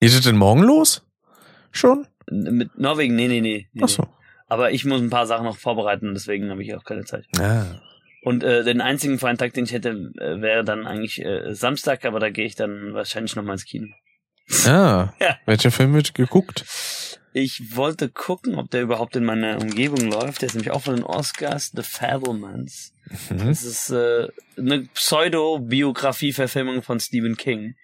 Geht es denn morgen los? Schon? Mit Norwegen, nee, nee, nee. nee Ach so. Aber ich muss ein paar Sachen noch vorbereiten, deswegen habe ich auch keine Zeit. Ah. Und äh, den einzigen freien Tag, den ich hätte, äh, wäre dann eigentlich äh, Samstag, aber da gehe ich dann wahrscheinlich noch mal ins Kino. Ah. Ja. Welcher Film wird geguckt? Ich wollte gucken, ob der überhaupt in meiner Umgebung läuft. Der ist nämlich auch von den Oscars, The Fablemans. Mhm. Das ist äh, eine Pseudo-Biografie-Verfilmung von Stephen King.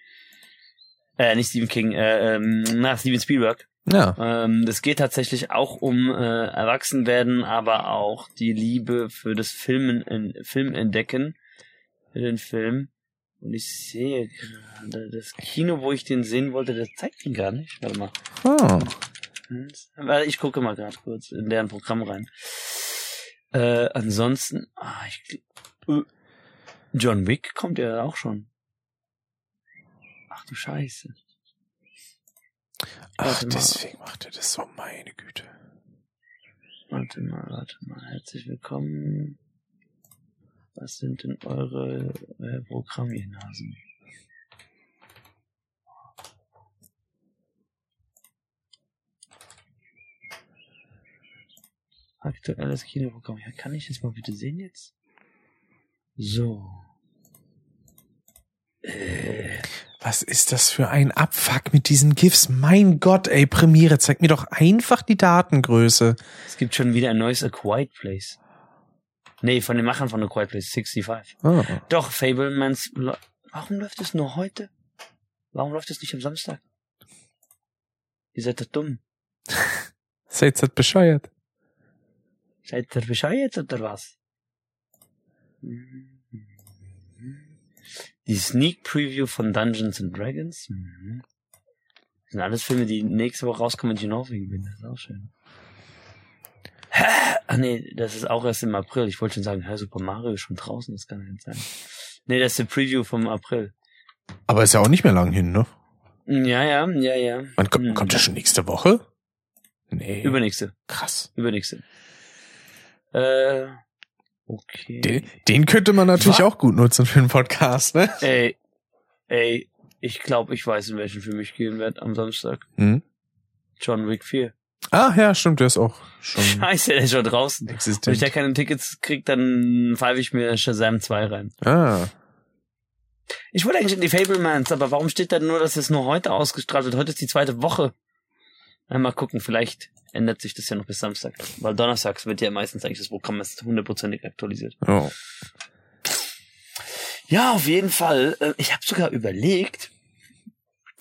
Äh, nicht Stephen King, äh, ähm, na, Steven Spielberg. Ja. Ähm, das geht tatsächlich auch um äh, Erwachsenwerden, aber auch die Liebe für das Filmen, in, Film entdecken, für den Film. Und ich sehe gerade, das Kino, wo ich den sehen wollte, das zeigt ihn gar nicht. Warte mal. Warte, Ich gucke mal gerade kurz in deren Programm rein. Äh, ansonsten, ah, ich, äh, John Wick kommt ja auch schon. Ach du Scheiße. Ach, deswegen macht er das so, meine Güte. Warte mal, warte mal. Herzlich willkommen. Was sind denn eure äh, Programmiernasen? Aktuelles Kinoprogramm. Ja, kann ich das mal bitte sehen jetzt? So. Äh, Was ist das für ein Abfuck mit diesen GIFs? Mein Gott, ey, Premiere, zeig mir doch einfach die Datengröße. es gibt schon wieder ein neues A Quiet Place. Nee, von den Machern von A Quiet Place, 65. Ah. Doch, Fablemans. Warum läuft es nur heute? Warum läuft es nicht am Samstag? Ihr seid doch dumm. Seid ihr bescheuert? Seid ihr Bescheid oder was? Die Sneak Preview von Dungeons and Dragons. Mhm. Das sind alles Filme, die nächste Woche rauskommen, wenn ich in Norwegen bin. Das ist auch schön. Hä? Ach nee, das ist auch erst im April. Ich wollte schon sagen, Herr Super Mario ist schon draußen, das kann ja nicht sein. Nee, das ist die Preview vom April. Aber ist ja auch nicht mehr lang hin, ne? Ja, ja, ja, ja. Wann kommt, Hm. kommt der schon nächste Woche? Nee. Übernächste. Krass. Übernächste. Äh, okay. Den, den könnte man natürlich Wa- auch gut nutzen für einen Podcast, ne? Ey, ey, ich glaube, ich weiß, in welchen Film ich gehen werde am Samstag. Hm? John Wick 4. Ah, ja, stimmt, der ist auch schon Scheiße, der ist schon draußen. Wenn ich da existent. keine Tickets krieg, dann pfeife ich mir Shazam 2 rein. Ah. Ich wollte eigentlich in die Fablemans, aber warum steht da nur, dass es nur heute ausgestrahlt wird? Heute ist die zweite Woche. Na, mal gucken, vielleicht ändert sich das ja noch bis Samstag. Weil donnerstags wird ja meistens eigentlich das Programm erst hundertprozentig aktualisiert. Oh. Ja, auf jeden Fall. Äh, Ich habe sogar überlegt,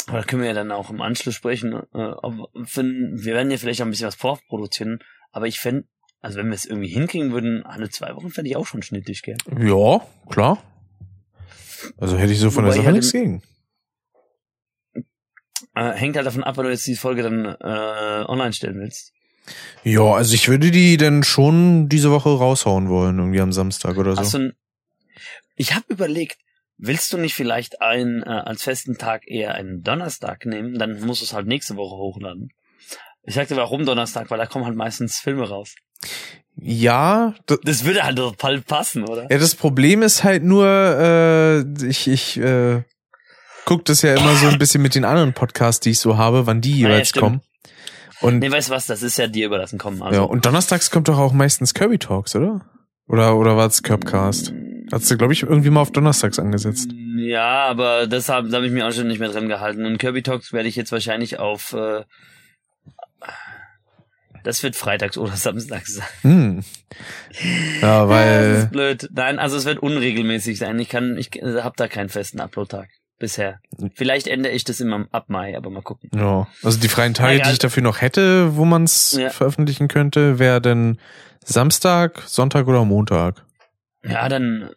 aber da können wir ja dann auch im Anschluss sprechen, äh, ob, wenn, wir werden ja vielleicht auch ein bisschen was vorproduzieren, aber ich fände, also wenn wir es irgendwie hinkriegen würden, alle zwei Wochen fände ich auch schon schnittig, gell? Ja, klar. Also hätte ich so von Wobei der Sache halt nichts gegen. Äh, hängt halt davon ab, weil du jetzt die Folge dann äh, online stellen willst. Ja, also ich würde die dann schon diese Woche raushauen wollen, irgendwie am Samstag oder so. Ein, ich habe überlegt, willst du nicht vielleicht einen äh, als festen Tag eher einen Donnerstag nehmen? Dann musst du es halt nächste Woche hochladen. Ich sagte, warum Donnerstag? Weil da kommen halt meistens Filme raus. ja, Das würde halt total passen, oder? ja, das Problem ist halt nur, äh, ich, ich äh, guck das ja immer so ein bisschen mit den anderen Podcasts, die ich so habe, wann die ja, jeweils stimmt. kommen. Und Nee, weißt du was, das ist ja dir überlassen kommen. Also, ja, und donnerstags kommt doch auch meistens Kirby Talks, oder? Oder oder war es Curbcast? Hast du, glaube ich, irgendwie mal auf donnerstags angesetzt. Ja, aber das habe hab ich mir auch schon nicht mehr drin gehalten. Und Kirby Talks werde ich jetzt wahrscheinlich auf äh, das wird freitags oder samstags sein. Hm. Ja, das weil ist blöd. Nein, also es wird unregelmäßig sein. Ich kann, ich habe da keinen festen Upload-Tag bisher. Vielleicht ändere ich das immer ab Mai, aber mal gucken. ja, also die freien Tage, Egal. die ich dafür noch hätte, wo man es Ja. veröffentlichen könnte, wäre dann Samstag, Sonntag oder Montag. Ja, dann,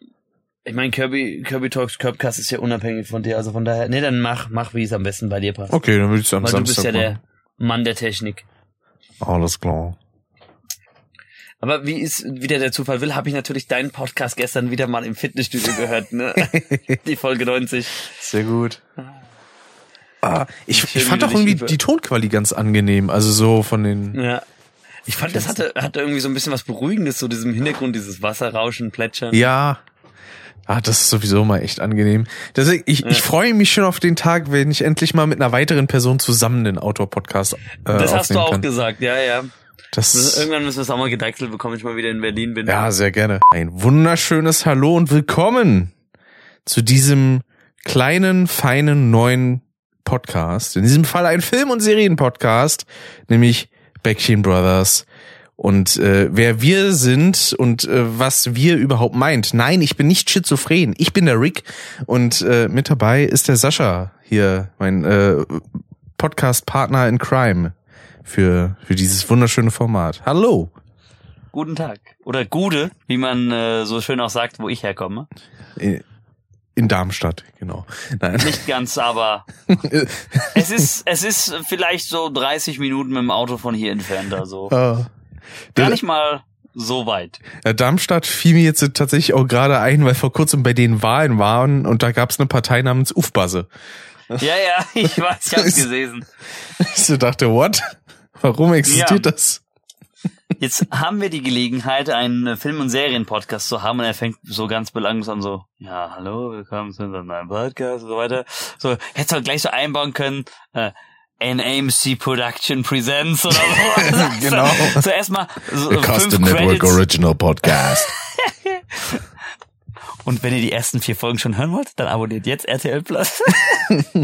ich meine, Kirby, Kirby Talks, Curbcast ist ja unabhängig von dir, also von daher, nee, dann mach, mach, wie es am besten bei dir passt. Okay, dann würde ich es am Weil du Samstag bist ja der machen. Mann der Technik. Alles klar. Aber wie ist wieder der Zufall will, habe ich natürlich deinen Podcast gestern wieder mal im Fitnessstudio gehört, ne? Die Folge 90. Sehr gut. Ah, ich, Schön, ich fand auch irgendwie die Tonquali ganz angenehm. Also so von den. Ja. Ich fand, das hatte, hatte irgendwie so ein bisschen was Beruhigendes, so diesem Hintergrund, dieses Wasserrauschen, Plätschern. Ja. Ah, das ist sowieso mal echt angenehm. Deswegen, ich, ich freue mich schon auf den Tag, wenn ich endlich mal mit einer weiteren Person zusammen den Outdoor-Podcast äh, Das hast du auch kann. gesagt, ja, ja. Das, Irgendwann müssen wir es auch mal gedeichselt bekommen, wenn ich mal wieder in Berlin bin. ja, sehr gerne. Ein wunderschönes Hallo und willkommen zu diesem kleinen, feinen, neuen Podcast. In diesem Fall ein Film- und Serienpodcast, nämlich Bäckchen Brothers. Und äh, wer wir sind und äh, was wir überhaupt meint. Nein, ich bin nicht schizophren. Ich bin der Rick und äh, mit dabei ist der Sascha hier, mein äh, Podcast-Partner in Crime für für dieses wunderschöne Format. Hallo. Guten Tag. Oder Gude, wie man äh, so schön auch sagt, wo ich herkomme. In, in Darmstadt, genau. Nein. Nicht ganz, aber es ist, es ist vielleicht so 30 Minuten mit dem Auto von hier entfernt, also Ah. gar nicht mal so weit. Ja, Darmstadt fiel mir jetzt tatsächlich auch gerade ein, weil vor kurzem bei den Wahlen waren und da gab es eine Partei namens Ufbasse. Ja, ja, ich weiß, ich hab's gelesen. Ich so dachte, what? Warum existiert Ja. das? Jetzt haben wir die Gelegenheit, einen Film- und Serien-Podcast zu haben und er fängt so ganz belanglos an so, ja, hallo, willkommen zu unserem neuen Podcast und so weiter. So, hätte man gleich so einbauen können, äh, NAMC Production Presents oder so. Genau. So erstmal so fünf Credits. Original Podcast. Und wenn ihr die ersten vier Folgen schon hören wollt, dann abonniert jetzt RTL Plus.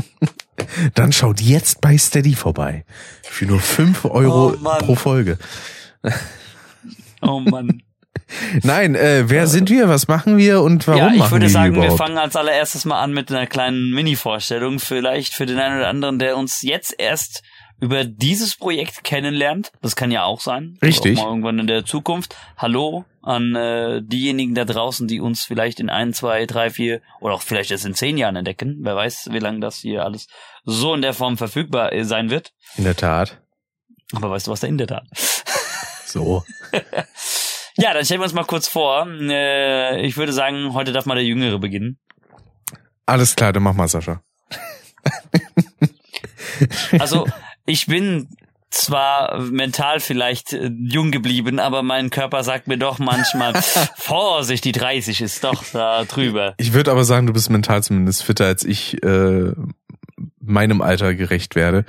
Dann schaut jetzt bei Steady vorbei. Für nur fünf Euro Oh, pro Folge. oh Mann. Nein, äh, wer sind wir? Was machen wir und warum ja, ich machen würde wir sagen, die wir überhaupt? fangen als allererstes mal an mit einer kleinen Mini-Vorstellung. Vielleicht für den einen oder anderen, der uns jetzt erst über dieses Projekt kennenlernt. Das kann ja auch sein. Richtig. Auch mal irgendwann in der Zukunft. Hallo an äh, diejenigen da draußen, die uns vielleicht in ein, zwei, drei, vier oder auch vielleicht erst in zehn Jahren entdecken. Wer weiß, wie lange das hier alles so in der Form verfügbar äh, sein wird. In der Tat. Aber weißt du, was da in der Tat? So. Ja, dann stellen wir uns mal kurz vor. Äh, ich würde sagen, heute darf mal der Jüngere beginnen. Alles klar, dann mach mal, Sascha. Also, ich bin zwar mental vielleicht äh, jung geblieben, aber mein Körper sagt mir doch manchmal, Vorsicht, die 30 ist doch da drüber. Ich würde aber sagen, du bist mental zumindest fitter als ich äh, meinem Alter gerecht werde.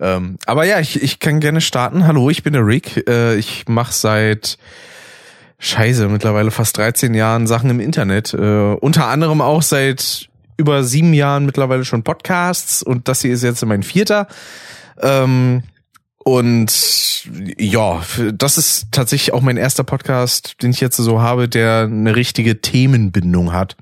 Ähm, aber ja, ich, ich kann gerne starten. Hallo, ich bin der Rick. Äh, ich mache seit Scheiße mittlerweile fast 13 Jahren Sachen im Internet. Äh, unter anderem auch seit über sieben Jahren mittlerweile schon Podcasts und das hier ist jetzt mein vierter. Ähm, und ja, das ist tatsächlich auch mein erster Podcast, den ich jetzt so habe, der eine richtige Themenbindung hat.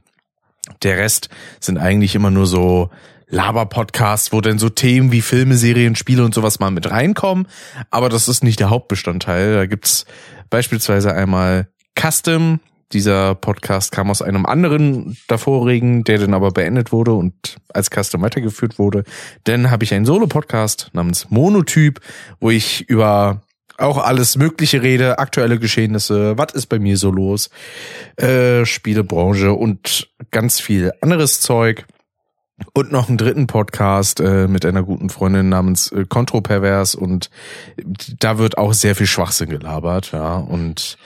Der Rest sind eigentlich immer nur so Laber-Podcasts, wo dann so Themen wie Filme, Serien, Spiele und sowas mal mit reinkommen. Aber das ist nicht der Hauptbestandteil. Da gibt's beispielsweise einmal Custom. Dieser Podcast kam aus einem anderen davorigen, der dann aber beendet wurde und als Custom weitergeführt wurde. Dann habe ich einen Solo-Podcast namens Monotyp, wo ich über auch alles Mögliche rede, aktuelle Geschehnisse, was ist bei mir so los, äh, Spielebranche und ganz viel anderes Zeug. Und noch einen dritten Podcast äh, mit einer guten Freundin namens äh, und da wird auch sehr viel Schwachsinn gelabert, ja. Und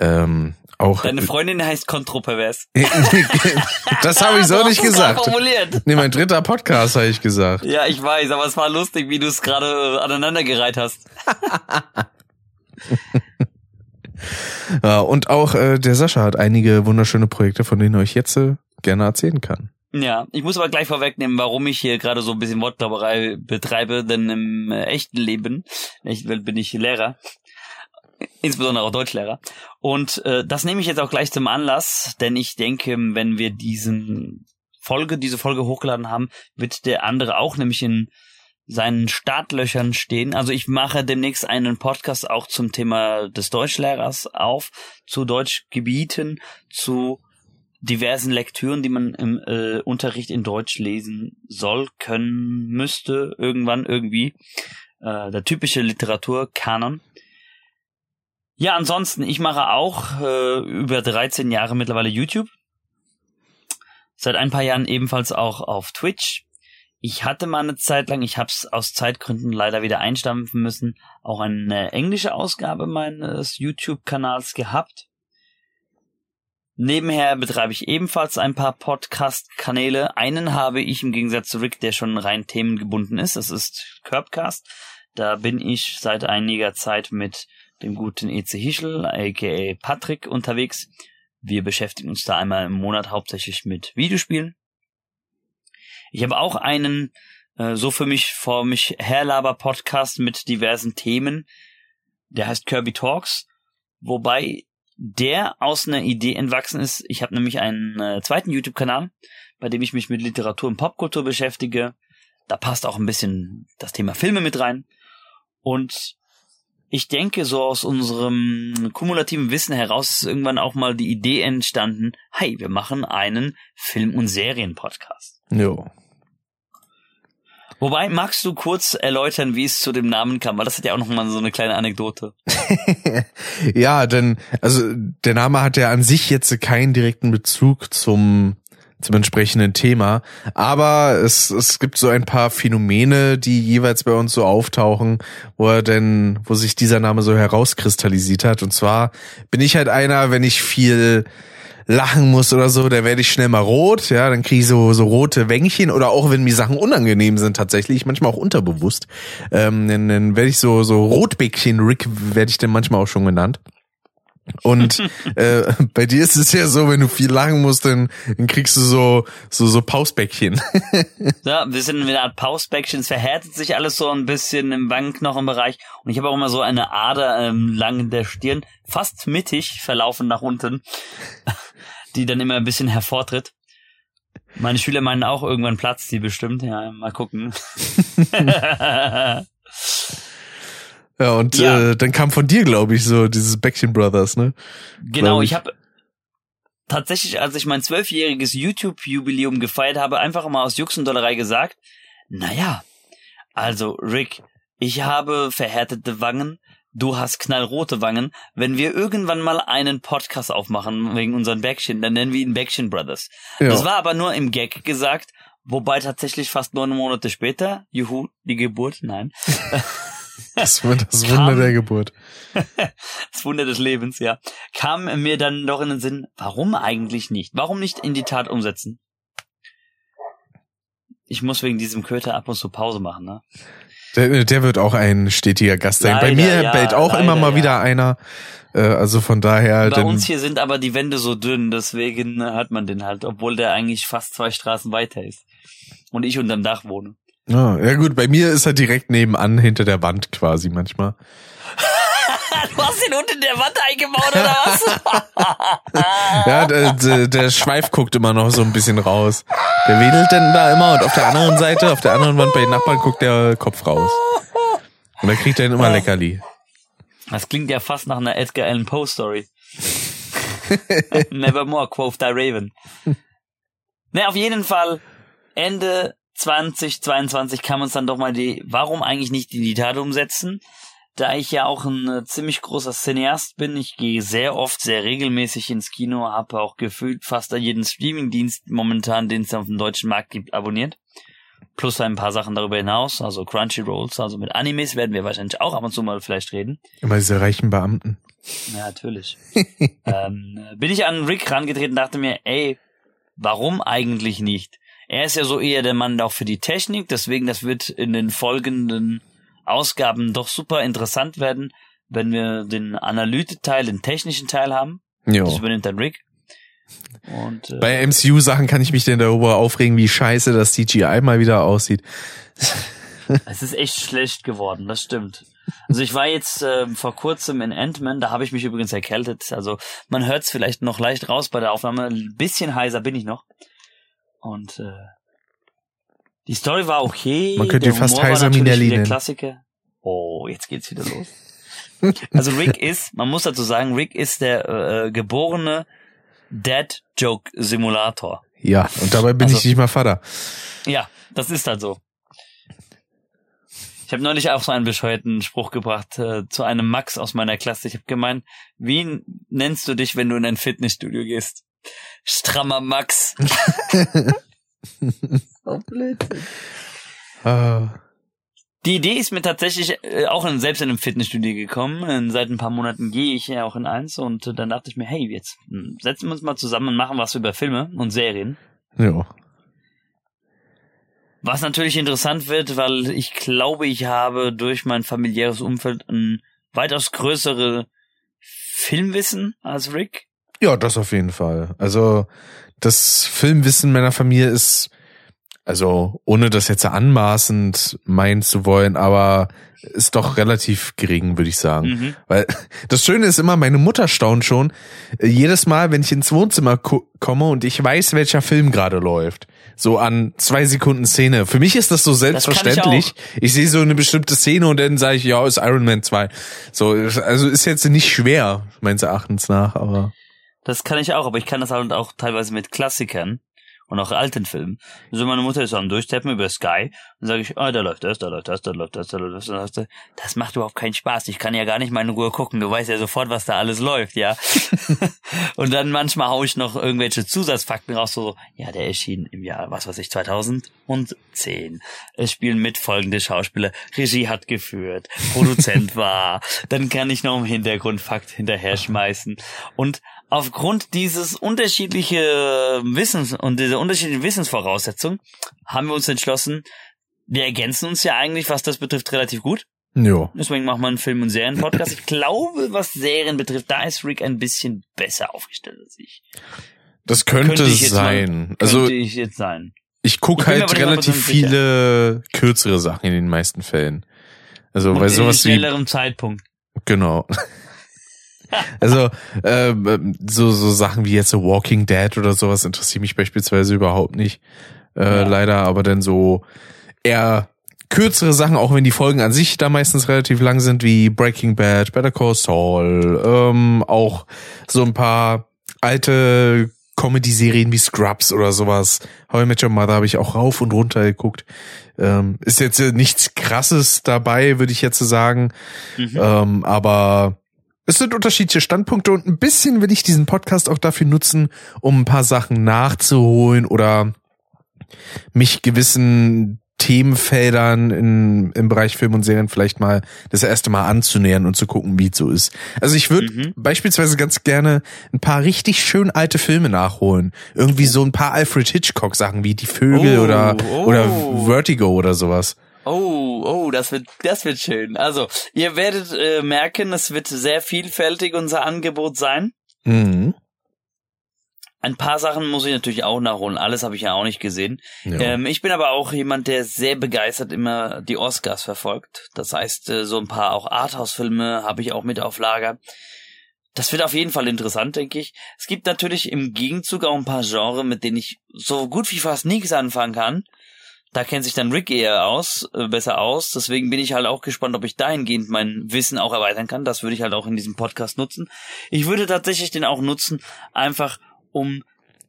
ähm, auch Deine Freundin heißt Kontropervers. das habe ich so nicht gesagt. formuliert. Nee, mein dritter Podcast habe ich gesagt. Ja, ich weiß, aber es war lustig, wie du es gerade aneinandergereiht hast. Ja, und auch äh, der Sascha hat einige wunderschöne Projekte, von denen er euch jetzt äh, gerne erzählen kann. Ja, ich muss aber gleich vorwegnehmen, warum ich hier gerade so ein bisschen Wortklauberei betreibe, denn im äh, echten Leben, in der echten Welt bin ich Lehrer, insbesondere auch Deutschlehrer. Und äh, das nehme ich jetzt auch gleich zum Anlass, denn ich denke, wenn wir diesen Folge, diese Folge hochgeladen haben, wird der andere auch nämlich in seinen Startlöchern stehen. Also ich mache demnächst einen Podcast auch zum Thema des Deutschlehrers auf, zu Deutschgebieten, zu diversen Lektüren, die man im äh, Unterricht in Deutsch lesen soll, können, müsste, irgendwann, irgendwie. Äh, der typische Literaturkanon. Ja, ansonsten, ich mache auch äh, über 13 Jahre mittlerweile YouTube. Seit ein paar Jahren ebenfalls auch auf Twitch. Ich hatte mal eine Zeit lang, ich habe es aus Zeitgründen leider wieder einstampfen müssen, auch eine englische Ausgabe meines YouTube-Kanals gehabt. Nebenher betreibe ich ebenfalls ein paar Podcast-Kanäle. Einen habe ich im Gegensatz zu Rick, der schon rein themengebunden ist. Das ist Curbcast. Da bin ich seit einiger Zeit mit dem guten EC Hischel, aka Patrick, unterwegs. Wir beschäftigen uns da einmal im Monat hauptsächlich mit Videospielen. Ich habe auch einen äh, so für mich vor mich herlaber Podcast mit diversen Themen. Der heißt Kirby Talks, wobei der aus einer Idee entwachsen ist. Ich habe nämlich einen äh, zweiten YouTube-Kanal, bei dem ich mich mit Literatur und Popkultur beschäftige. Da passt auch ein bisschen das Thema Filme mit rein. Und ich denke, so aus unserem kumulativen Wissen heraus ist irgendwann auch mal die Idee entstanden, hey, wir machen einen Film- und Serien-Podcast. Jo. Wobei, magst du kurz erläutern, wie es zu dem Namen kam? Weil das hat ja auch noch mal so eine kleine Anekdote. ja, denn, also, der Name hat ja an sich jetzt keinen direkten Bezug zum, zum entsprechenden Thema. Aber es, es gibt so ein paar Phänomene, die jeweils bei uns so auftauchen, wo er denn, wo sich dieser Name so herauskristallisiert hat. Und zwar bin ich halt einer, wenn ich viel lachen muss oder so, da werde ich schnell mal rot, ja, dann kriege ich so, so rote Wängchen oder auch wenn mir Sachen unangenehm sind tatsächlich, manchmal auch unterbewusst, ähm, dann, dann werde ich so, so Rotbäckchen Rick werde ich dann manchmal auch schon genannt. Und äh, bei dir ist es ja so, wenn du viel lachen musst, dann, dann kriegst du so so so Pausbäckchen. ja, wir sind in einer Art Pausbäckchen. Es verhärtet sich alles so ein bisschen im Wangenknochenbereich. Und ich habe auch immer so eine Ader ähm, lang in der Stirn, fast mittig verlaufen nach unten, die dann immer ein bisschen hervortritt. Meine Schüler meinen auch, irgendwann platzt die bestimmt. Ja, mal gucken. Ja, und ja. Äh, dann kam von dir, glaube ich, so dieses Bäckchen Brothers, ne? Genau, ich, ich habe tatsächlich, als ich mein zwölfjähriges YouTube-Jubiläum gefeiert habe, einfach mal aus Jux und Dollerei gesagt, naja, also Rick, ich habe verhärtete Wangen, du hast knallrote Wangen. Wenn wir irgendwann mal einen Podcast aufmachen wegen unseren Bäckchen, dann nennen wir ihn Bäckchen Brothers. Ja. Das war aber nur im Gag gesagt, wobei tatsächlich fast neun Monate später, juhu, die Geburt, nein. Das, das kam, Wunder der Geburt. das Wunder des Lebens, ja. Kam mir dann doch in den Sinn, warum eigentlich nicht? Warum nicht in die Tat umsetzen? Ich muss wegen diesem Köter ab und zu Pause machen, ne? Der, der wird auch ein stetiger Gast sein. Leider, Bei mir ja, bellt auch leider, immer mal ja. wieder einer. Äh, also von daher. Bei uns hier sind aber die Wände so dünn, deswegen hat man den halt, obwohl der eigentlich fast zwei Straßen weiter ist. Und ich unterm Dach wohne. Ah, ja gut, bei mir ist er direkt nebenan hinter der Wand quasi manchmal. du hast ihn unter der Wand eingebaut oder was? ja, der, der, der Schweif guckt immer noch so ein bisschen raus. Der wedelt denn da immer und auf der anderen Seite, auf der anderen Wand bei den Nachbarn guckt der Kopf raus. Und da kriegt er dann immer Leckerli. Das klingt ja fast nach einer Edgar Allan Poe Story. Nevermore, quoth thy Raven. Ne, auf jeden Fall Ende 2022 kam uns dann doch mal die, warum eigentlich nicht in die Tat umsetzen? Da ich ja auch ein äh, ziemlich großer Cineast bin, ich gehe sehr oft, sehr regelmäßig ins Kino, habe auch gefühlt fast jeden Streamingdienst momentan, den es auf dem deutschen Markt gibt, abonniert. Plus ein paar Sachen darüber hinaus, also Crunchyrolls, also mit Animes werden wir wahrscheinlich auch ab und zu mal vielleicht reden. Immer diese reichen Beamten. Ja, natürlich. ähm, bin ich an Rick rangetreten, dachte mir, ey, warum eigentlich nicht? Er ist ja so eher der Mann auch für die Technik, deswegen das wird in den folgenden Ausgaben doch super interessant werden, wenn wir den Analyte-Teil, den technischen Teil haben. Jo. Das übernimmt dann Rick. Und, äh, Bei MCU-Sachen kann ich mich denn darüber aufregen, wie scheiße das CGI mal wieder aussieht. Es ist echt schlecht geworden, das stimmt. Also ich war jetzt äh, vor kurzem in Ant-Man, da habe ich mich übrigens erkältet. Also man hört es vielleicht noch leicht raus bei der Aufnahme. Ein bisschen heiser bin ich noch. Und äh, die Story war okay. Man könnte fast heiser Minelli nennen. Klassiker. Oh, jetzt geht's wieder los. also Rick ist, man muss dazu sagen, Rick ist der äh, geborene Dead Joke Simulator. Ja, und dabei bin also, ich nicht mal Vater. Ja, das ist halt so. Ich habe neulich auch so einen bescheuerten Spruch gebracht äh, zu einem Max aus meiner Klasse. Ich habe gemeint, wie nennst du dich, wenn du in ein Fitnessstudio gehst? Strammer Max. so Blödsinn. Ah. Die Idee ist mir tatsächlich äh, auch in, selbst in einem Fitnessstudio gekommen. Äh, seit ein paar Monaten gehe ich ja auch in eins und dann dachte ich mir, hey, jetzt hm, setzen wir uns mal zusammen und machen was über Filme und Serien. Ja. Was natürlich interessant wird, weil ich glaube, ich habe durch mein familiäres Umfeld ein weitaus größere Filmwissen als Rick. Ja, das auf jeden Fall. Also das Filmwissen meiner Familie ist, also ohne das jetzt anmaßend meinen zu wollen, aber ist doch relativ gering, würde ich sagen. Mhm. Weil das Schöne ist immer, meine Mutter staunt schon, äh, jedes Mal, wenn ich ins Wohnzimmer ko- komme und ich weiß, welcher Film gerade läuft. So an zwei Sekunden Szene. Für mich ist das so selbstverständlich. ich Ich, sehe so eine bestimmte Szene und dann sage ich, ja, ist Iron Man 2. So, also ist jetzt nicht schwer, meines Erachtens nach, aber. Das kann ich auch, aber ich kann das halt auch teilweise mit Klassikern und auch alten Filmen. So meine Mutter ist am Durchtappen über Sky und sage ich, ah, da läuft das, da läuft das, da läuft das, da läuft das, da läuft das. Das macht überhaupt keinen Spaß. Ich kann ja gar nicht mal in Ruhe gucken. Du weißt ja sofort, was da alles läuft, ja. und dann manchmal hau ich noch irgendwelche Zusatzfakten raus, so, ja, der erschien im Jahr, was weiß ich, 2010. Es spielen mit folgende Schauspieler. Regie hat geführt, Produzent war. Dann kann ich noch einen Hintergrundfakt hinterher schmeißen. Und aufgrund dieses unterschiedliche Wissens und dieser unterschiedlichen Wissensvoraussetzungen haben wir uns entschlossen, wir ergänzen uns ja eigentlich, was das betrifft, relativ gut. Ja. Deswegen machen wir einen Film- und Serien-Podcast. Ich glaube, was Serien betrifft, da ist Rick ein bisschen besser aufgestellt als ich. Das könnte, Könnte ich sein. Mal, also könnte ich jetzt sein. ich gucke halt relativ 100% viele kürzere Sachen in den meisten Fällen. Also Und weil sowas wie schnellerem Zeitpunkt. genau. also ähm, so so Sachen wie jetzt so Walking Dead oder sowas interessiert mich beispielsweise überhaupt nicht. Äh, Ja. Leider, aber dann so eher kürzere Sachen, auch wenn die Folgen an sich da meistens relativ lang sind, wie Breaking Bad, Better Call Saul, ähm, auch so ein paar alte Comedy-Serien wie Scrubs oder sowas. How I Met Your Mother habe ich auch rauf und runter geguckt. Ähm, ist jetzt äh, nichts krasses dabei, würde ich jetzt so sagen. Mhm. Ähm, aber es sind unterschiedliche Standpunkte und ein bisschen will ich diesen Podcast auch dafür nutzen, um ein paar Sachen nachzuholen oder mich gewissen Themenfeldern in, im Bereich Film und Serien vielleicht mal das erste Mal anzunähern und zu gucken, wie es so ist. Also ich würde Mhm. beispielsweise ganz gerne ein paar richtig schön alte Filme nachholen. Irgendwie so ein paar Alfred Hitchcock Sachen wie Die Vögel Oh, oder, oh. oder Vertigo oder sowas. Oh, oh, das wird, das wird schön. Also, ihr werdet äh, merken, es wird sehr vielfältig unser Angebot sein. Mhm. Ein paar Sachen muss ich natürlich auch nachholen. Alles habe ich ja auch nicht gesehen. Ja. Ähm, ich bin aber auch jemand, der sehr begeistert immer die Oscars verfolgt. Das heißt, äh, so ein paar auch Arthouse-Filme habe ich auch mit auf Lager. Das wird auf jeden Fall interessant, denke ich. Es gibt natürlich im Gegenzug auch ein paar Genres, mit denen ich so gut wie fast nichts anfangen kann. Da kennt sich dann Rick eher aus, äh, besser aus. Deswegen bin ich halt auch gespannt, ob ich dahingehend mein Wissen auch erweitern kann. Das würde ich halt auch in diesem Podcast nutzen. Ich würde tatsächlich den auch nutzen, einfach um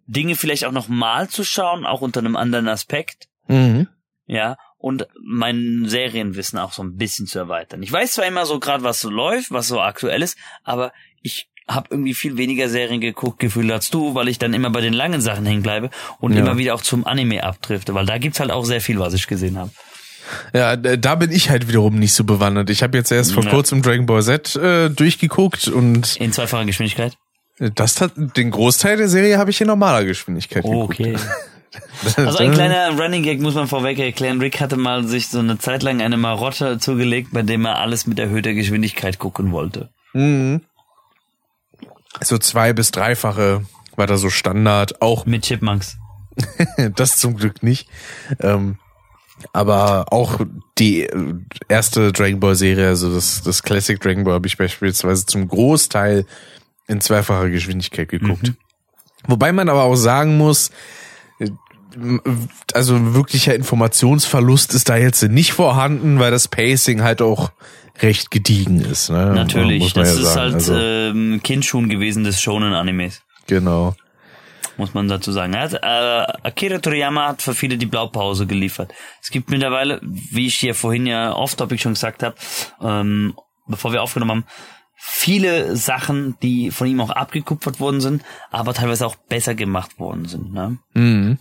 Dinge vielleicht auch noch mal zu schauen, auch unter einem anderen Aspekt. Mhm. Ja, und mein Serienwissen auch so ein bisschen zu erweitern. Ich weiß zwar immer so gerade, was so läuft, was so aktuell ist, aber ich habe irgendwie viel weniger Serien geguckt, Gefühl als du, weil ich dann immer bei den langen Sachen hängen bleibe und Ja. immer wieder auch zum Anime abdrifte, weil da gibt's halt auch sehr viel, was ich gesehen habe. Ja, da bin ich halt wiederum nicht so bewandert. Ich habe jetzt erst vor Ja. kurzem Dragon Ball Z äh, durchgeguckt und In zweifacher Geschwindigkeit. das hat den Großteil der Serie habe ich in normaler Geschwindigkeit Oh, geguckt. okay. Also ein kleiner Running Gag muss man vorweg erklären. Rick hatte mal sich so eine Zeit lang eine Marotte zugelegt, bei dem er alles mit erhöhter Geschwindigkeit gucken wollte. Mhm. So zwei bis dreifache war da so Standard. Auch Mit Chipmunks. das zum Glück nicht. Ähm, aber auch die erste Dragon Ball Serie, also das, das Classic Dragon Ball, habe ich beispielsweise zum Großteil in zweifacher Geschwindigkeit geguckt. Wobei man aber auch sagen muss, äh, also wirklicher Informationsverlust ist da jetzt nicht vorhanden, weil das Pacing halt auch recht gediegen ist. Ne? Natürlich, das ja ist sagen. halt Also, ähm, Kindschuhen gewesen des Shonen-Animes, genau. muss man dazu sagen. Er hat, äh, Akira Toriyama hat für viele die Blaupause geliefert. Es gibt mittlerweile, wie ich hier vorhin ja off-topic schon gesagt habe, ähm, bevor wir aufgenommen haben, viele Sachen, die von ihm auch abgekupfert worden sind, aber teilweise auch besser gemacht worden sind. Ne? Mhm.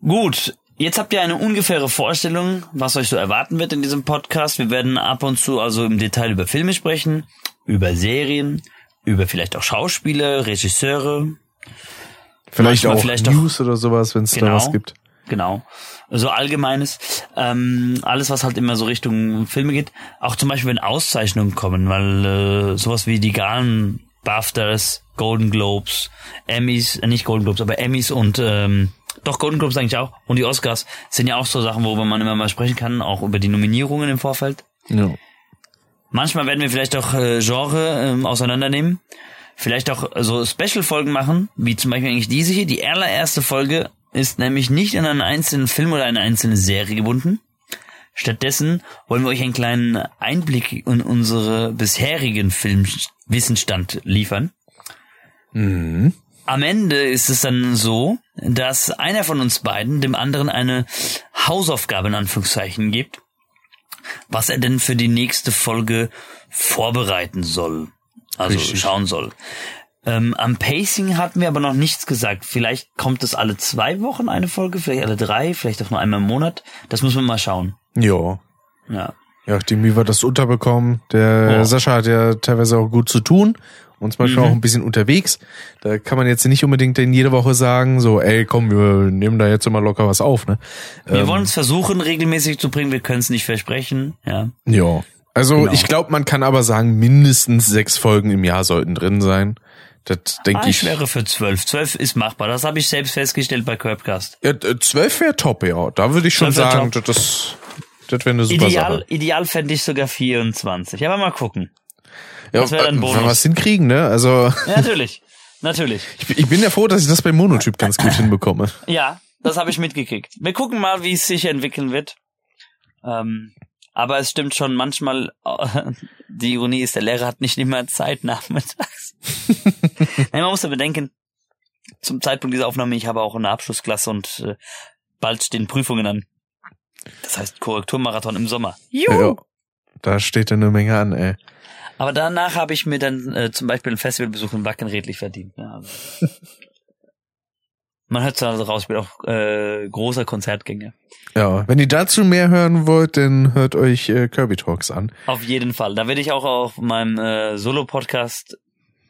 Gut, Jetzt habt ihr eine ungefähre Vorstellung, was euch so erwarten wird in diesem Podcast. Wir werden ab und zu also im Detail über Filme sprechen, über Serien, über vielleicht auch Schauspieler, Regisseure. Vielleicht auch vielleicht News oder sowas, wenn es da Genau. was gibt. Genau. So allgemeines. Ähm, alles, was halt immer so Richtung Filme geht. Auch zum Beispiel, wenn Auszeichnungen kommen, weil äh, sowas wie die Galen, BAFTAs, Golden Globes, Emmys, äh, nicht Golden Globes, aber Emmys und ähm, doch Golden Globes eigentlich auch und die Oscars sind ja auch so Sachen, worüber man immer mal sprechen kann, auch über die Nominierungen im Vorfeld. Ja. Manchmal werden wir vielleicht auch äh, Genre ähm, auseinandernehmen. Vielleicht auch so Special-Folgen machen, wie zum Beispiel eigentlich diese hier. Die allererste Folge ist nämlich nicht an einen einzelnen Film oder eine einzelne Serie gebunden. Stattdessen wollen wir euch einen kleinen Einblick in unsere bisherigen Filmwissensstand liefern. Mhm. Am Ende ist es dann so, dass einer von uns beiden dem anderen eine Hausaufgabe in Anführungszeichen gibt, was er denn für die nächste Folge vorbereiten soll. Also Richtig. schauen soll. Ähm, am Pacing hatten wir aber noch nichts gesagt. Vielleicht kommt es alle zwei Wochen eine Folge, vielleicht alle drei, vielleicht auch nur einmal im Monat. Das müssen wir mal schauen. Ja. Ja. Ja, dem wie wir das unterbekommen. Der Ja. Sascha hat ja teilweise auch gut zu tun und zum Beispiel Mhm. auch ein bisschen unterwegs. Da kann man jetzt nicht unbedingt in jede Woche sagen, so, ey, komm, wir nehmen da jetzt immer locker was auf, ne? Wir Ähm, wollen es versuchen, regelmäßig zu bringen. Wir können es nicht versprechen. Ja. Ja. Also Genau. ich glaube, man kann aber sagen, mindestens sechs Folgen im Jahr sollten drin sein. Das denke Ah, ich. ich wäre für zwölf. Zwölf ist machbar. Das habe ich selbst festgestellt bei Curbcast. Ja, zwölf wäre top, ja. Da würde ich schon 12 wär sagen, top. das, das, das wäre eine super Ideal, Sache. ideal fände ich sogar 24. Aber mal gucken. Ja, das wär dann äh, Bonus. Wenn wir es hinkriegen, ne? Also Ja, natürlich. natürlich. ich, ich bin ja froh, dass ich das beim Monotyp ganz gut hinbekomme. Ja, das habe ich mitgekriegt. Wir gucken mal, wie es sich entwickeln wird. Ähm, aber es stimmt schon, manchmal, äh, die Ironie ist, der Lehrer hat nicht immer Zeit nachmittags. Nein, man muss ja bedenken, zum Zeitpunkt dieser Aufnahme, ich habe auch eine Abschlussklasse und äh, bald stehen Prüfungen an. Das heißt Korrekturmarathon im Sommer. Ja, da steht ja eine Menge an, ey. Aber danach habe ich mir dann äh, zum Beispiel einen Festivalbesuch in Wacken redlich verdient. Ja, also. Man hört also raus, ich bin auch äh, großer Konzertgänger. Ja, wenn ihr dazu mehr hören wollt, dann hört euch äh, Kirby Talks an. Auf jeden Fall. Da werde ich auch auf meinem äh, Solo-Podcast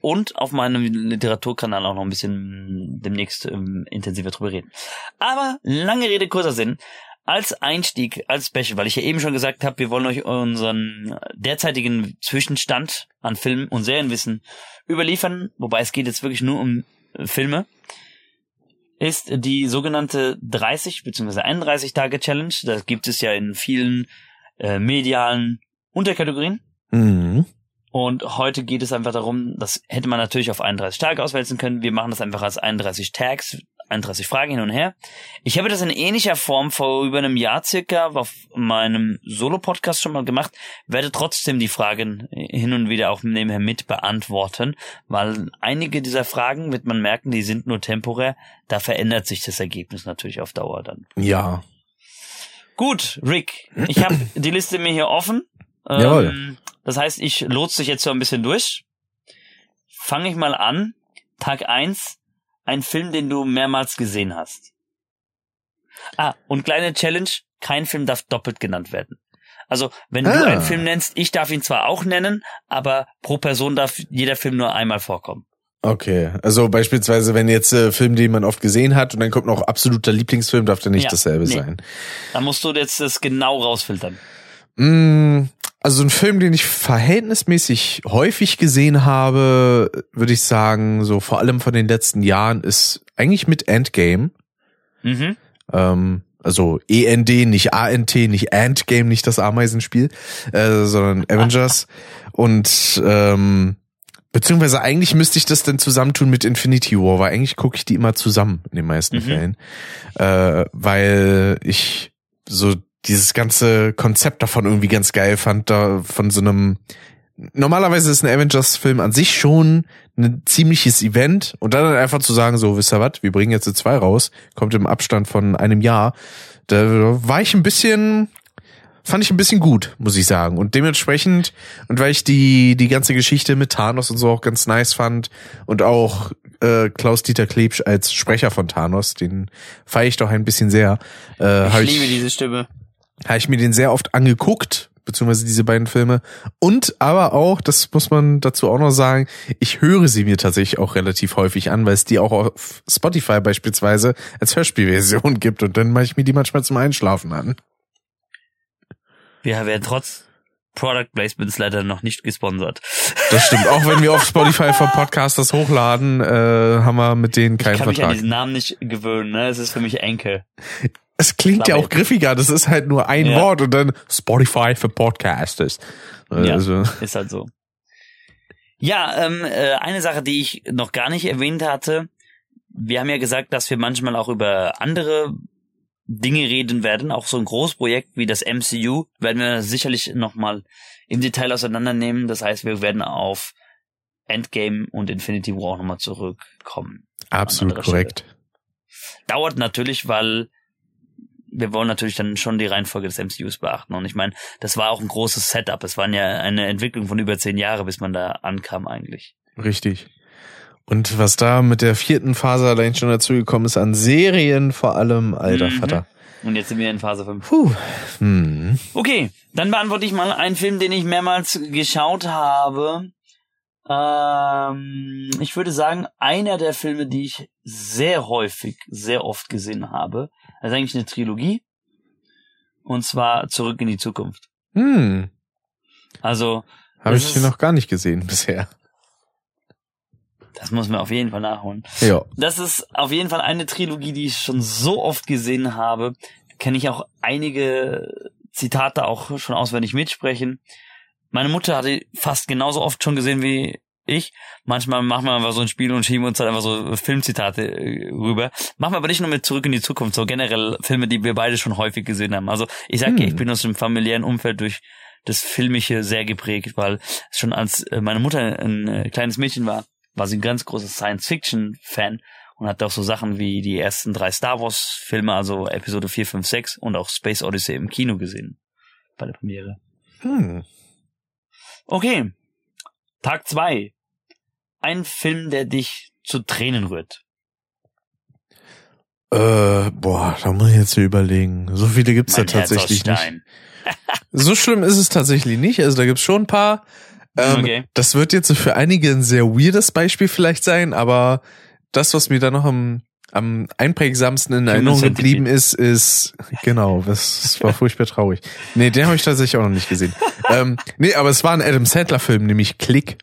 und auf meinem Literaturkanal auch noch ein bisschen demnächst ähm, intensiver drüber reden. Aber lange Rede, kurzer Sinn. Als Einstieg, als Special, weil ich ja eben schon gesagt habe, wir wollen euch unseren derzeitigen Zwischenstand an Film- und Serienwissen überliefern, wobei es geht jetzt wirklich nur um äh, Filme, ist die sogenannte 30 bzw. 31 Tage Challenge. Das gibt es ja in vielen äh, medialen Unterkategorien. Mhm. Und heute geht es einfach darum, das hätte man natürlich auf 31 Tage auswälzen können. Wir machen das einfach als 31 Tags, 31 Fragen hin und her. Ich habe das in ähnlicher Form vor über einem Jahr circa auf meinem Solo-Podcast schon mal gemacht, werde trotzdem die Fragen hin und wieder auch nebenher mit beantworten, weil einige dieser Fragen wird man merken, die sind nur temporär. Da verändert sich das Ergebnis natürlich auf Dauer dann. Ja. Gut, Rick, ich habe die Liste mir hier offen. Ähm, Jawohl. Das heißt, ich lotse dich jetzt so ein bisschen durch. Fange ich mal an. Tag eins, ein Film, den du mehrmals gesehen hast. Ah, und kleine Challenge, kein Film darf doppelt genannt werden. Also, wenn du Ah. einen Film nennst, ich darf ihn zwar auch nennen, aber pro Person darf jeder Film nur einmal vorkommen. Okay, also beispielsweise, wenn jetzt äh, Film, den man oft gesehen hat und dann kommt noch absoluter Lieblingsfilm, darf der nicht Ja, dasselbe nee. sein. Da musst du jetzt das genau rausfiltern. Mm, Also ein Film, den ich verhältnismäßig häufig gesehen habe, würde ich sagen, so vor allem von den letzten Jahren, ist eigentlich mit Endgame. Mhm. Ähm, also END, nicht ANT, nicht Endgame, nicht das Ameisenspiel, äh, sondern Avengers. Und ähm, beziehungsweise eigentlich müsste ich das dann zusammentun mit Infinity War, weil eigentlich gucke ich die immer zusammen in den meisten Mhm. Fällen. Äh, weil ich so dieses ganze Konzept davon irgendwie ganz geil fand, da von so einem Normalerweise ist ein Avengers-Film an sich schon ein ziemliches Event und dann einfach zu sagen, so, wisst ihr was, wir bringen jetzt zwei raus, kommt im Abstand von einem Jahr, da war ich ein bisschen, fand ich ein bisschen gut, muss ich sagen. Und dementsprechend, und weil ich die, die ganze Geschichte mit Thanos und so auch ganz nice fand und auch äh, Klaus-Dieter Klebsch als Sprecher von Thanos. Den feiere ich doch ein bisschen sehr. Äh, Ich liebe ich, diese Stimme. Habe ich mir den sehr oft angeguckt, beziehungsweise diese beiden Filme. Und aber auch, das muss man dazu auch noch sagen, ich höre sie mir tatsächlich auch relativ häufig an, weil es die auch auf Spotify beispielsweise als Hörspielversion gibt und dann mache ich mir die manchmal zum Einschlafen an. Wir werden trotz Product Placements leider noch nicht gesponsert. Das stimmt. Auch wenn wir auf Spotify für Podcasters hochladen, äh, haben wir mit denen Ich keinen kann mich an Vertrag. diesen Namen nicht gewöhnen, ne? Es ist für mich Enkel. Es klingt ja Klar, auch griffiger. Das ist halt nur ein Ja. Wort und dann Spotify für Podcasters. Ja. Also, Ist halt so. Ja, ähm, äh, eine Sache, die ich noch gar nicht erwähnt hatte. Wir haben ja gesagt, dass wir manchmal auch über andere Dinge reden werden. Auch so ein Großprojekt wie das MCU werden wir sicherlich nochmal im Detail auseinandernehmen. Das heißt, wir werden auf Endgame und Infinity War auch nochmal zurückkommen. absolut korrekt. Dauert natürlich, weil wir wollen natürlich dann schon die Reihenfolge des MCUs beachten. Und ich meine, das war auch ein großes Setup. Es waren ja eine Entwicklung von über zehn Jahren, bis man da ankam eigentlich. Richtig. Und was da mit der vierten Phase allein schon dazu gekommen ist an Serien vor allem, alter Mhm. Vater. Und jetzt sind wir in Phase 5. Puh. Hm. Okay, dann beantworte ich mal einen Film, den ich mehrmals geschaut habe. Ähm, ich würde sagen, einer der Filme, die ich sehr häufig, sehr oft gesehen habe, das ist eigentlich eine Trilogie. Und zwar Zurück in die Zukunft. Hm. Also, Habe ich hier noch gar nicht gesehen bisher. das muss man auf jeden Fall nachholen. Ja. Das ist auf jeden Fall eine Trilogie, die ich schon so oft gesehen habe. Kenne ich auch einige Zitate auch schon auswendig mitsprechen. Meine Mutter hatte fast genauso oft schon gesehen wie ich. Manchmal machen wir einfach so ein Spiel und schieben uns halt einfach so Filmzitate äh, rüber. Machen wir aber nicht nur mit Zurück in die Zukunft, so generell Filme, die wir beide schon häufig gesehen haben. Also ich sag ja, Hm. ich bin aus dem familiären Umfeld durch das Filmische sehr geprägt, weil schon als äh, meine Mutter ein äh, kleines Mädchen war, war sie ein ganz großer Science-Fiction-Fan und hat auch so Sachen wie die ersten drei Star Wars-Filme, also Episode 4, 5, 6 und auch Space Odyssey im Kino gesehen bei der Premiere. Hm. Okay, Tag zwei. Ein Film, der dich zu Tränen rührt. Äh, boah, da muss ich jetzt hier überlegen. So viele gibt's Mein da Herz tatsächlich nicht. So schlimm ist es tatsächlich nicht. Also da gibt's schon ein paar. Ähm, Okay. Das wird jetzt für einige ein sehr weirdes Beispiel vielleicht sein, aber das, was mir da noch am, am einprägsamsten in Erinnerung geblieben ist, ist, genau, das, das war furchtbar traurig. Nee, den habe ich tatsächlich auch noch nicht gesehen. ähm, nee, aber es war ein Adam Sandler-Film, nämlich Click.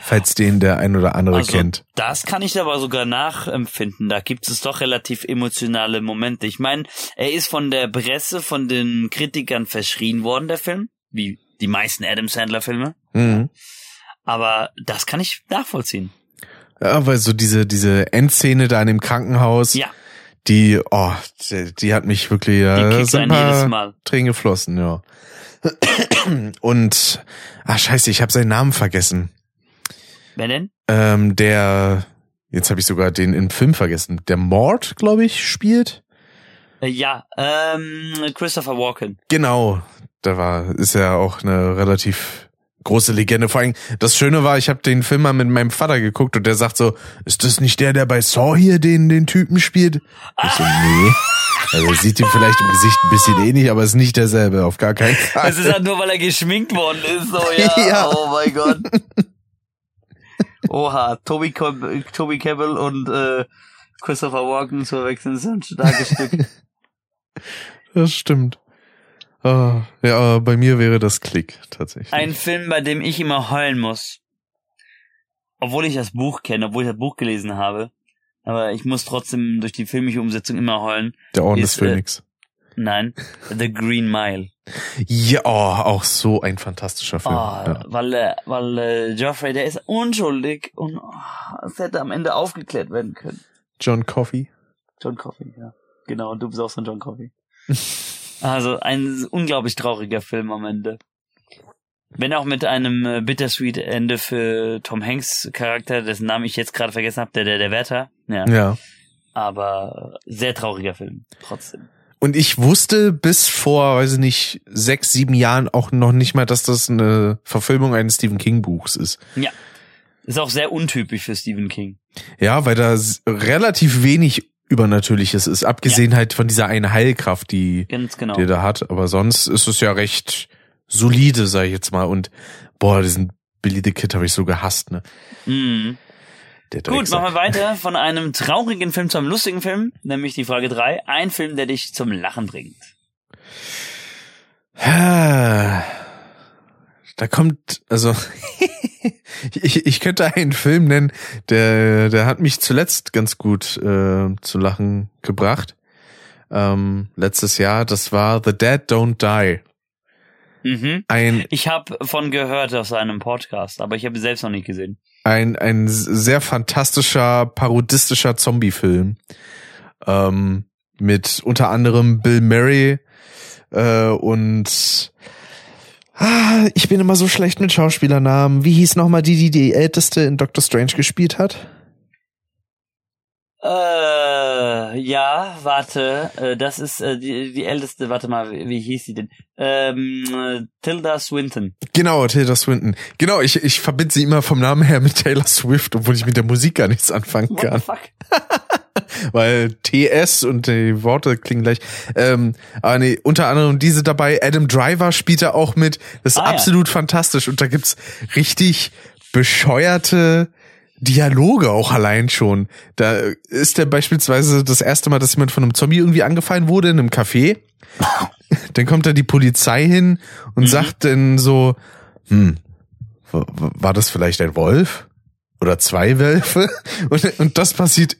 Falls den der ein oder andere Also, kennt. Das kann ich aber sogar nachempfinden. Da gibt es doch relativ emotionale Momente. Ich meine, er ist von der Presse, von den Kritikern verschrien worden, der Film. Wie die meisten Adam Sandler-Filme. Mhm. Aber das kann ich nachvollziehen. Ja, weil so diese, diese Endszene da in dem Krankenhaus, Ja, die, oh, die, die hat mich wirklich, ja, du sind ein ein paar jedes Mal. Tränen geflossen, ja. Und, ah, scheiße, ich habe seinen Namen vergessen. Wer denn? Ähm, der, jetzt habe ich sogar den im Film vergessen. Der Mord, glaube ich, spielt. Äh, ja, ähm, Christopher Walken. Genau, da war, ist ja auch eine relativ große Legende. Vor allem, das Schöne war, ich habe den Film mal mit meinem Vater geguckt und der sagt so, ist das nicht der, der bei Saw hier den, den Typen spielt? Ich so, nee. Also sieht ihm vielleicht im Gesicht ein bisschen ähnlich, aber ist nicht derselbe, auf gar keinen Fall. Es ist halt nur, weil er geschminkt worden ist. So, ja. Ja. Oh mein Gott. Oha, Toby, Cob- Toby Cabell und äh, Christopher Walken zu wechseln ist ein starkes Stück. Das stimmt. Ah, ja, bei mir wäre das Klick tatsächlich. Ein Film, bei dem ich immer heulen muss. Obwohl ich das Buch kenne, obwohl ich das Buch gelesen habe. Aber ich muss trotzdem durch die filmische Umsetzung immer heulen. der Orden des ist, äh, Phönix. Nein, The Green Mile. Ja, oh, auch so ein fantastischer Oh, Film. ja. Weil, äh, weil äh, Geoffrey, der ist unschuldig und oh, es hätte am Ende aufgeklärt werden können. John Coffey. John Coffey, ja. Genau, und du bist auch so ein John Coffey. also ein unglaublich trauriger Film am Ende. Wenn auch mit einem äh, bittersweet Ende für Tom Hanks Charakter, dessen Namen ich jetzt gerade vergessen habe, der, der, der Wärter. Ja. Ja. Aber sehr trauriger Film, trotzdem. Und ich wusste bis vor, weiß ich nicht, sechs, sieben Jahren auch noch nicht mal, dass das eine Verfilmung eines Stephen King Buchs ist. Ja. Ist auch sehr untypisch für Stephen King. Ja, weil da relativ wenig Übernatürliches ist, abgesehen halt von dieser einen Heilkraft, die, genau. die er da hat. Aber sonst ist es ja recht solide, sag ich jetzt mal. Und boah, diesen Billy the Kid habe ich so gehasst, ne? Mhm. Gut, machen wir weiter von einem traurigen Film zu einem lustigen Film, nämlich die Frage drei. Ein Film, der dich zum Lachen bringt. Da kommt, also ich, ich könnte einen Film nennen, der, der hat mich zuletzt ganz gut äh, zu lachen gebracht. Ähm, letztes Jahr, das war The Dead Don't Die. Mhm. Ein, Ich habe von gehört aus einem Podcast, aber ich habe selbst noch nicht gesehen. Ein, ein sehr fantastischer, parodistischer Zombie-Film. Ähm, mit unter anderem Bill Murray äh, und ah, ich bin immer so schlecht mit Schauspielernamen. Wie hieß nochmal die, die die älteste in Doctor Strange gespielt hat? Äh, ja, warte, äh, das ist äh, die, die älteste, warte mal, wie, wie hieß sie denn? Ähm, äh, Tilda Swinton. Genau, Taylor Swinton. Genau, ich, ich verbinde sie immer vom Namen her mit Taylor Swift, obwohl ich mit der Musik gar nichts anfangen What the kann. fuck? Weil TS und die Worte klingen gleich. Ähm, aber nee, unter anderem diese dabei. Adam Driver spielt da auch mit. Das ist Ah, ja. absolut fantastisch. Und da gibt's richtig bescheuerte Dialoge auch allein schon. Da ist der beispielsweise das erste Mal, dass jemand von einem Zombie irgendwie angefallen wurde in einem Café. Dann kommt da die Polizei hin und Mhm. sagt dann so, hm, war das vielleicht ein Wolf? Oder zwei Wölfe? Und, und das passiert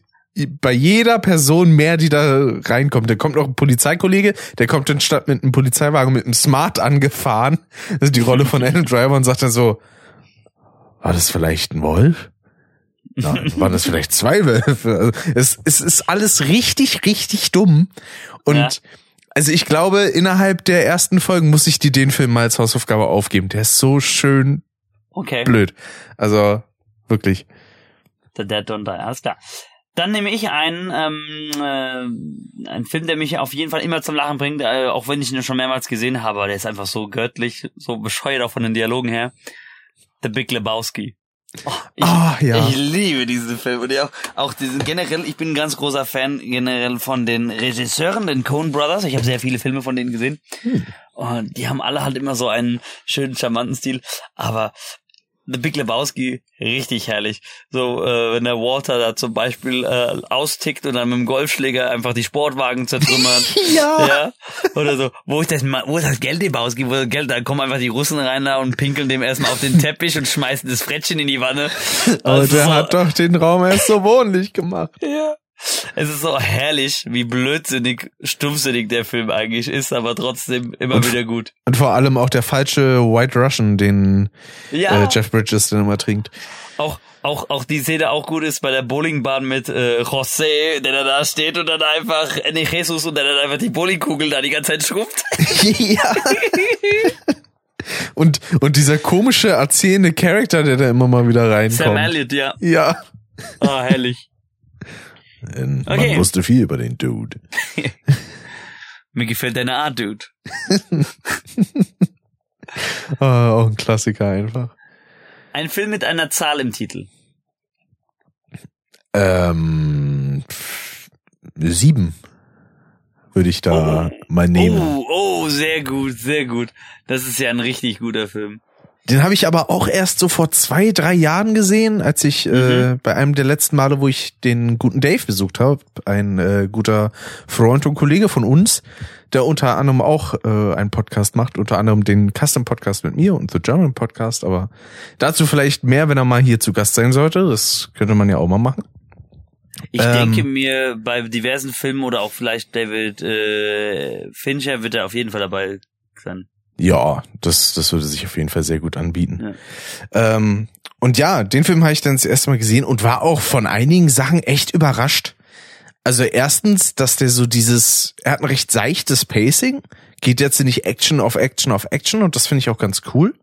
bei jeder Person mehr, die da reinkommt. Da kommt noch ein Polizeikollege, der kommt dann statt mit einem Polizeiwagen mit einem Smart angefahren. Das ist die Rolle von Adam Driver und sagt dann so, war das vielleicht ein Wolf? Nein, waren das vielleicht zwei Wölfe? Also es, es ist alles richtig, richtig dumm. Und Ja. also ich glaube, innerhalb der ersten Folgen muss ich dir den Film mal als Hausaufgabe aufgeben. Der ist so schön Okay. blöd. Also wirklich. The Dead Don't Die, alles klar. Dann nehme ich einen, ähm, äh, einen Film, der mich auf jeden Fall immer zum Lachen bringt, äh, auch wenn ich ihn schon mehrmals gesehen habe, aber der ist einfach so göttlich, so bescheuert auch von den Dialogen her. The Big Lebowski. Oh, ich, Ah, ja. ich liebe diesen Film und auch, auch diesen generell, ich bin ein ganz großer Fan generell von den Regisseuren, den Coen Brothers. Ich habe sehr viele Filme von denen gesehen. Und die haben alle halt immer so einen schönen, charmanten Stil. Aber The Big Lebowski, richtig herrlich. So, äh, wenn der Walter da zum Beispiel äh, austickt und dann mit dem Golfschläger einfach die Sportwagen zertrümmert. Ja. ja. Oder so, wo ist das, wo ist das Geld Lebowski? Wo ist das Geld? Da kommen einfach die Russen rein da und pinkeln dem erstmal auf den Teppich und schmeißen das Frettchen in die Wanne. Aber Also der so- hat doch den Raum erst so wohnlich gemacht. ja. Es ist so herrlich, wie blödsinnig, stumpfsinnig der Film eigentlich ist, aber trotzdem immer wieder gut. Und vor allem auch der falsche White Russian, den Ja, äh, Jeff Bridges dann immer trinkt. auch, auch, auch die Szene auch gut ist bei der Bowlingbahn mit äh, José, der da, da steht und dann einfach, äh, nee, Jesus und der dann einfach die Bowlingkugel da die ganze Zeit schrubbt. ja. Und, und dieser komische, erzählende Charakter, der da immer mal wieder Sam reinkommt. Elliott, ja. Ja. Ah, herrlich. Ähm, Okay. Man wusste viel über den Dude. Mir gefällt deine Art, Dude. Ah, auch ein Klassiker einfach. Ein Film mit einer Zahl im Titel. Ähm, sieben würde ich da mal nehmen. Oh, oh, sehr gut, sehr gut. Das ist ja ein richtig guter Film. Den habe ich aber auch erst so vor zwei, drei Jahren gesehen, als ich äh, bei einem der letzten Male, wo ich den guten Dave besucht habe, ein äh, guter Freund und Kollege von uns, der unter anderem auch äh, einen Podcast macht, unter anderem den Custom Podcast mit mir und The German Podcast, aber dazu vielleicht mehr, wenn er mal hier zu Gast sein sollte. Das könnte man ja auch mal machen. Ich Ähm. denke mir, bei diversen Filmen oder auch vielleicht David äh, Fincher wird er auf jeden Fall dabei sein. Ja, das, das würde sich auf jeden Fall sehr gut anbieten. Ähm, und ja, den Film habe ich dann das erste Mal gesehen und war auch von einigen Sachen echt überrascht. Also erstens, dass der so dieses, er hat ein recht seichtes Pacing, geht jetzt nicht Action auf Action auf Action und das finde ich auch ganz cool.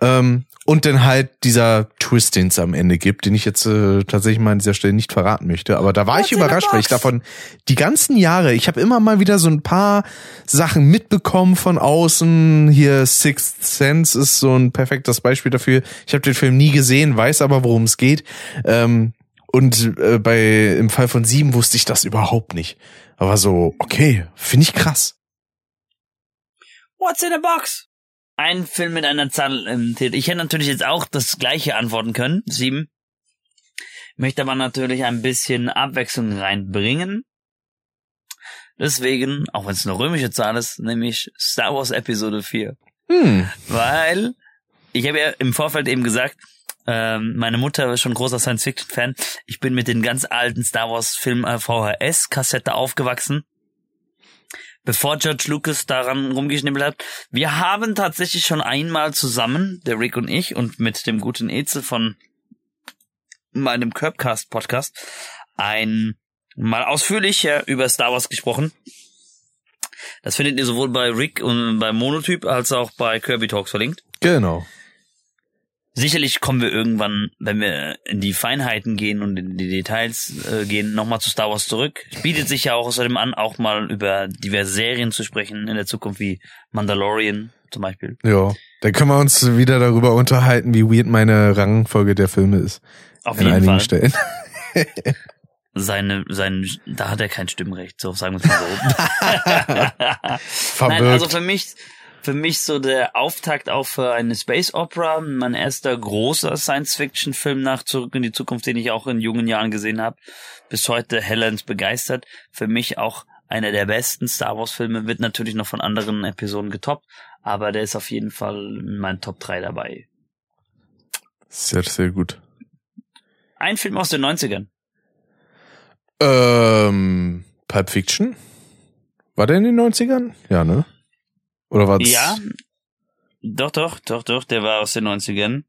Ähm, und dann halt dieser Twist, den es am Ende gibt, den ich jetzt äh, tatsächlich mal an dieser Stelle nicht verraten möchte. Aber da war What's ich überrascht, weil ich davon die ganzen Jahre, ich habe immer mal wieder so ein paar Sachen mitbekommen von außen. Hier Sixth Sense ist so ein perfektes Beispiel dafür. Ich habe den Film nie gesehen, weiß aber, worum es geht. Ähm, und äh, bei im Fall von sieben wusste ich das überhaupt nicht. Aber so, okay, finde ich krass. What's in a box? Ein Film mit einer Zahl im Titel. Ich hätte natürlich jetzt auch das gleiche antworten können. Sieben. Möchte aber natürlich ein bisschen Abwechslung reinbringen. Deswegen, auch wenn es eine römische Zahl ist, nämlich Star Wars Episode 4. Hm. Weil, ich habe ja im Vorfeld eben gesagt, ähm, meine Mutter ist schon großer Science-Fiction-Fan. Ich bin mit den ganz alten Star Wars-Film äh, VHS-Kassette aufgewachsen bevor George Lucas daran rumgeschnibbelt hat. Wir haben tatsächlich schon einmal zusammen, der Rick und ich, und mit dem guten Eze von meinem Curbcast-Podcast, ein mal ausführlicher über Star Wars gesprochen. Das findet ihr sowohl bei Rick und bei Monotyp als auch bei Kirby Talks verlinkt. Genau. Sicherlich kommen wir irgendwann, wenn wir in die Feinheiten gehen und in die Details äh, gehen, nochmal zu Star Wars zurück. Es bietet sich ja auch außerdem an, auch mal über diverse Serien zu sprechen in der Zukunft, wie Mandalorian zum Beispiel. Ja. Dann können wir uns wieder darüber unterhalten, wie weird meine Rangfolge der Filme ist. Auf an jeden einigen Fall. Stellen. Seine, sein, da hat er kein Stimmrecht, so sagen wir es mal so. Nein, also für mich, für mich so der Auftakt für eine Space Opera, mein erster großer Science-Fiction-Film nach Zurück in die Zukunft, den ich auch in jungen Jahren gesehen habe. Bis heute Helens begeistert. Für mich auch einer der besten Star Wars-Filme, wird natürlich noch von anderen Episoden getoppt, aber der ist auf jeden Fall in meinen Top 3 dabei. Sehr, sehr gut. Ein Film aus den 90ern. Ähm, Pulp Fiction? War der in den 90ern? Ja, ne? Oder war das? Ja, doch, doch, doch, doch, der war aus den 90ern.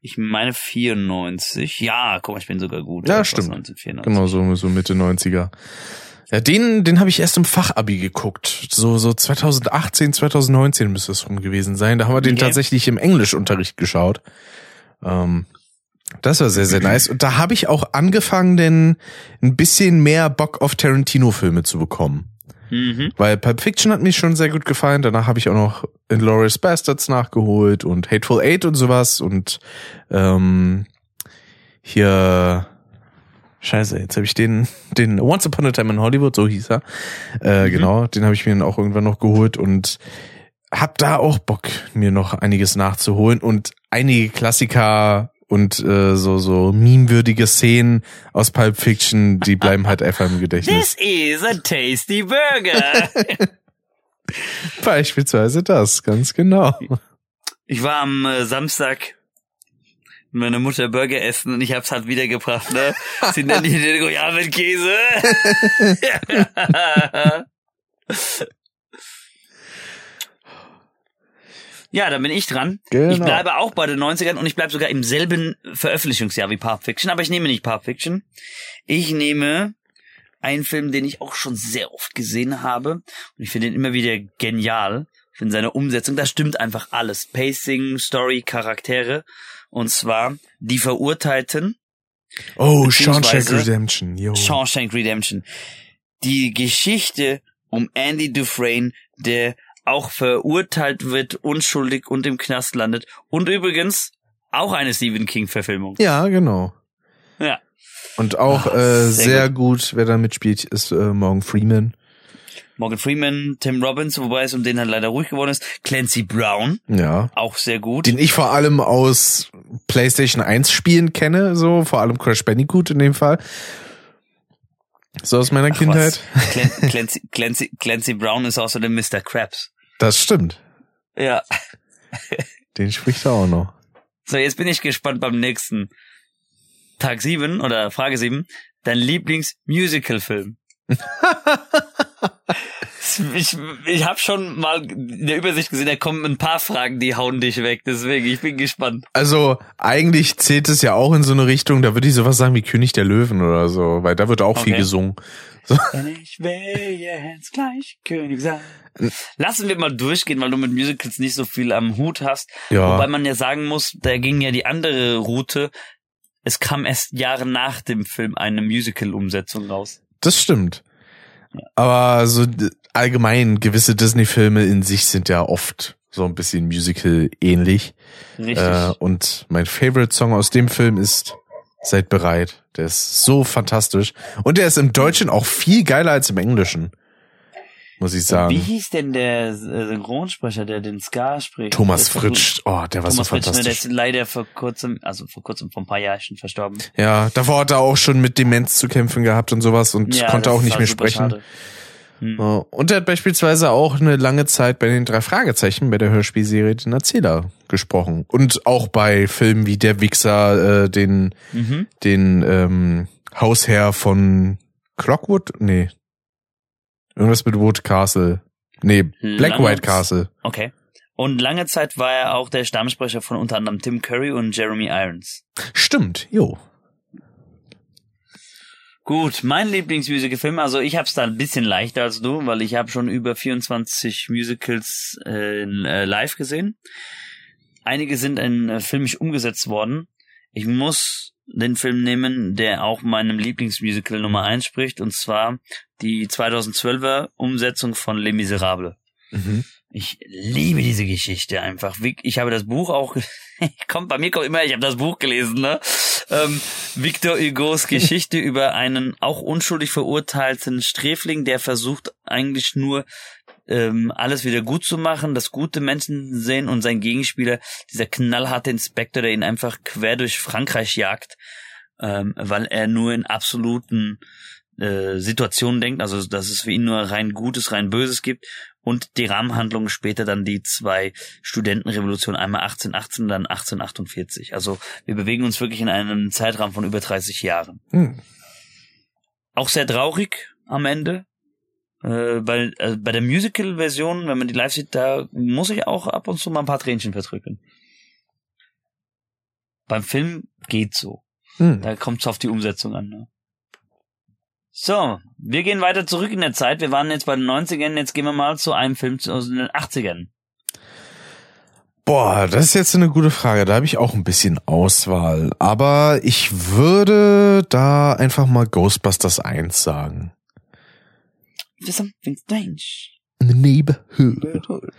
Ich meine 94. Ja, guck mal, ich bin sogar gut. Ja, stimmt. 1994. Genau, so, so Mitte 90er. Ja, den, den habe ich erst im Fachabi geguckt. So, so 2018, 2019 müsste es rum gewesen sein. Da haben wir den Okay. tatsächlich im Englischunterricht geschaut. Ähm, das war sehr, sehr nice. Und da habe ich auch angefangen, denn ein bisschen mehr Bock auf Tarantino-Filme zu bekommen. Mhm. Weil Pulp Fiction hat mir schon sehr gut gefallen. Danach habe ich auch noch Inglourious Bastards nachgeholt und Hateful Eight und sowas. Und ähm, hier Scheiße, jetzt habe ich den, den Once Upon a Time in Hollywood, so hieß er. Äh, Mhm. Genau, den habe ich mir dann auch irgendwann noch geholt und hab da auch Bock, mir noch einiges nachzuholen und einige Klassiker und äh, so so memewürdige Szenen aus Pulp Fiction, die bleiben halt einfach im Gedächtnis. This is a tasty burger. Beispielsweise das, ganz genau. ich war am äh, Samstag mit meiner Mutter Burger essen und ich hab's halt wiedergebracht, ne? Sie nennen die den Royal mit Käse. ja, da bin ich dran. Genau. Ich bleibe auch bei den 90ern und ich bleibe sogar im selben Veröffentlichungsjahr wie Pulp Fiction, aber ich nehme nicht Pulp Fiction. Ich nehme einen Film, den ich auch schon sehr oft gesehen habe und ich finde ihn immer wieder genial. Ich finde seine Umsetzung, da stimmt einfach alles. Pacing, Story, Charaktere und zwar Die Verurteilten, Oh, Shawshank Redemption, yo. Shawshank Redemption. Die Geschichte um Andy Dufresne, der auch verurteilt wird, unschuldig und im Knast landet. Und übrigens auch eine Stephen King-Verfilmung. Ja, genau. Ja. Und auch Ah, äh, sehr sehr, gut. wer da mitspielt, ist äh, Morgan Freeman. Morgan Freeman, Tim Robbins, wobei es um den halt leider ruhig geworden ist. Clancy Brown, Ja. auch sehr gut. Den ich vor allem aus PlayStation 1 Spielen kenne, so vor allem Crash Bandicoot in dem Fall. So aus meiner Ach, Kindheit. Clancy, Clancy, Clancy Brown ist außerdem Mr. Krabs. Das stimmt. Ja. Den spricht er auch noch. So, jetzt bin ich gespannt beim nächsten. Tag 7 oder Frage 7. Dein Lieblings-Musical-Film. ich, ich, habe schon mal in der Übersicht gesehen, da kommen ein paar Fragen, die hauen dich weg. Deswegen, ich bin gespannt. Also eigentlich zählt es ja auch in so eine Richtung, da würde ich sowas sagen wie König der Löwen oder so, weil da wird auch viel Okay. gesungen. So. Ich will jetzt gleich König sein. Lassen wir mal durchgehen, weil du mit Musicals nicht so viel am Hut hast. Ja. Wobei man ja sagen muss, da ging ja die andere Route. Es kam erst Jahre nach dem Film eine Musical-Umsetzung raus. Das stimmt. Aber so allgemein gewisse Disney-Filme in sich sind ja oft so ein bisschen Musical ähnlich. Richtig. Äh, und mein Favorite Song aus dem Film ist Seid bereit. Der ist so fantastisch. Und der ist im Deutschen auch viel geiler als im Englischen. Muss ich Wie sagen. hieß denn der äh, Synchronsprecher, der den Scar spricht? Thomas Der Fritsch. Oh, der war Thomas so Fritsch, ne, der fantastisch. ist leider vor kurzem, also vor kurzem, vor ein paar Jahren schon verstorben. Ja, davor hat er auch schon mit Demenz zu kämpfen gehabt und sowas und Ja, konnte auch nicht mehr sprechen. Hm. Und er hat beispielsweise auch eine lange Zeit bei den drei Fragezeichen bei der Hörspielserie den Erzähler gesprochen. Und auch bei Filmen wie Der Wichser, äh, den, Mhm. den ähm, Hausherr von Clockwood? Nee. Irgendwas mit Wood Castle. Nee, Black Lange- White Castle. Okay. Und lange Zeit war er auch der Stammsprecher von unter anderem Tim Curry und Jeremy Irons. Stimmt, jo. Gut, mein Lieblingsmusicalfilm, also ich hab's da ein bisschen leichter als du, weil ich habe schon über 24 Musicals äh, äh, live gesehen. Einige sind in äh, filmisch umgesetzt worden. Ich muss den Film nehmen, der auch meinem Lieblingsmusical Nummer 1 spricht, und zwar die 2012er Umsetzung von Les Miserables. Mhm. Ich liebe diese Geschichte einfach. Ich habe das Buch auch, kommt bei mir kommt immer, ich habe das Buch gelesen, ne? Ähm, Victor Hugos Geschichte über einen auch unschuldig verurteilten Sträfling, der versucht eigentlich nur ähm, alles wieder gut zu machen, das gute Menschen sehen und sein Gegenspieler, dieser knallharte Inspektor, der ihn einfach quer durch Frankreich jagt, ähm, weil er nur in absoluten äh, Situationen denkt, also dass es für ihn nur rein Gutes, rein Böses gibt und die Rahmenhandlung später dann die zwei Studentenrevolutionen, einmal 1818, dann 1848. Also wir bewegen uns wirklich in einem Zeitraum von über 30 Jahren. Hm. Auch sehr traurig am Ende. Äh, bei, äh, bei der Musical-Version, wenn man die live sieht, da muss ich auch ab und zu mal ein paar Tränchen verdrücken. Beim Film geht so. Hm. Da kommt es auf die Umsetzung an. Ne? So, wir gehen weiter zurück in der Zeit. Wir waren jetzt bei den 90ern, jetzt gehen wir mal zu einem Film aus den 80ern. Boah, das ist jetzt eine gute Frage. Da habe ich auch ein bisschen Auswahl. Aber ich würde da einfach mal Ghostbusters 1 sagen. There's something strange. In the neighborhood.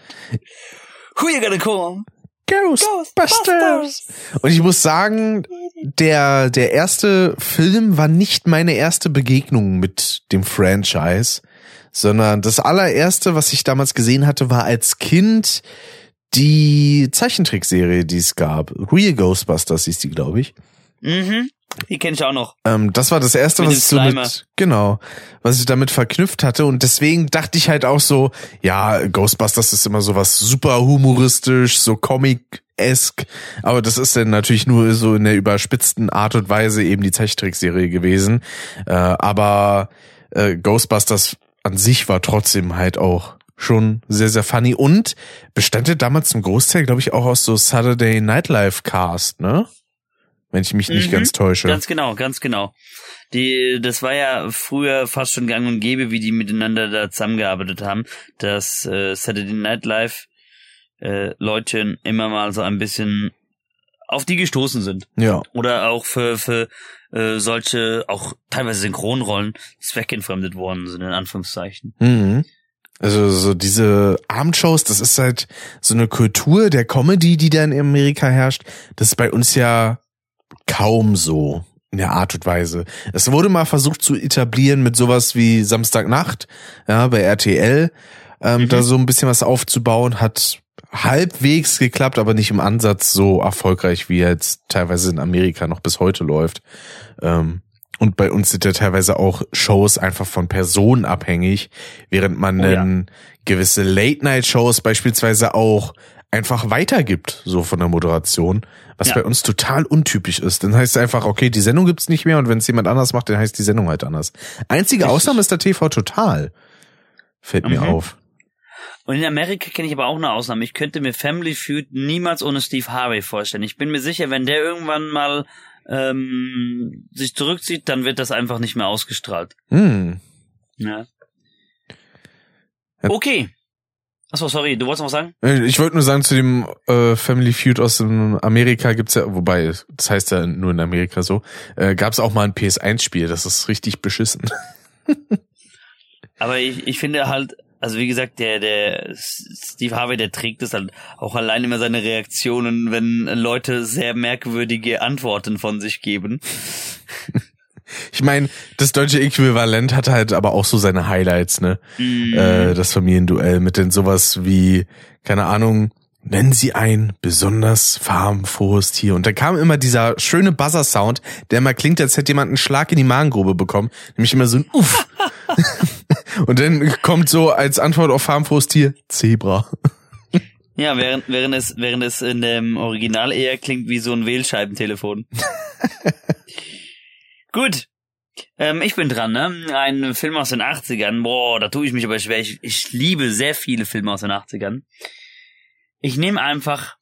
Who you gonna call? Ghostbusters. Und ich muss sagen, der, der erste Film war nicht meine erste Begegnung mit dem Franchise, sondern das allererste, was ich damals gesehen hatte, war als Kind die Zeichentrickserie, die es gab. Real Ghostbusters hieß die, glaube ich. Mhm. Die kenne ich auch noch. Ähm, das war das erste, Mit was ich so Slimer. mit, genau, was ich damit verknüpft hatte. Und deswegen dachte ich halt auch so, ja, Ghostbusters ist immer sowas super humoristisch, so Comic-esque. Aber das ist dann natürlich nur so in der überspitzten Art und Weise eben die Zeichentrickserie gewesen. Äh, aber äh, Ghostbusters an sich war trotzdem halt auch schon sehr, sehr funny und bestand ja damals zum Großteil, glaube ich, auch aus so Saturday Nightlife Cast, ne? Wenn ich mich nicht Mhm. ganz täusche. Ganz genau, ganz genau. Die, das war ja früher fast schon gang und gäbe, wie die miteinander da zusammengearbeitet haben, dass äh, Saturday Night Live äh, Leute immer mal so ein bisschen auf die gestoßen sind. ja. Oder auch für, für äh, solche, auch teilweise Synchronrollen zweckentfremdet worden sind, in Anführungszeichen. Mhm. Also so diese Abendshows, das ist halt so eine Kultur der Comedy, die da in Amerika herrscht. Das ist bei uns ja kaum so in der Art und Weise. Es wurde mal versucht zu etablieren mit sowas wie Samstagnacht, ja, bei RTL, ähm, Mhm. da so ein bisschen was aufzubauen, hat halbwegs geklappt, aber nicht im Ansatz so erfolgreich, wie jetzt teilweise in Amerika noch bis heute läuft. Ähm, und bei uns sind ja teilweise auch Shows einfach von Personen abhängig, während man Oh ja. dann gewisse Late-Night-Shows beispielsweise auch einfach weitergibt, so von der Moderation, was Ja. bei uns total untypisch ist. Dann heißt es einfach, okay, die Sendung gibt's nicht mehr und wenn es jemand anders macht, dann heißt die Sendung halt anders. Einzige Richtig. Ausnahme ist der TV Total. fällt mir Mhm. auf. Und in Amerika kenne ich aber auch eine Ausnahme. Ich könnte mir Family Feud niemals ohne Steve Harvey vorstellen. Ich bin mir sicher, wenn der irgendwann mal ähm, sich zurückzieht, dann wird das einfach nicht mehr ausgestrahlt. Hm. Ja. Okay. Achso, sorry, du wolltest noch was sagen? Äh, Ich wollte nur sagen, zu dem äh, Family Feud aus dem Amerika gibt's ja, wobei, das heißt ja nur in Amerika so, äh, gab's auch mal ein PS1-Spiel, das ist richtig beschissen. Aber ich, ich finde halt, also wie gesagt, der, der Steve Harvey, der trägt es halt auch allein immer seine Reaktionen, wenn Leute sehr merkwürdige Antworten von sich geben. Ich meine, das deutsche Äquivalent hat halt aber auch so seine Highlights, ne? Mm, Äh, das Familienduell mit den sowas wie, keine Ahnung, nennen Sie ein besonders farbenfrohes Tier. Und da kam immer dieser schöne Buzzer-Sound, der mal klingt, als hätte jemand einen Schlag in die Magengrube bekommen. Nämlich immer so ein Uff. Und dann kommt so als Antwort auf farbenfrohes Tier Zebra. Ja, während, während es, während es in dem Original eher klingt wie so ein Wählscheibentelefon. Gut. Ähm, ich bin dran, ne? Ein Film aus den 80ern. Boah, da tue ich mich aber schwer. Ich, ich liebe sehr viele Filme aus den 80ern. Ich nehme einfach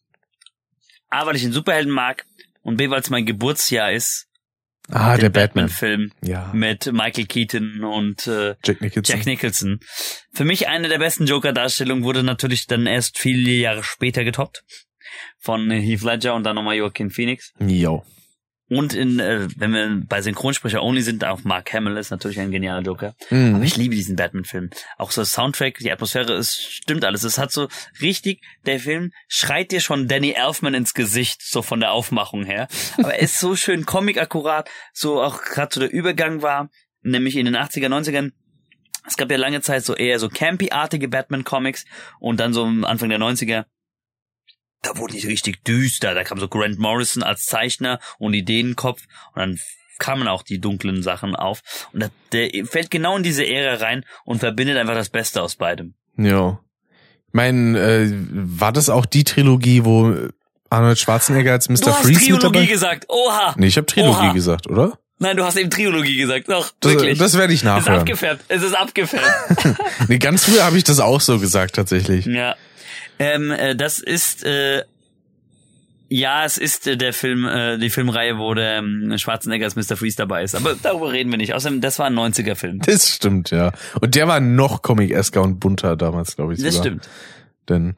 A, weil ich den Superhelden mag und B, weil es mein Geburtsjahr ist. Ah, der Batman. Batman-Film Ja, mit Michael Keaton und äh, Jack Nicholson. Jack Nicholson. Für mich eine der besten Joker-Darstellungen wurde natürlich dann erst viele Jahre später getoppt. Von Heath Ledger und dann nochmal Joaquin Phoenix. Jo. Und in, äh, wenn wir bei Synchronsprecher only sind, auch Mark Hamill ist natürlich ein genialer Joker. Mhm. Aber ich liebe diesen Batman-Film. Auch so Soundtrack, die Atmosphäre, es stimmt alles. Es hat so richtig, der Film schreit dir schon Danny Elfman ins Gesicht, so von der Aufmachung her. Aber er ist so schön comic-akkurat, so auch gerade so der Übergang war, nämlich in den 80er, 90ern. Es gab ja lange Zeit so eher so campy-artige Batman-Comics und dann so am Anfang der 90er da wurde die richtig düster. Da kam so Grant Morrison als Zeichner und Ideenkopf und dann kamen auch die dunklen Sachen auf. Und da, der fällt genau in diese Ära rein und verbindet einfach das Beste aus beidem. Ja. Ich meine, äh, war das auch die Trilogie, wo Arnold Schwarzenegger als Mr. Du hast Freeze? Trilogie gesagt. Oha. Nee, ich habe Trilogie Oha. gesagt, oder? Nein, du hast eben Trilogie gesagt. Doch, Das, wirklich. das werde ich es ist nachhören. abgefärbt. Es ist abgefärbt. Nee, ganz früher habe ich das auch so gesagt, tatsächlich. ja. Ähm, äh, das ist äh, ja, es ist äh, der Film, äh, die Filmreihe, wo der ähm, Schwarzenegger als Mr. Freeze dabei ist. Aber darüber reden wir nicht. Außerdem, das war ein 90er-Film. Das stimmt, ja. Und der war noch comic-esker und bunter damals, glaube ich. Das sogar. stimmt. Denn,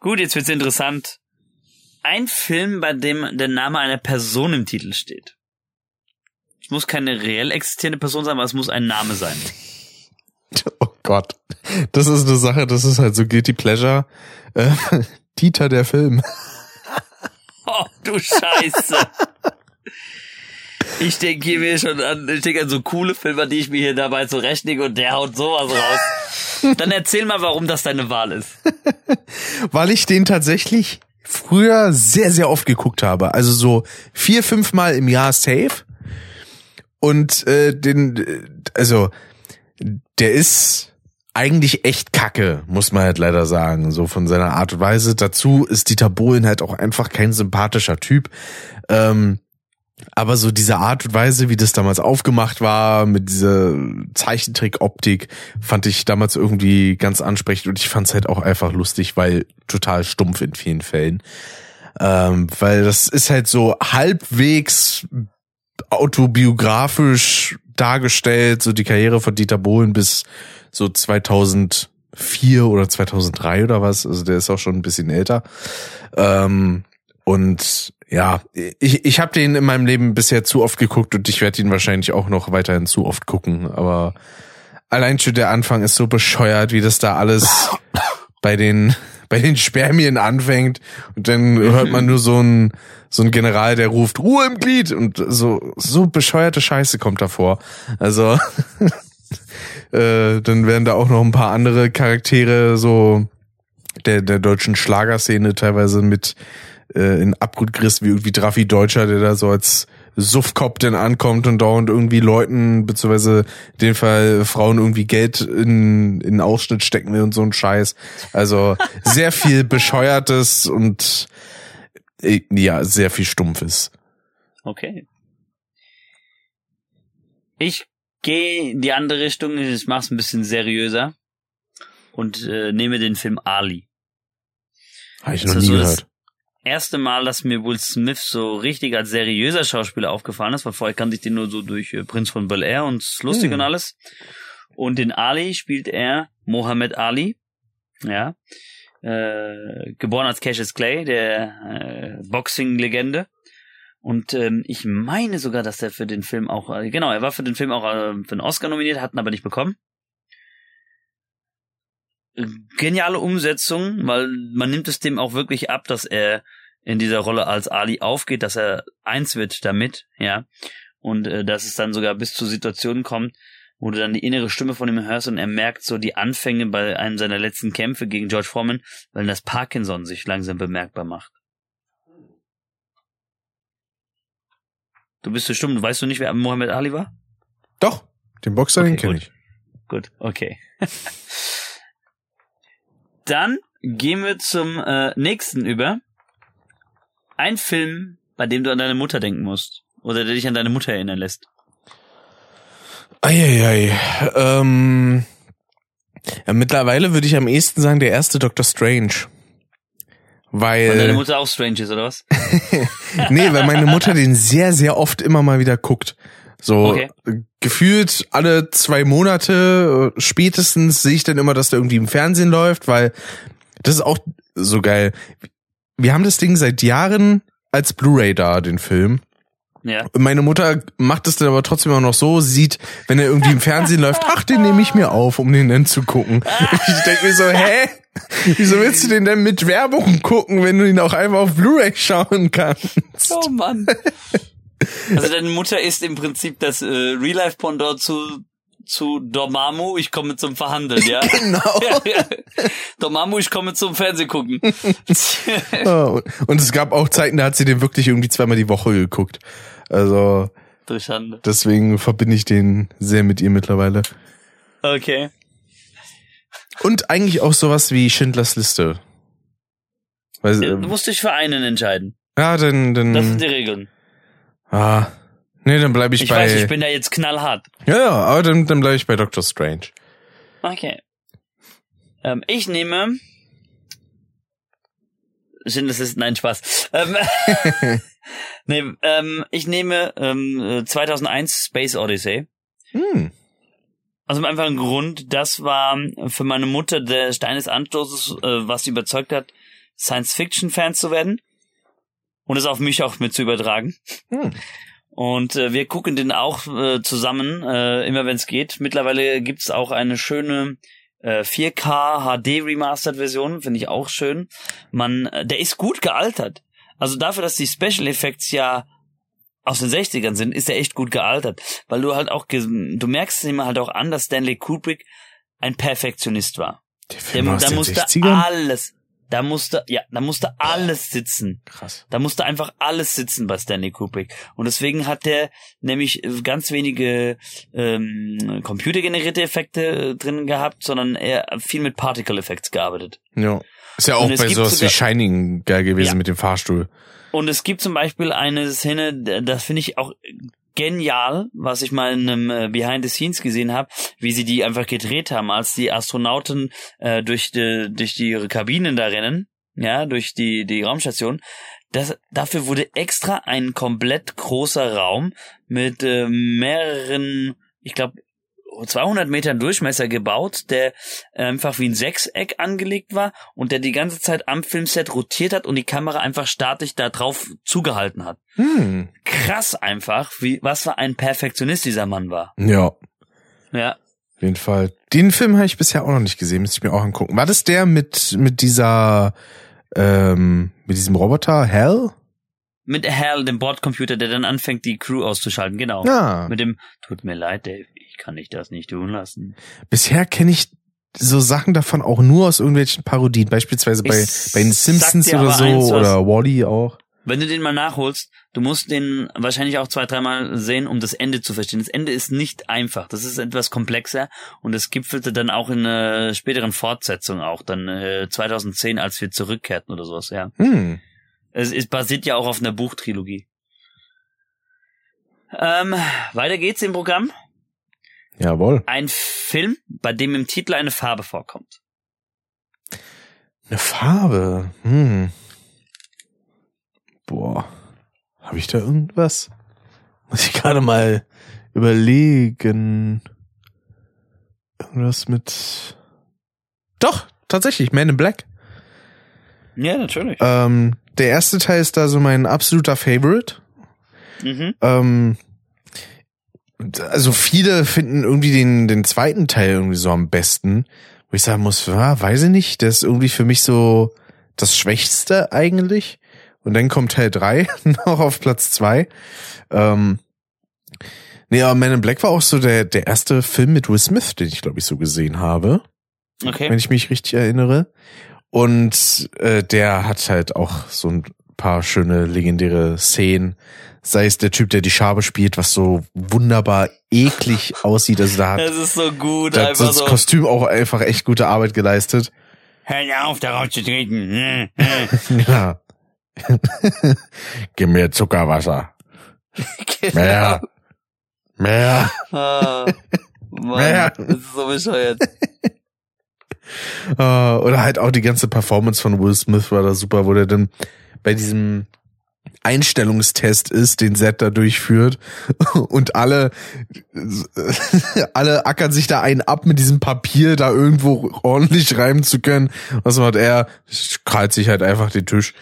Gut, jetzt wird's interessant. Ein Film, bei dem der Name einer Person im Titel steht. Es muss keine reell existierende Person sein, aber es muss ein Name sein. oh Gott. Das ist eine Sache, das ist halt so Guilty Pleasure. Äh, Dieter der Film. Oh, du Scheiße. Ich denke hier mir schon an, ich denke an so coole Filme, die ich mir hier dabei zurechtlege und der haut sowas raus. Dann erzähl mal, warum das deine Wahl ist. Weil ich den tatsächlich früher sehr, sehr oft geguckt habe. Also so vier, fünf Mal im Jahr safe. Und äh, den, äh, also der ist eigentlich echt kacke, muss man halt leider sagen, so von seiner Art und Weise. Dazu ist Dieter Bohlen halt auch einfach kein sympathischer Typ. Ähm, aber so diese Art und Weise, wie das damals aufgemacht war, mit dieser Zeichentrick-Optik, fand ich damals irgendwie ganz ansprechend und ich fand es halt auch einfach lustig, weil total stumpf in vielen Fällen. Ähm, weil das ist halt so halbwegs autobiografisch dargestellt, so die Karriere von Dieter Bohlen bis so 2004 oder 2003 oder was. Also der ist auch schon ein bisschen älter. Ähm, und ja, ich, ich habe den in meinem Leben bisher zu oft geguckt und ich werde ihn wahrscheinlich auch noch weiterhin zu oft gucken. Aber allein schon der Anfang ist so bescheuert, wie das da alles bei den bei den Spermien anfängt und dann hört man nur so ein so ein General, der ruft Ruhe im Glied und so so bescheuerte Scheiße kommt davor. Also äh, dann werden da auch noch ein paar andere Charaktere so der der deutschen Schlagerszene teilweise mit äh, in Abgrund gerissen, wie irgendwie Draffi Deutscher, der da so als Suffkopf denn ankommt und dauernd irgendwie Leuten, beziehungsweise in dem Fall Frauen irgendwie Geld in, in Ausschnitt stecken will und so ein Scheiß. Also sehr viel Bescheuertes und ja, sehr viel Stumpfes. Okay. Ich gehe in die andere Richtung, ich mach's ein bisschen seriöser und äh, nehme den Film Ali. Habe ich Das noch ist nie so das- gehört. Erste Mal, dass mir Will Smith so richtig als seriöser Schauspieler aufgefallen ist, weil vorher kannte ich den nur so durch äh, Prinz von Bel Air und ist lustig Hm. und alles. Und in Ali spielt er Mohammed Ali, ja, äh, geboren als Cassius Clay, der äh, Boxing-Legende. Und ähm, ich meine sogar, dass er für den Film auch, äh, genau, er war für den Film auch äh, für einen Oscar nominiert, hat ihn aber nicht bekommen. Äh, Geniale Umsetzung, weil man nimmt es dem auch wirklich ab, dass er in dieser Rolle als Ali aufgeht, dass er eins wird damit, ja. Und äh, dass es dann sogar bis zu Situationen kommt, wo du dann die innere Stimme von ihm hörst und er merkt so die Anfänge bei einem seiner letzten Kämpfe gegen George Foreman, weil das Parkinson sich langsam bemerkbar macht. Du bist so stumm, weißt du nicht, wer Mohammed Ali war? Doch, den Boxer, den Okay, kenne gut. ich. Gut, okay. Dann gehen wir zum äh, nächsten über. Ein Film, bei dem du an deine Mutter denken musst. Oder der dich an deine Mutter erinnern lässt. Eieiei. Ähm, ja, mittlerweile würde ich am ehesten sagen, der erste Doctor Strange. Weil deine Weil, Mutter auch strange ist, oder was? nee, weil meine Mutter den sehr, sehr oft immer mal wieder guckt. So Okay. gefühlt alle zwei Monate äh, spätestens sehe ich dann immer, dass der irgendwie im Fernsehen läuft, weil das ist auch so geil. Wir haben das Ding seit Jahren als Blu-ray da, den Film. Ja. Meine Mutter macht es dann aber trotzdem auch noch so, sieht, wenn er irgendwie im Fernsehen läuft, ach, den nehme ich mir auf, um den dann zu gucken. Ich denke mir so, hä? Wieso willst du den denn mit Werbung gucken, wenn du ihn auch einfach auf Blu-ray schauen kannst? Oh Mann. Also deine Mutter ist im Prinzip das äh, Real-Life-Pendant zu zu Dormammu, ich komme zum Verhandeln, ja? Genau. ja, ja. Dormammu, ich komme zum Fernsehgucken. Oh, Und es gab auch Zeiten, da hat sie den wirklich irgendwie zweimal die Woche geguckt. Also deswegen verbinde ich den sehr mit ihr mittlerweile. Okay. Und eigentlich auch sowas wie Schindlers Liste. Weil, Du musst dich für einen entscheiden. ja, dann, dann, Das sind die Regeln. ah, nee, dann bleibe ich, Ich bei, weiß, ich bin da jetzt knallhart. ja, ja, aber dann, dann bleibe ich bei Doctor Strange. Okay. Ähm, ich nehme. Schön, das ist nein Spaß. Ähm, nee, ähm, ich nehme ähm, äh, 2001 Space Odyssey. Hm. Also mit einfachen Grund, das war für meine Mutter der Stein des Anstoßes, äh, was sie überzeugt hat, Science-Fiction-Fan zu werden und es auf mich auch mit zu übertragen. Hm. Und äh, wir gucken den auch äh, zusammen, äh, immer wenn es geht. Mittlerweile gibt's auch eine schöne äh, 4K HD Remastered Version, finde ich auch schön. Man, äh, der ist gut gealtert. Also dafür, dass die Special Effects ja aus den 60ern sind, ist der echt gut gealtert. Weil du halt auch, du merkst ihm halt auch an, dass Stanley Kubrick ein Perfektionist war. Der Der, Film aus da musste 60ern? alles, da musste, ja, da musste alles sitzen. Krass. Da musste einfach alles sitzen bei Stanley Kubrick. Und deswegen hat der nämlich äh, ganz wenige ähm, computergenerierte Effekte äh, drin gehabt, sondern er viel mit Particle Effects gearbeitet. Ja. Ist ja auch bei sowas wie Shining geil gewesen Ja. mit dem Fahrstuhl. Und es gibt zum Beispiel eine Szene, das finde ich auch genial, was ich mal in einem äh, Behind the Scenes gesehen habe, wie sie die einfach gedreht haben, als die Astronauten äh, durch die, durch die ihre Kabinen da rennen, ja, durch die die Raumstation. Das, dafür wurde extra ein komplett großer Raum mit äh, mehreren, ich glaube 200 Metern Durchmesser gebaut, der einfach wie ein Sechseck angelegt war und der die ganze Zeit am Filmset rotiert hat und die Kamera einfach statisch da drauf zugehalten hat. Hm. Krass einfach, wie, was für ein Perfektionist dieser Mann war. Ja. Ja. Auf jeden Fall. Den Film habe ich bisher auch noch nicht gesehen, müsste ich mir auch angucken. War das der mit, mit dieser, ähm, mit diesem Roboter, Hell? Mit Hal, dem Bordcomputer, der dann anfängt, die Crew auszuschalten, genau. Ja. Mit dem, tut mir leid, Dave, kann dich das nicht tun lassen. Bisher kenne ich so Sachen davon auch nur aus irgendwelchen Parodien, beispielsweise bei, Ich bei den Simpsons oder so eins, oder Wally auch. Wenn du den mal nachholst, du musst den wahrscheinlich auch zwei, dreimal sehen, um das Ende zu verstehen. Das Ende ist nicht einfach. Das ist etwas komplexer und es gipfelte dann auch in einer späteren Fortsetzung auch, dann äh, 2010, als wir zurückkehrten oder sowas, ja. Hm. Es ist, basiert ja auch auf einer Buchtrilogie. Ähm, weiter geht's im Programm. Jawohl. Ein Film, bei dem im Titel eine Farbe vorkommt. Eine Farbe. Hm. Boah. Habe ich da irgendwas? Muss ich gerade mal überlegen. Irgendwas mit. Doch, tatsächlich, Man in Black. Ja, natürlich. Ähm, der erste Teil ist da so mein absoluter Favorite. Mhm. Ähm, also viele finden irgendwie den, den zweiten Teil irgendwie so am besten. Wo ich sagen muss, ja, weiß ich nicht, der ist irgendwie für mich so das Schwächste eigentlich. Und dann kommt Teil 3 noch auf Platz 2. Ähm, nee, aber Man in Black war auch so der, der erste Film mit Will Smith, den ich, glaube ich, so gesehen habe. Okay. Wenn ich mich richtig erinnere. Und äh, der hat halt auch so ein paar schöne legendäre Szenen. Sei es der Typ, der die Schabe spielt, was so wunderbar eklig aussieht. Also da hat Das ist so gut, da hat das so. Kostüm auch einfach echt gute Arbeit geleistet. Hör auf, darauf zu treten. Ja. Gib mir Zuckerwasser. Mehr. Mehr. Ah, Mann, Ja. das ist so bescheuert. Äh, Oder halt auch die ganze Performance von Will Smith war da super, wo der dann bei diesem Einstellungstest ist, den Set da durchführt und alle alle ackern sich da einen ab mit diesem Papier da irgendwo ordentlich reimen zu können. Was macht er? Krallt sich halt einfach den Tisch.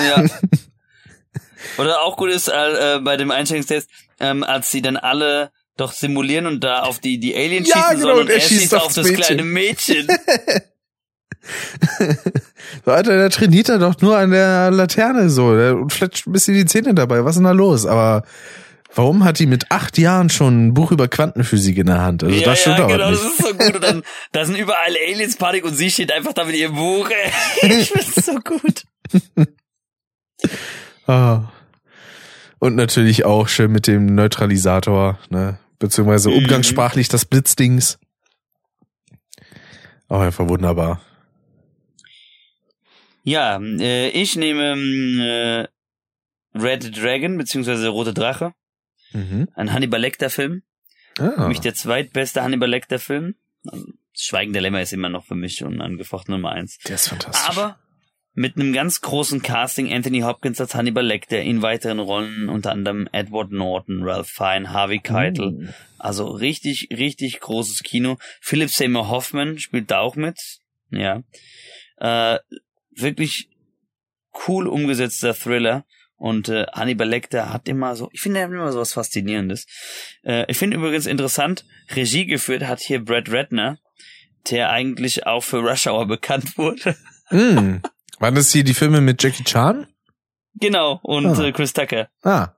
Ja. Oder auch gut ist äh, äh, bei dem Einstellungstest, ähm, als sie dann alle doch simulieren und da auf die, die Aliens Ja, schießen genau, sollen und er schießt schießt auf das Mädchen. kleine Mädchen. So, Alter, der trainiert er doch nur an der Laterne so der, und fletscht ein bisschen die Zähne dabei. Was ist denn da los? Aber warum hat die mit acht Jahren schon ein Buch über Quantenphysik in der Hand? Also ja, das stimmt ja, genau, nicht. das ist so gut. Und dann, da sind überall Aliens Panik und sie steht einfach da mit ihrem Buch. Ich find's so gut. Ah. Und natürlich auch schön mit dem Neutralisator, ne? Beziehungsweise Mhm. umgangssprachlich das Blitzdings. Auch einfach wunderbar. Ja, äh, ich nehme äh, Red Dragon, beziehungsweise Rote Drache. Mhm. Ein Hannibal Lecter Film. Ah. Für mich der zweitbeste Hannibal Lecter Film. Also, das Schweigen der Lämmer ist immer noch für mich unangefochten Nummer eins. Der ist fantastisch. Aber mit einem ganz großen Casting, Anthony Hopkins als Hannibal Lecter, in weiteren Rollen unter anderem Edward Norton, Ralph Fine, Harvey Keitel. Mm. Also richtig, richtig großes Kino. Philip Seymour Hoffman spielt da auch mit. Ja. Äh, wirklich cool umgesetzter Thriller. Und äh, Hannibal Lecter hat immer so, ich finde, er hat immer so was Faszinierendes. Äh, ich finde übrigens interessant, Regie geführt hat hier Brad Ratner, der eigentlich auch für Rush Hour bekannt wurde. Mm. Waren das hier die Filme mit Jackie Chan? genau, und Ah. äh, Chris Tucker. Ah.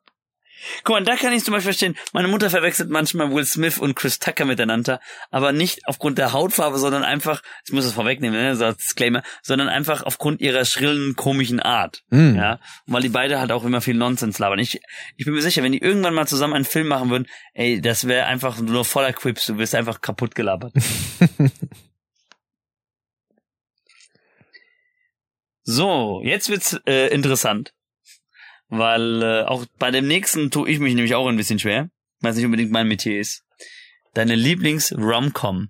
Guck mal, da kann ich zum Beispiel verstehen, meine Mutter verwechselt manchmal Will Smith und Chris Tucker miteinander, aber nicht aufgrund der Hautfarbe, sondern einfach, ich muss das vorwegnehmen, ne, so als Disclaimer, sondern einfach aufgrund ihrer schrillen, komischen Art. Mm. Ja, und weil die beide halt auch immer viel Nonsens labern. Ich, ich bin mir sicher, wenn die irgendwann mal zusammen einen Film machen würden, ey, das wäre einfach nur voller Quips, du wirst einfach kaputt gelabert. so, jetzt wird's äh, interessant. Weil äh, auch bei dem nächsten tue ich mich nämlich auch ein bisschen schwer, weil es nicht unbedingt mein Metier ist. Deine Lieblings-Rom-Com.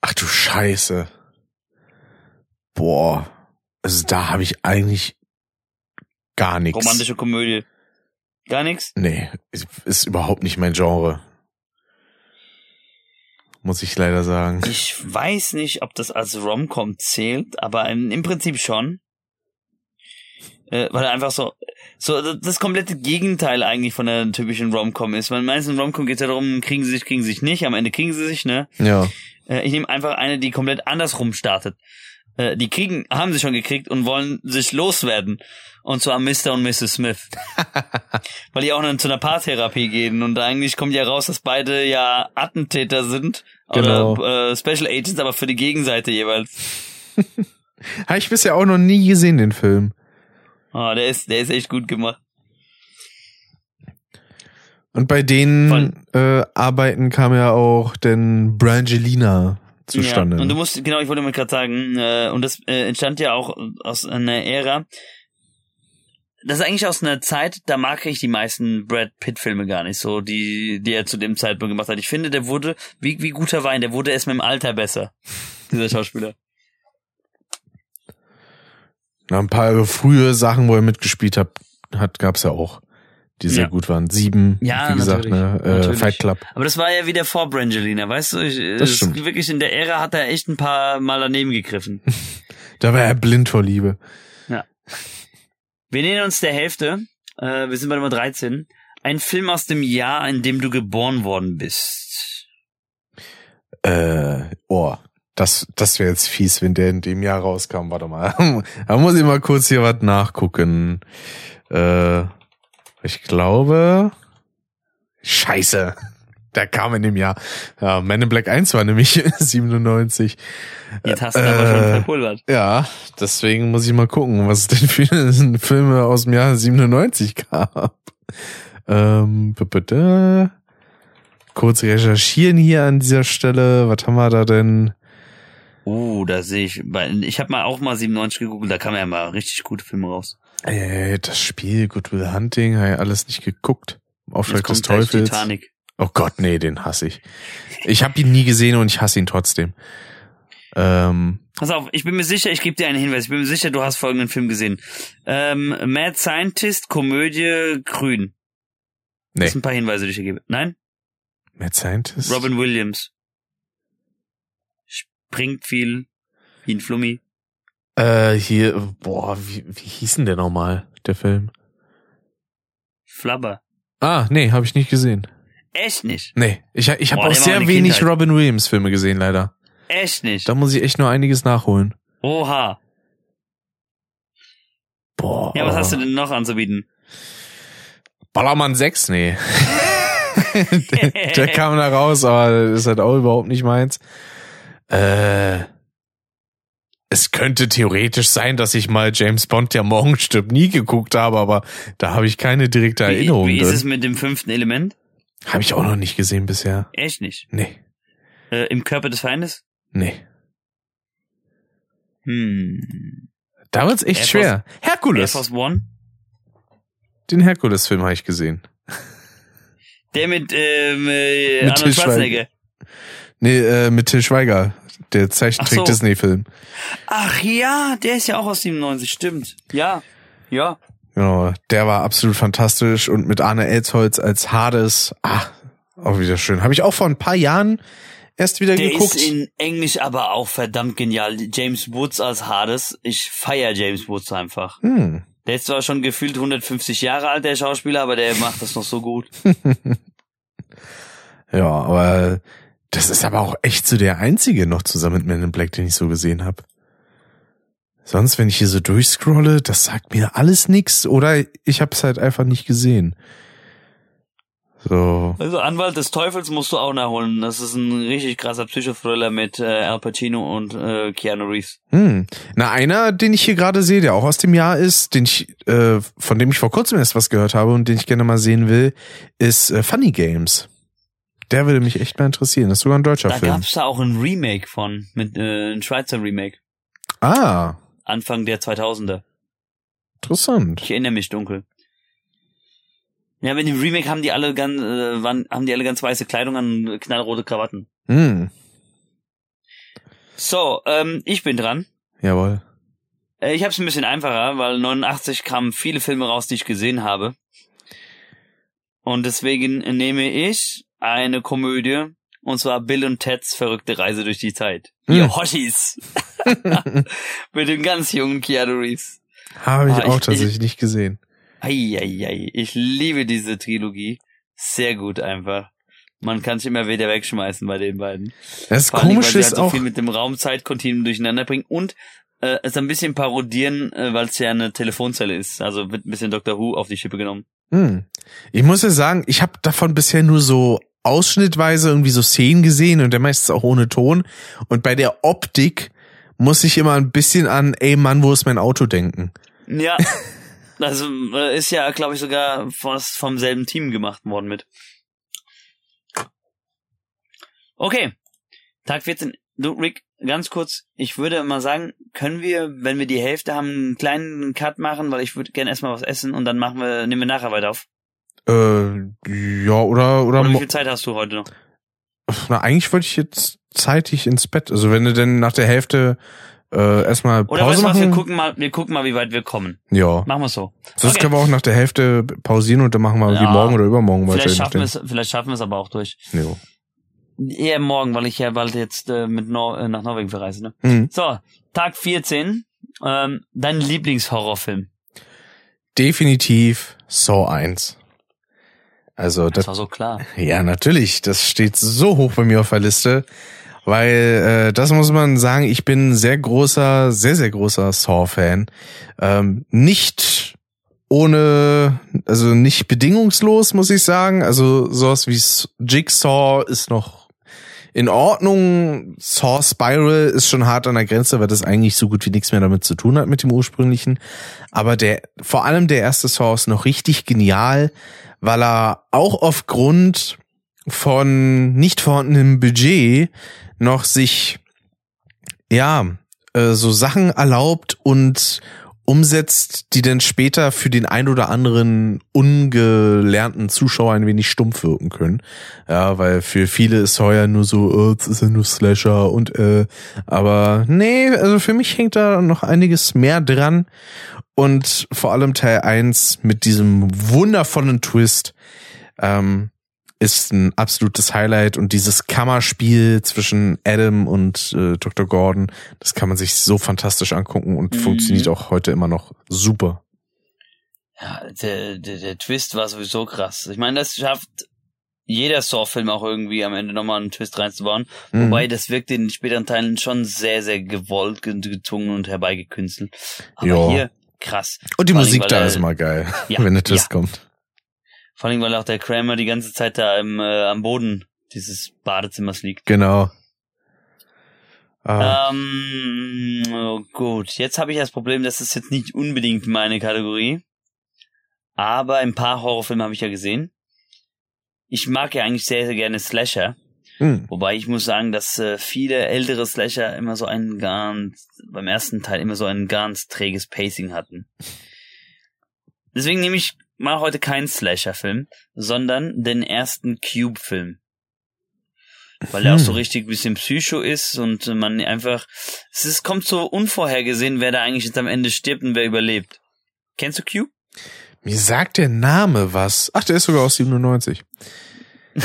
Ach du Scheiße. Boah. Also da habe ich eigentlich gar nichts. Romantische Komödie. Gar nichts? Nee, ist, überhaupt nicht mein Genre. Muss ich leider sagen. Ich weiß nicht, ob das als Rom-Com zählt, aber im Prinzip schon. Äh, weil er einfach so, so das komplette Gegenteil eigentlich von der typischen Rom-Com ist. Weil meistens Rom-Com geht es ja darum, kriegen sie sich, kriegen sie sich nicht, am Ende kriegen sie sich, ne? Ja. Äh, ich nehme einfach eine, die komplett andersrum startet. Äh, die kriegen, haben sie schon gekriegt und wollen sich loswerden. Und zwar Mr. und Mrs. Smith. Weil die auch dann zu einer Paartherapie gehen und eigentlich kommt ja raus, dass beide ja Attentäter sind. Genau. Oder äh, Special Agents, aber für die Gegenseite jeweils. Habe ich bisher auch noch nie gesehen, den Film. Oh, der ist, der ist echt gut gemacht. Und bei den äh, Arbeiten kam ja auch denn Brangelina zustande. Ja, und du musst, genau, ich wollte mal gerade sagen, äh, und das äh, entstand ja auch aus einer Ära, das ist eigentlich aus einer Zeit, da mag ich die meisten Brad Pitt Filme gar nicht so, die, die er zu dem Zeitpunkt gemacht hat. Ich finde, der wurde, wie, wie guter Wein, der wurde erst mit dem Alter besser. Dieser Schauspieler. Na, ein paar frühe Sachen, wo er mitgespielt hat, hat gab's ja auch, die sehr Ja. gut waren. Sieben, Ja, wie gesagt, ne, äh, Natürlich. Fight Club. Aber das war ja wieder vor Brangelina, weißt du? Ich, Das es- stimmt. Wirklich in der Ära hat er echt ein paar Mal daneben gegriffen. Da war er blind vor Liebe. Wir nähern uns der Hälfte. Äh, wir sind bei Nummer 13. Ein Film aus dem Jahr, in dem du geboren worden bist. Äh, oh, das, das wäre jetzt fies, wenn der in dem Jahr rauskam. Warte mal. da muss ich mal kurz hier was nachgucken. Äh, ich glaube. Scheiße. Der kam in dem Jahr. Ja, Man in Black 1 war nämlich 97. Jetzt hast du aber schon Äh, verpulvert. Ja, deswegen muss ich mal gucken, was es denn für Filme aus dem Jahr 97 gab. Ähm, bitte. Kurz recherchieren hier an dieser Stelle. Was haben wir da denn? Uh, da sehe ich. Ich habe mal auch mal 97 gegoogelt, da kamen ja mal richtig gute Filme raus. Äh, das Spiel Good Will Hunting, habe ich alles nicht geguckt. Jetzt des Teufels. Titanic. Oh Gott, nee, den hasse ich. Ich habe ihn nie gesehen und ich hasse ihn trotzdem. Ähm, Pass auf, ich bin mir sicher, ich gebe dir einen Hinweis. Ich bin mir sicher, du hast folgenden Film gesehen. Ähm, Mad Scientist, Komödie, Grün. nee, Das sind ein paar Hinweise, die ich dir gebe. Nein? Mad Scientist. Robin Williams. Springt viel. Wie ein Flummi. Äh, hier, boah, wie, wie hieß denn der nochmal, der Film? Flabber. Ah, nee, habe ich nicht gesehen. Echt nicht. Nee, ich, ich habe auch sehr wenig Kindheit. Robin Williams Filme gesehen, leider. Echt nicht. Da muss ich echt nur einiges nachholen. Oha. Boah. Ja, was hast du denn noch anzubieten? Ballermann 6? Nee. der, der kam da raus, aber ist halt auch überhaupt nicht meins. Äh, es könnte theoretisch sein, dass ich mal James Bond, der morgen stirbt, nie geguckt habe, aber da habe ich keine direkte Erinnerung wie, ist es mit dem fünften Element? Habe ich auch noch nicht gesehen bisher. Echt nicht. Nee, Äh, Im Körper des Feindes? nee. Hm. Da wird's echt Air schwer. Air Herkules. Force One? Den Herkules-Film habe ich gesehen. Der mit, ähm, äh, Mit Arnold Schwarzenegger. Nee, äh, mit Till Schweiger. Der Zeichentrick Ach so. Disney-Film. Ach ja, der ist ja auch aus 97, stimmt. Ja, ja. Genau, der war absolut fantastisch und mit Arne Elsholz als Hades, ah, auch wieder schön. Habe ich auch vor ein paar Jahren erst wieder Der geguckt. ist in Englisch aber auch verdammt genial. James Woods als Hades. Ich feier James Woods einfach. hm. Der ist zwar schon gefühlt 150 Jahre alt, der Schauspieler, aber der macht das noch so gut. Ja, aber das ist aber auch echt so der einzige noch zusammen mit Men in Black, den ich so gesehen habe. Sonst, wenn ich hier so durchscrolle, das sagt mir alles nix oder ich habe es halt einfach nicht gesehen. So, Also Anwalt des Teufels musst du auch nachholen. Das ist ein richtig krasser Psychothriller mit äh, Al Pacino und äh, Keanu Reeves. hm. Na, einer, den ich hier gerade sehe, der auch aus dem Jahr ist, den ich, äh, von dem ich vor kurzem erst was gehört habe und den ich gerne mal sehen will, ist äh, Funny Games. Der würde mich echt mal interessieren. Das ist sogar ein deutscher Da Film. gab's da auch ein Remake von, mit äh, ein Schweizer Remake. Ah, Anfang der 2000er. interessant. Ich erinnere mich dunkel. Ja, mit dem Remake haben die alle ganz, äh, waren, haben die alle ganz weiße Kleidung an, knallrote Krawatten. Hm. So, ähm, ich bin dran. Jawohl. Äh, ich habe es ein bisschen einfacher, weil 89 kamen viele Filme raus, die ich gesehen habe. Und deswegen nehme ich eine Komödie, und zwar Bill und Teds verrückte Reise durch die Zeit. Hm. Ihr Hotties. Mit dem ganz jungen Keanu Reeves. Habe ich Ah, auch ich- tatsächlich nicht gesehen. Eieiei, ich liebe diese Trilogie. Sehr gut einfach. Man kann sich immer wieder wegschmeißen bei den beiden. Das Vor allen Dingen, weil sie halt so auch, viel mit dem Raumzeitkontinuum durcheinander bringen und äh, es ein bisschen parodieren, äh, weil es ja eine Telefonzelle ist. Also wird ein bisschen Doctor Who auf die Schippe genommen. hm. ich muss ja sagen, ich habe davon bisher nur so ausschnittweise irgendwie so Szenen gesehen und der meistens auch ohne Ton. Und bei der Optik muss ich immer ein bisschen an, ey Mann, wo ist mein Auto denken. Ja, also äh, ist ja, glaube ich, sogar fast vom selben Team gemacht worden mit. Okay, Tag 14. Du, Rick, ganz kurz, ich würde mal sagen, können wir, wenn wir die Hälfte haben, einen kleinen Cut machen, weil ich würde gerne erstmal was essen und dann machen wir, nehmen wir nachher weiter auf. Äh, ja, oder, oder, Oder wie viel Zeit hast du heute noch? na, eigentlich wollte ich jetzt zeitig ins Bett. Also wenn du denn nach der Hälfte äh, erstmal Oder Pause weißt du was, wir gucken mal, wir gucken mal, wie weit wir kommen. ja. Machen wir so. Sonst Okay. können wir auch nach der Hälfte pausieren und dann machen wir wie Ja. morgen oder übermorgen weiter. Vielleicht schaffen wir es, vielleicht schaffen wir es aber auch durch. Jo. Eher morgen, weil ich ja bald jetzt äh, mit Nor äh, nach Norwegen verreise, ne? Mhm. So, Tag 14. Ähm, dein Lieblingshorrorfilm. Definitiv Saw 1. Also Das das, war so klar. ja natürlich, das steht so hoch bei mir auf der Liste, weil äh, das muss man sagen, ich bin ein sehr großer, sehr sehr großer Saw-Fan. Ähm, nicht ohne, also nicht bedingungslos, muss ich sagen. Also sowas wie Jigsaw ist noch in Ordnung. Saw Spiral ist schon hart an der Grenze, weil das eigentlich so gut wie nichts mehr damit zu tun hat mit dem ursprünglichen. Aber der, vor allem der erste Saw ist noch richtig genial, weil er auch aufgrund von nicht vorhandenem Budget noch sich, ja, äh, so Sachen erlaubt und umsetzt, die dann später für den ein oder anderen ungelernten Zuschauer ein wenig stumpf wirken können. Ja, weil für viele ist Sawyer nur so, oh, das ist ja nur Slasher und äh, aber nee, also für mich hängt da noch einiges mehr dran und vor allem Teil 1 mit diesem wundervollen Twist ähm, ist ein absolutes Highlight und dieses Kammerspiel zwischen Adam und äh, Dr. Gordon, das kann man sich so fantastisch angucken und Mhm. funktioniert auch heute immer noch super. Ja, der, der, der Twist war sowieso krass. Ich meine, das schafft jeder Saw-Film auch irgendwie am Ende nochmal einen Twist reinzubauen. Mhm. Wobei das wirkt in den späteren Teilen schon sehr, sehr gewollt, ge- gezwungen und herbeigekünstelt. Aber Ja. hier krass. Und die allem, Musik weil da ist immer geil, Ja, wenn der Twist ja. kommt. Vor allem, weil auch der Kramer die ganze Zeit da im, äh, am Boden dieses Badezimmers liegt. Genau. Ah, Ähm, oh, gut, jetzt habe ich das Problem, das ist jetzt nicht unbedingt meine Kategorie. Aber ein paar Horrorfilme habe ich ja gesehen. Ich mag ja eigentlich sehr, sehr gerne Slasher. hm. Wobei ich muss sagen, dass äh, viele ältere Slasher immer so ein ganz, beim ersten Teil immer so ein ganz träges Pacing hatten. Deswegen nehme ich mal heute keinen Slasher-Film, sondern den ersten Cube-Film. Weil der auch so Hm. richtig ein bisschen Psycho ist und man einfach, es ist, kommt so unvorhergesehen, wer da eigentlich jetzt am Ende stirbt und wer überlebt. Kennst du Cube? Mir sagt der Name was. Ach, der ist sogar aus 97.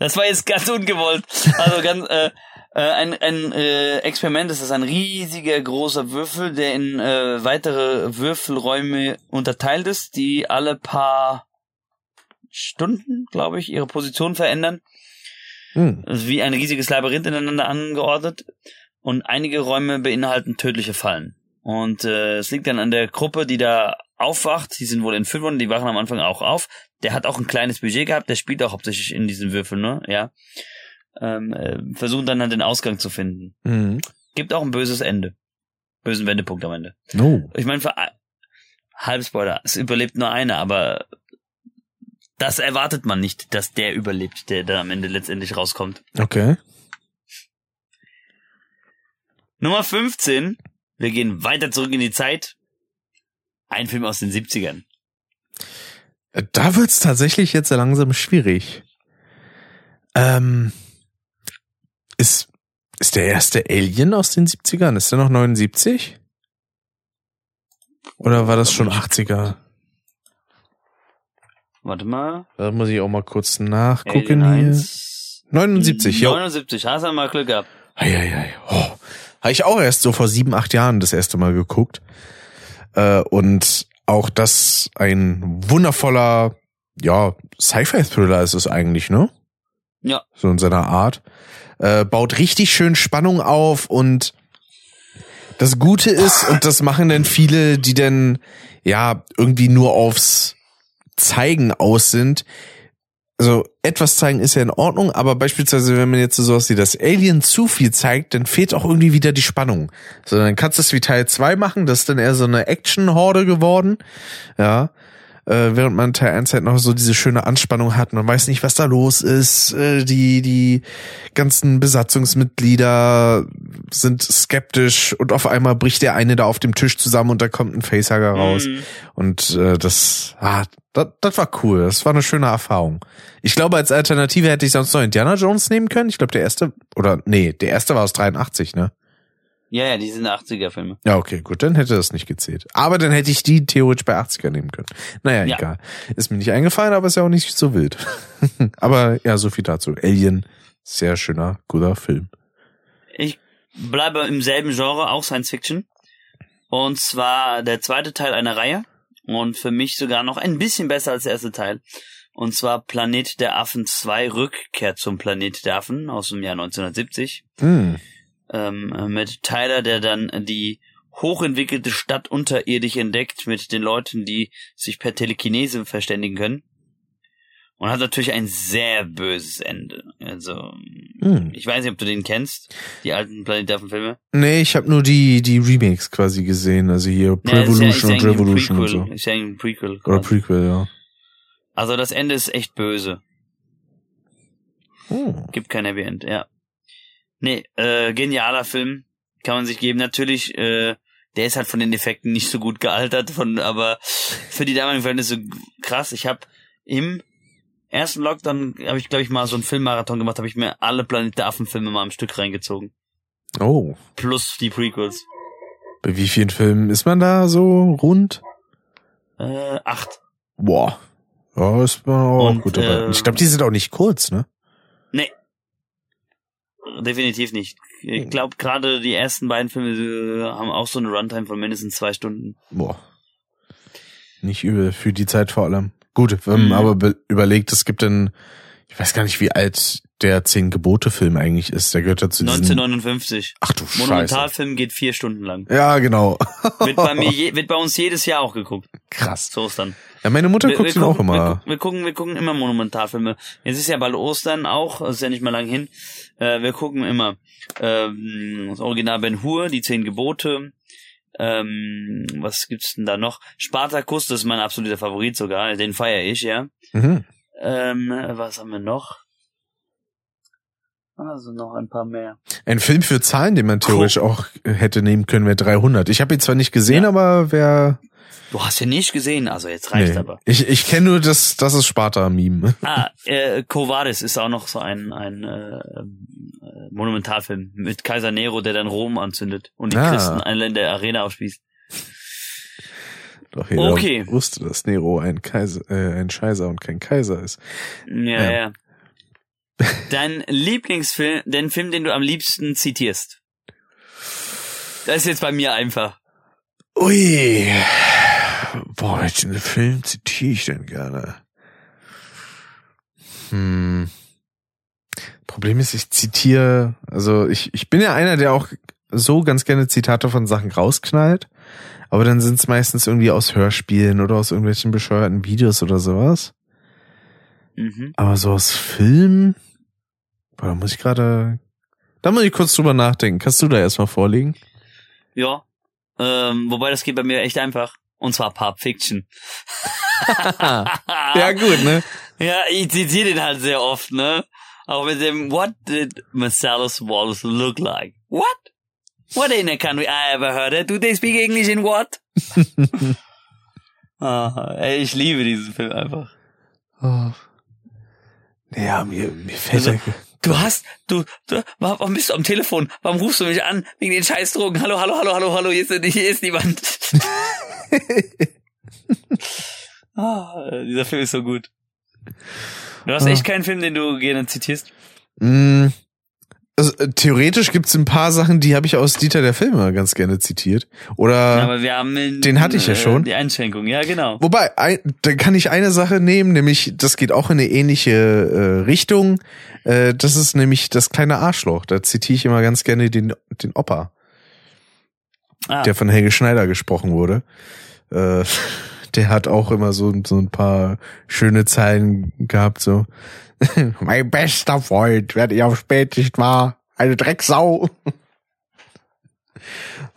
Das war jetzt ganz ungewollt. Also ganz äh, äh, ein, ein äh, Experiment ist das ein riesiger großer Würfel, der in äh, weitere Würfelräume unterteilt ist, die alle paar Stunden, glaube ich, ihre Position verändern. Hm. Also wie ein riesiges Labyrinth ineinander angeordnet. Und einige Räume beinhalten tödliche Fallen. Und äh, es liegt dann an der Gruppe, die da aufwacht. Die sind wohl in Fünfern, die wachen am Anfang auch auf. Der hat auch ein kleines Budget gehabt, der spielt auch hauptsächlich in diesen Würfeln, ne? Ja. Ähm, äh, versuchen dann halt den Ausgang zu finden. Hm. Gibt auch ein böses Ende. Bösen Wendepunkt am Ende. No. Ich meine, Halbspoiler, es überlebt nur einer, aber das erwartet man nicht, dass der überlebt, der dann am Ende letztendlich rauskommt. Okay. Nummer 15. Wir gehen weiter zurück in die Zeit. Ein Film aus den 70ern. Äh, Da wird's tatsächlich jetzt langsam schwierig. Ähm, ist, ist der erste Alien aus den 70ern? Ist der noch 79? Oder war das schon 80er? Warte mal. Da muss ich auch mal kurz nachgucken Alien hier. 1. 79, ja. 79, hast du mal Glück gehabt. Eieiei. Oh. Habe ich auch erst so vor sieben, acht Jahren das erste Mal geguckt. Äh, und auch das ein wundervoller, ja, Sci-Fi-Thriller ist es eigentlich, ne? Ja. So in seiner Art. Äh, baut richtig schön Spannung auf und das Gute ist, und das machen dann viele, die dann ja irgendwie nur aufs Zeigen aus sind, also etwas zeigen ist ja in Ordnung, aber beispielsweise, wenn man jetzt so sowas wie das Alien zu viel zeigt, dann fehlt auch irgendwie wieder die Spannung. So, dann kannst du es wie Teil 2 machen, das ist dann eher so eine Action-Horde geworden. Ja. Äh, während man Teil 1 halt noch so diese schöne Anspannung hat. Man weiß nicht, was da los ist. Äh, die, die ganzen Besatzungsmitglieder sind skeptisch und auf einmal bricht der eine da auf dem Tisch zusammen und da kommt ein Facehugger raus. Mhm. Und äh, das, ah, das, das war cool. Das war eine schöne Erfahrung. Ich glaube, als Alternative hätte ich sonst noch Indiana Jones nehmen können. Ich glaube, der erste, oder nee, der erste war aus 83, ne? Ja, ja, die sind 80er-Filme. Ja, okay, gut, dann hätte das nicht gezählt. Aber dann hätte ich die theoretisch bei 80er nehmen können. Naja, Ja. egal. Ist mir nicht eingefallen, aber ist ja auch nicht so wild. aber ja, so viel dazu. Alien, sehr schöner, guter Film. Ich bleibe im selben Genre, auch Science Fiction. Und zwar der zweite Teil einer Reihe. Und für mich sogar noch ein bisschen besser als der erste Teil. Und zwar Planet der Affen 2 Rückkehr zum Planet der Affen aus dem Jahr 1970. Hm. Ähm, äh, mit Tyler, der dann die hochentwickelte Stadt unterirdisch entdeckt mit den Leuten, die sich per Telekinese verständigen können. Und hat natürlich ein sehr böses Ende. Also, Hm. ich weiß nicht, ob du den kennst, die alten Planet der Affen-Filme. Nee, ich habe nur die, die Remakes quasi gesehen. Also hier ist ja- Prevolution ja und Revolution und so. Ist ja ein Prequel. Oder quasi. Prequel, ja. Also das Ende ist echt böse. Oh. Gibt kein Happy End, ja. Nee, äh, genialer Film. Kann man sich geben. Natürlich, äh, der ist halt von den Effekten nicht so gut gealtert, von, aber für die damaligen Verhältnisse krass. Ich habe im ersten Lockdown, habe ich glaube ich mal so einen Filmmarathon gemacht, habe ich mir alle Planet der Affen Filme mal am Stück reingezogen. Oh. Plus die Prequels. Bei wie vielen Filmen ist man da so rund? Äh, acht. Boah. Ja, ist man auch Und, gut dabei. äh, ich glaube, die sind auch nicht kurz, ne? Definitiv nicht. Ich glaube, gerade die ersten beiden Filme äh, haben auch so eine Runtime von mindestens zwei Stunden. Boah. Nicht übel, für die Zeit vor allem. Gut, wenn Mhm. aber be- überlegt, es gibt dann, ich weiß gar nicht, wie alt der Zehn Gebote Film eigentlich ist. Der gehört dazu. 1959. Ach du Scheiße. Monumentalfilm geht vier Stunden lang. Ja, genau. Wird bei mir, je, wird bei uns jedes Jahr auch geguckt. Krass. So ist dann. Ja, meine Mutter guckt ihn auch gucken, wir, immer. gu- wir gucken, wir gucken immer Monumentalfilme. Jetzt ist ja bald Ostern auch, das ist ja nicht mehr lang hin. Äh, wir gucken immer ähm, das Original Ben Hur, die zehn Gebote. Ähm, was gibt's denn da noch? Spartacus, das ist mein absoluter Favorit sogar, den feiere ich, ja. Mhm. Ähm, was haben wir noch? Also noch ein paar mehr. Ein Film für Zahlen, den man theoretisch auch hätte nehmen können, wäre 300. Ich habe ihn zwar nicht gesehen, Ja. aber wer... Du hast ihn nicht gesehen, also jetzt reicht Nee. aber. Ich, ich kenne nur das, das ist Sparta-Meme. Ah, äh, Covades ist auch noch so ein, ein äh, äh, Monumentalfilm mit Kaiser Nero, der dann Rom anzündet und die Ah. Christen alle in der Arena aufspießt. Doch jeder Okay. wusste, dass Nero ein Kaiser, äh, ein Scheißer und kein Kaiser ist. Ja, Ja. ja. Dein Lieblingsfilm, den Film, den du am liebsten zitierst. Das ist jetzt bei mir einfach. Ui. Boah, welchen Film zitiere ich denn gerne? Hm. Problem ist, ich zitiere, also ich, ich bin ja einer, der auch so ganz gerne Zitate von Sachen rausknallt, aber dann sind es meistens irgendwie aus Hörspielen oder aus irgendwelchen bescheuerten Videos oder sowas. Mhm. Aber so aus Filmen, boah, da muss ich gerade, da muss ich kurz drüber nachdenken. Kannst du da erstmal vorlegen? Ja. Ähm, wobei das geht bei mir echt einfach. Und zwar Pulp Fiction. ja, gut, ne? Ja, ich zitiere den halt sehr oft, ne? Auch mit dem What did Marcellus Wallace look like? What? What in a country I ever heard it? Do they speak English in what? ah, ey, ich liebe diesen Film einfach. Oh. Ja, mir, mir fällt Also- Du hast, du, du, warum bist du am Telefon? Warum rufst du mich an? Wegen den Scheißdrogen. Hallo, hallo, hallo, hallo, hallo, hier ist, hier ist niemand. ah, dieser Film ist so gut. Du hast echt keinen Film, den du gerne zitierst? Mm, Also, äh, theoretisch gibt's ein paar Sachen, die habe ich aus Dieter der Filme ganz gerne zitiert. Oder Ja, aber wir haben in, den hatte ich ja äh, schon. Die Einschränkung, ja genau. wobei, ein, da kann ich eine Sache nehmen, nämlich das geht auch in eine ähnliche äh, Richtung. Äh, das ist nämlich das kleine Arschloch. Da zitiere ich immer ganz gerne den den Opa, Ah, der von Helge Schneider gesprochen wurde. Äh, der hat auch immer so so ein paar schöne Zeilen gehabt so. mein bester Freund, wer ich auf Spätschicht war, eine Drecksau.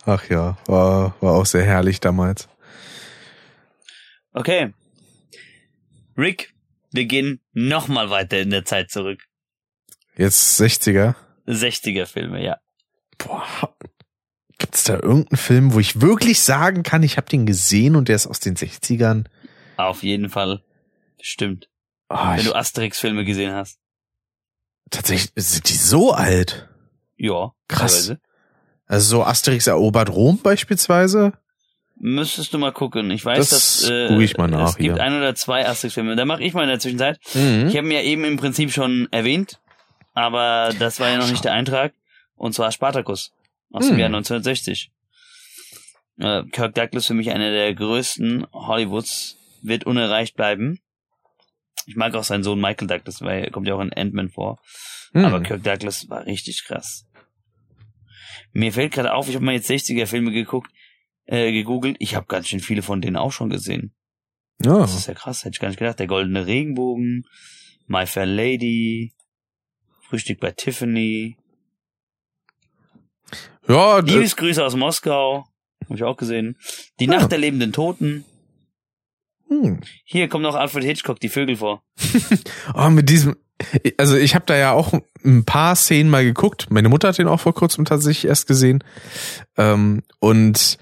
Ach ja, war, war auch sehr herrlich damals. okay. Rick, wir gehen nochmal weiter in der Zeit zurück. Jetzt 60er. 60er Filme, ja. Boah. Gibt's da irgendeinen Film, wo ich wirklich sagen kann, ich habe den gesehen und der ist aus den 60ern? Auf jeden Fall. Stimmt. Oh, Wenn du Asterix-Filme gesehen hast. tatsächlich, sind die so alt? Ja. Krass. teilweise. Also so Asterix erobert Rom beispielsweise? Müsstest du mal gucken. Ich weiß, Das dass äh, ich mal nach es gibt hier. ein oder zwei Asterix-Filme. Da mache ich mal in der Zwischenzeit. Mhm. Ich habe mir ja eben im Prinzip schon erwähnt, aber das war ja noch nicht der Eintrag. Und zwar Spartacus aus dem Hm. Jahr 1960. Äh, Kirk Douglas für mich einer der größten Hollywoods, wird unerreicht bleiben. Ich mag auch seinen Sohn Michael Douglas, weil er kommt ja auch in Ant-Man vor. Mhm. Aber Kirk Douglas war richtig krass. Mir fällt gerade auf, ich habe mal jetzt 60er Filme geguckt, äh, gegoogelt. Ich habe ganz schön viele von denen auch schon gesehen. ja. Das ist ja krass, hätte ich gar nicht gedacht. Der goldene Regenbogen, My Fair Lady, Frühstück bei Tiffany, ja, Liebesgrüße aus Moskau, habe ich auch gesehen. Die Ja. Nacht der lebenden Toten. Hm. Hier kommt noch Alfred Hitchcock, die Vögel vor. Oh, mit diesem, also ich habe da ja auch ein paar Szenen mal geguckt. Meine Mutter hat den auch vor kurzem tatsächlich erst gesehen. Ähm, und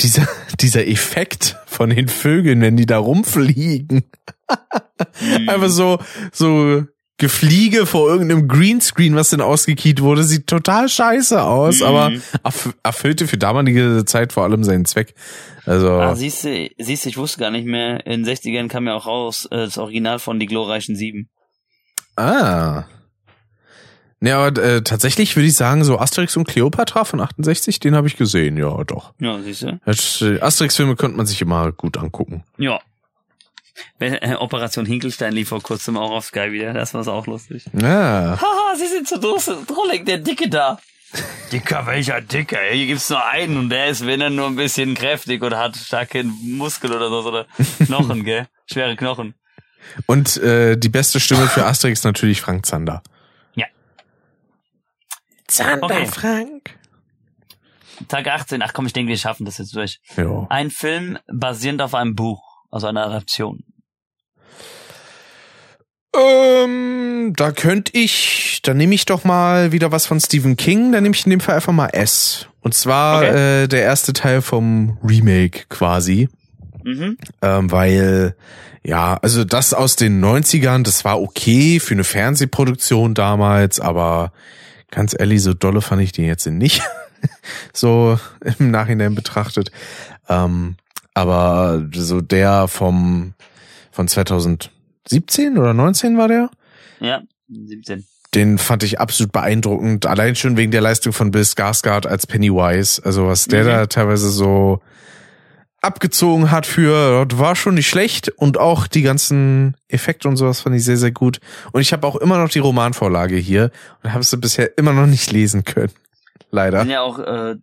dieser, dieser Effekt von den Vögeln, wenn die da rumfliegen. Einfach so, so Gefliege vor irgendeinem Greenscreen, was denn ausgekiet wurde, sieht total scheiße aus, Mhm. aber erf erfüllte für damalige Zeit vor allem seinen Zweck. Also, Ah, siehst du, siehst du, ich wusste gar nicht mehr. In den 60ern kam ja auch raus äh, das Original von Die glorreichen Sieben. ah. Ja, aber äh, tatsächlich würde ich sagen, so Asterix und Cleopatra von 68, den habe ich gesehen, ja, doch. Ja, siehst du? Äh, Asterix-Filme könnte man sich immer gut angucken. Ja. Äh, Operation Hinkelstein lief vor kurzem auch auf Sky wieder. Das war auch lustig. Ja. Haha, sie sind zu drollig, der Dicke da. Dicker, welcher Dicker? Hier gibt's nur einen und der ist, wenn er nur ein bisschen kräftig oder hat starke Muskel oder so, oder Knochen, gell? Schwere Knochen. Und äh, die beste Stimme für Asterix natürlich Frank Zander. Ja. Zander Okay. Frank. Tag 18, ach komm, ich denke, wir schaffen das jetzt durch. Ja. Ein Film basierend auf einem Buch, also einer Adaption. Ähm, da könnte ich, da nehme ich doch mal wieder was von Stephen King, dann nehme ich in dem Fall einfach mal S. Und zwar Okay. äh, der erste Teil vom Remake quasi. Mhm. Ähm, weil, ja, also das aus den 90ern, das war okay für eine Fernsehproduktion damals, aber ganz ehrlich, so dolle fand ich den jetzt nicht. so im Nachhinein betrachtet. Ähm, aber so der vom von 2017 oder 19 war der? Ja, 17. Den fand ich absolut beeindruckend, allein schon wegen der Leistung von Bill Skarsgård als Pennywise. Also was der Mhm. da teilweise so abgezogen hat für, war schon nicht schlecht und auch die ganzen Effekte und sowas fand ich sehr, sehr gut. Und ich habe auch immer noch die Romanvorlage hier und habe sie bisher immer noch nicht lesen können. Leider. Sind ja auch, äh,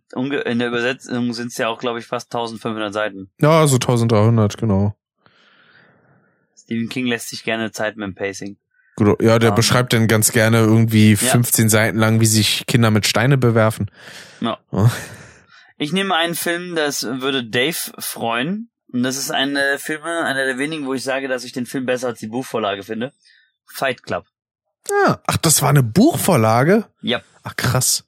in der Übersetzung sind es ja auch, glaube ich, fast 1500 Seiten. Ja, so 1300, genau. Stephen King lässt sich gerne Zeit mit dem Pacing. Gut, Ja, der Ähm. beschreibt dann ganz gerne irgendwie Ja. 15 Seiten lang, wie sich Kinder mit Steine bewerfen. Ja. Oh. Ich nehme einen Film, das würde Dave freuen. Und das ist ein äh, Film, einer der wenigen, wo ich sage, dass ich den Film besser als die Buchvorlage finde. Fight Club. Ah, ach, das war eine Buchvorlage? Ja. Ach, krass.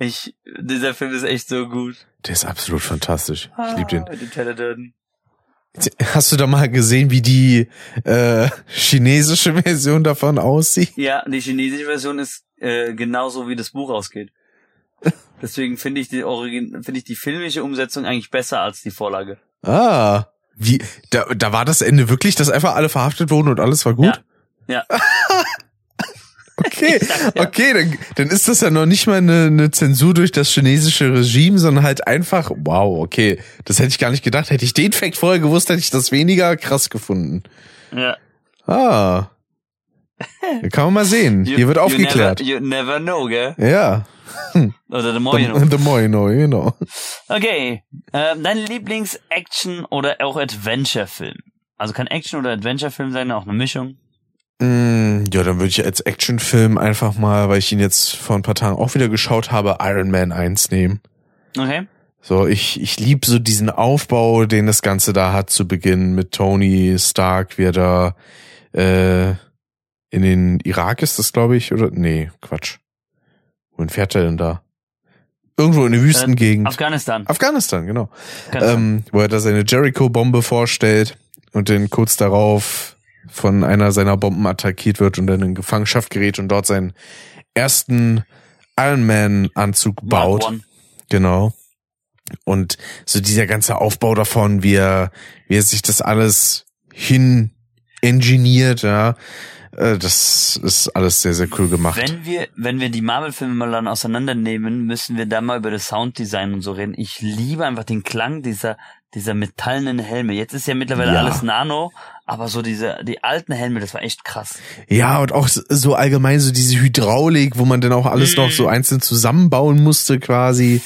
Ich, dieser Film ist echt so gut. Der ist absolut fantastisch. Ich lieb den. Ah, Mit dem Tyler Durden. Hast du da mal gesehen, wie die äh, chinesische Version davon aussieht? Ja, die chinesische Version ist äh, genauso wie das Buch ausgeht. Deswegen finde ich die Origin, finde ich die filmische Umsetzung eigentlich besser als die Vorlage. Ah. Wie, da, da war das Ende wirklich, dass einfach alle verhaftet wurden und alles war gut? Ja. Ja. okay, dann, dann ist das ja noch nicht mal eine, eine Zensur durch das chinesische Regime, sondern halt einfach, wow, okay, das hätte ich gar nicht gedacht. Hätte ich den Fact vorher gewusst, hätte ich das weniger krass gefunden. Ja. Ah. Kann man mal sehen. Hier wird aufgeklärt. You never, you never know, gell? Ja. Oder the more The, you know. the more you know, genau. Okay, ähm, dein Lieblings-Action- oder auch Adventure-Film? Also kann Action- oder Adventure-Film sein, auch eine Mischung. Mm, ja, dann würde ich als Actionfilm einfach mal, weil ich ihn jetzt vor ein paar Tagen auch wieder geschaut habe, Iron Man 1 nehmen. Okay. So, ich, ich lieb so diesen Aufbau, den das Ganze da hat zu Beginn mit Tony Stark, wie er da äh, in den Irak ist das, glaube ich, oder? Nee, Quatsch. Wohin fährt er denn da? Irgendwo in der Wüstengegend. Äh, Afghanistan. Afghanistan, genau. Afghanistan. Ähm, wo er da seine Jericho-Bombe vorstellt und dann kurz darauf von einer seiner Bomben attackiert wird und dann in Gefangenschaft gerät und dort seinen ersten Iron Man-Anzug baut. Mark One. Genau. Und so dieser ganze Aufbau davon, wie er, wie er sich das alles hin engineert, ja, äh, das ist alles sehr, sehr cool gemacht. Wenn wir, wenn wir die Marvel-Filme mal dann auseinandernehmen, müssen wir da mal über das Sounddesign und so reden. Ich liebe einfach den Klang dieser, dieser metallenen Helme. Jetzt ist ja mittlerweile Ja. alles Nano, aber so diese, die alten Helme, das war echt krass. Ja, und auch so allgemein so diese Hydraulik, wo man dann auch alles noch so einzeln zusammenbauen musste quasi.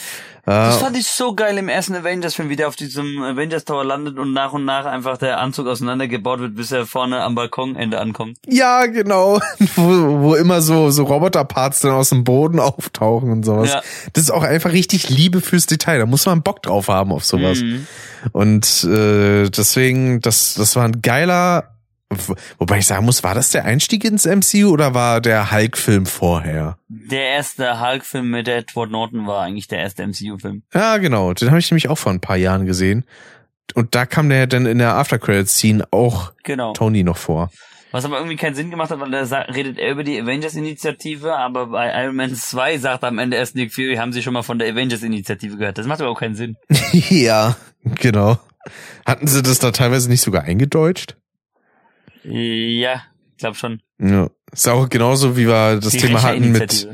Das Äh, fand ich so geil im ersten Avengers-Film, wie der auf diesem Avengers Tower landet und nach und nach einfach der Anzug auseinandergebaut wird, bis er vorne am Balkonende ankommt. ja, genau. Wo, wo immer so, so Roboterparts dann aus dem Boden auftauchen und sowas. Ja. Das ist auch einfach richtig Liebe fürs Detail. Da muss man Bock drauf haben auf sowas. Mhm. Und äh, deswegen, das, das war ein geiler. Wo- Wobei ich sagen muss, war das der Einstieg ins MCU oder war der Hulk-Film vorher? Der erste Hulk-Film mit Edward Norton war eigentlich der erste MCU-Film. Ja, genau. Den habe ich nämlich auch vor ein paar Jahren gesehen. Und da kam der dann in der After-Credits-Scene auch Genau. Tony noch vor. Was aber irgendwie keinen Sinn gemacht hat, weil da redet er über die Avengers-Initiative, aber bei Iron Man 2 sagt am Ende erst Nick Fury, haben sie schon mal von der Avengers-Initiative gehört. Das macht aber auch keinen Sinn. ja, genau. Hatten sie das da teilweise nicht sogar eingedeutscht? Ja, ich glaube schon. Ja. Ist auch genauso, wie wir das Die Thema hatten mit,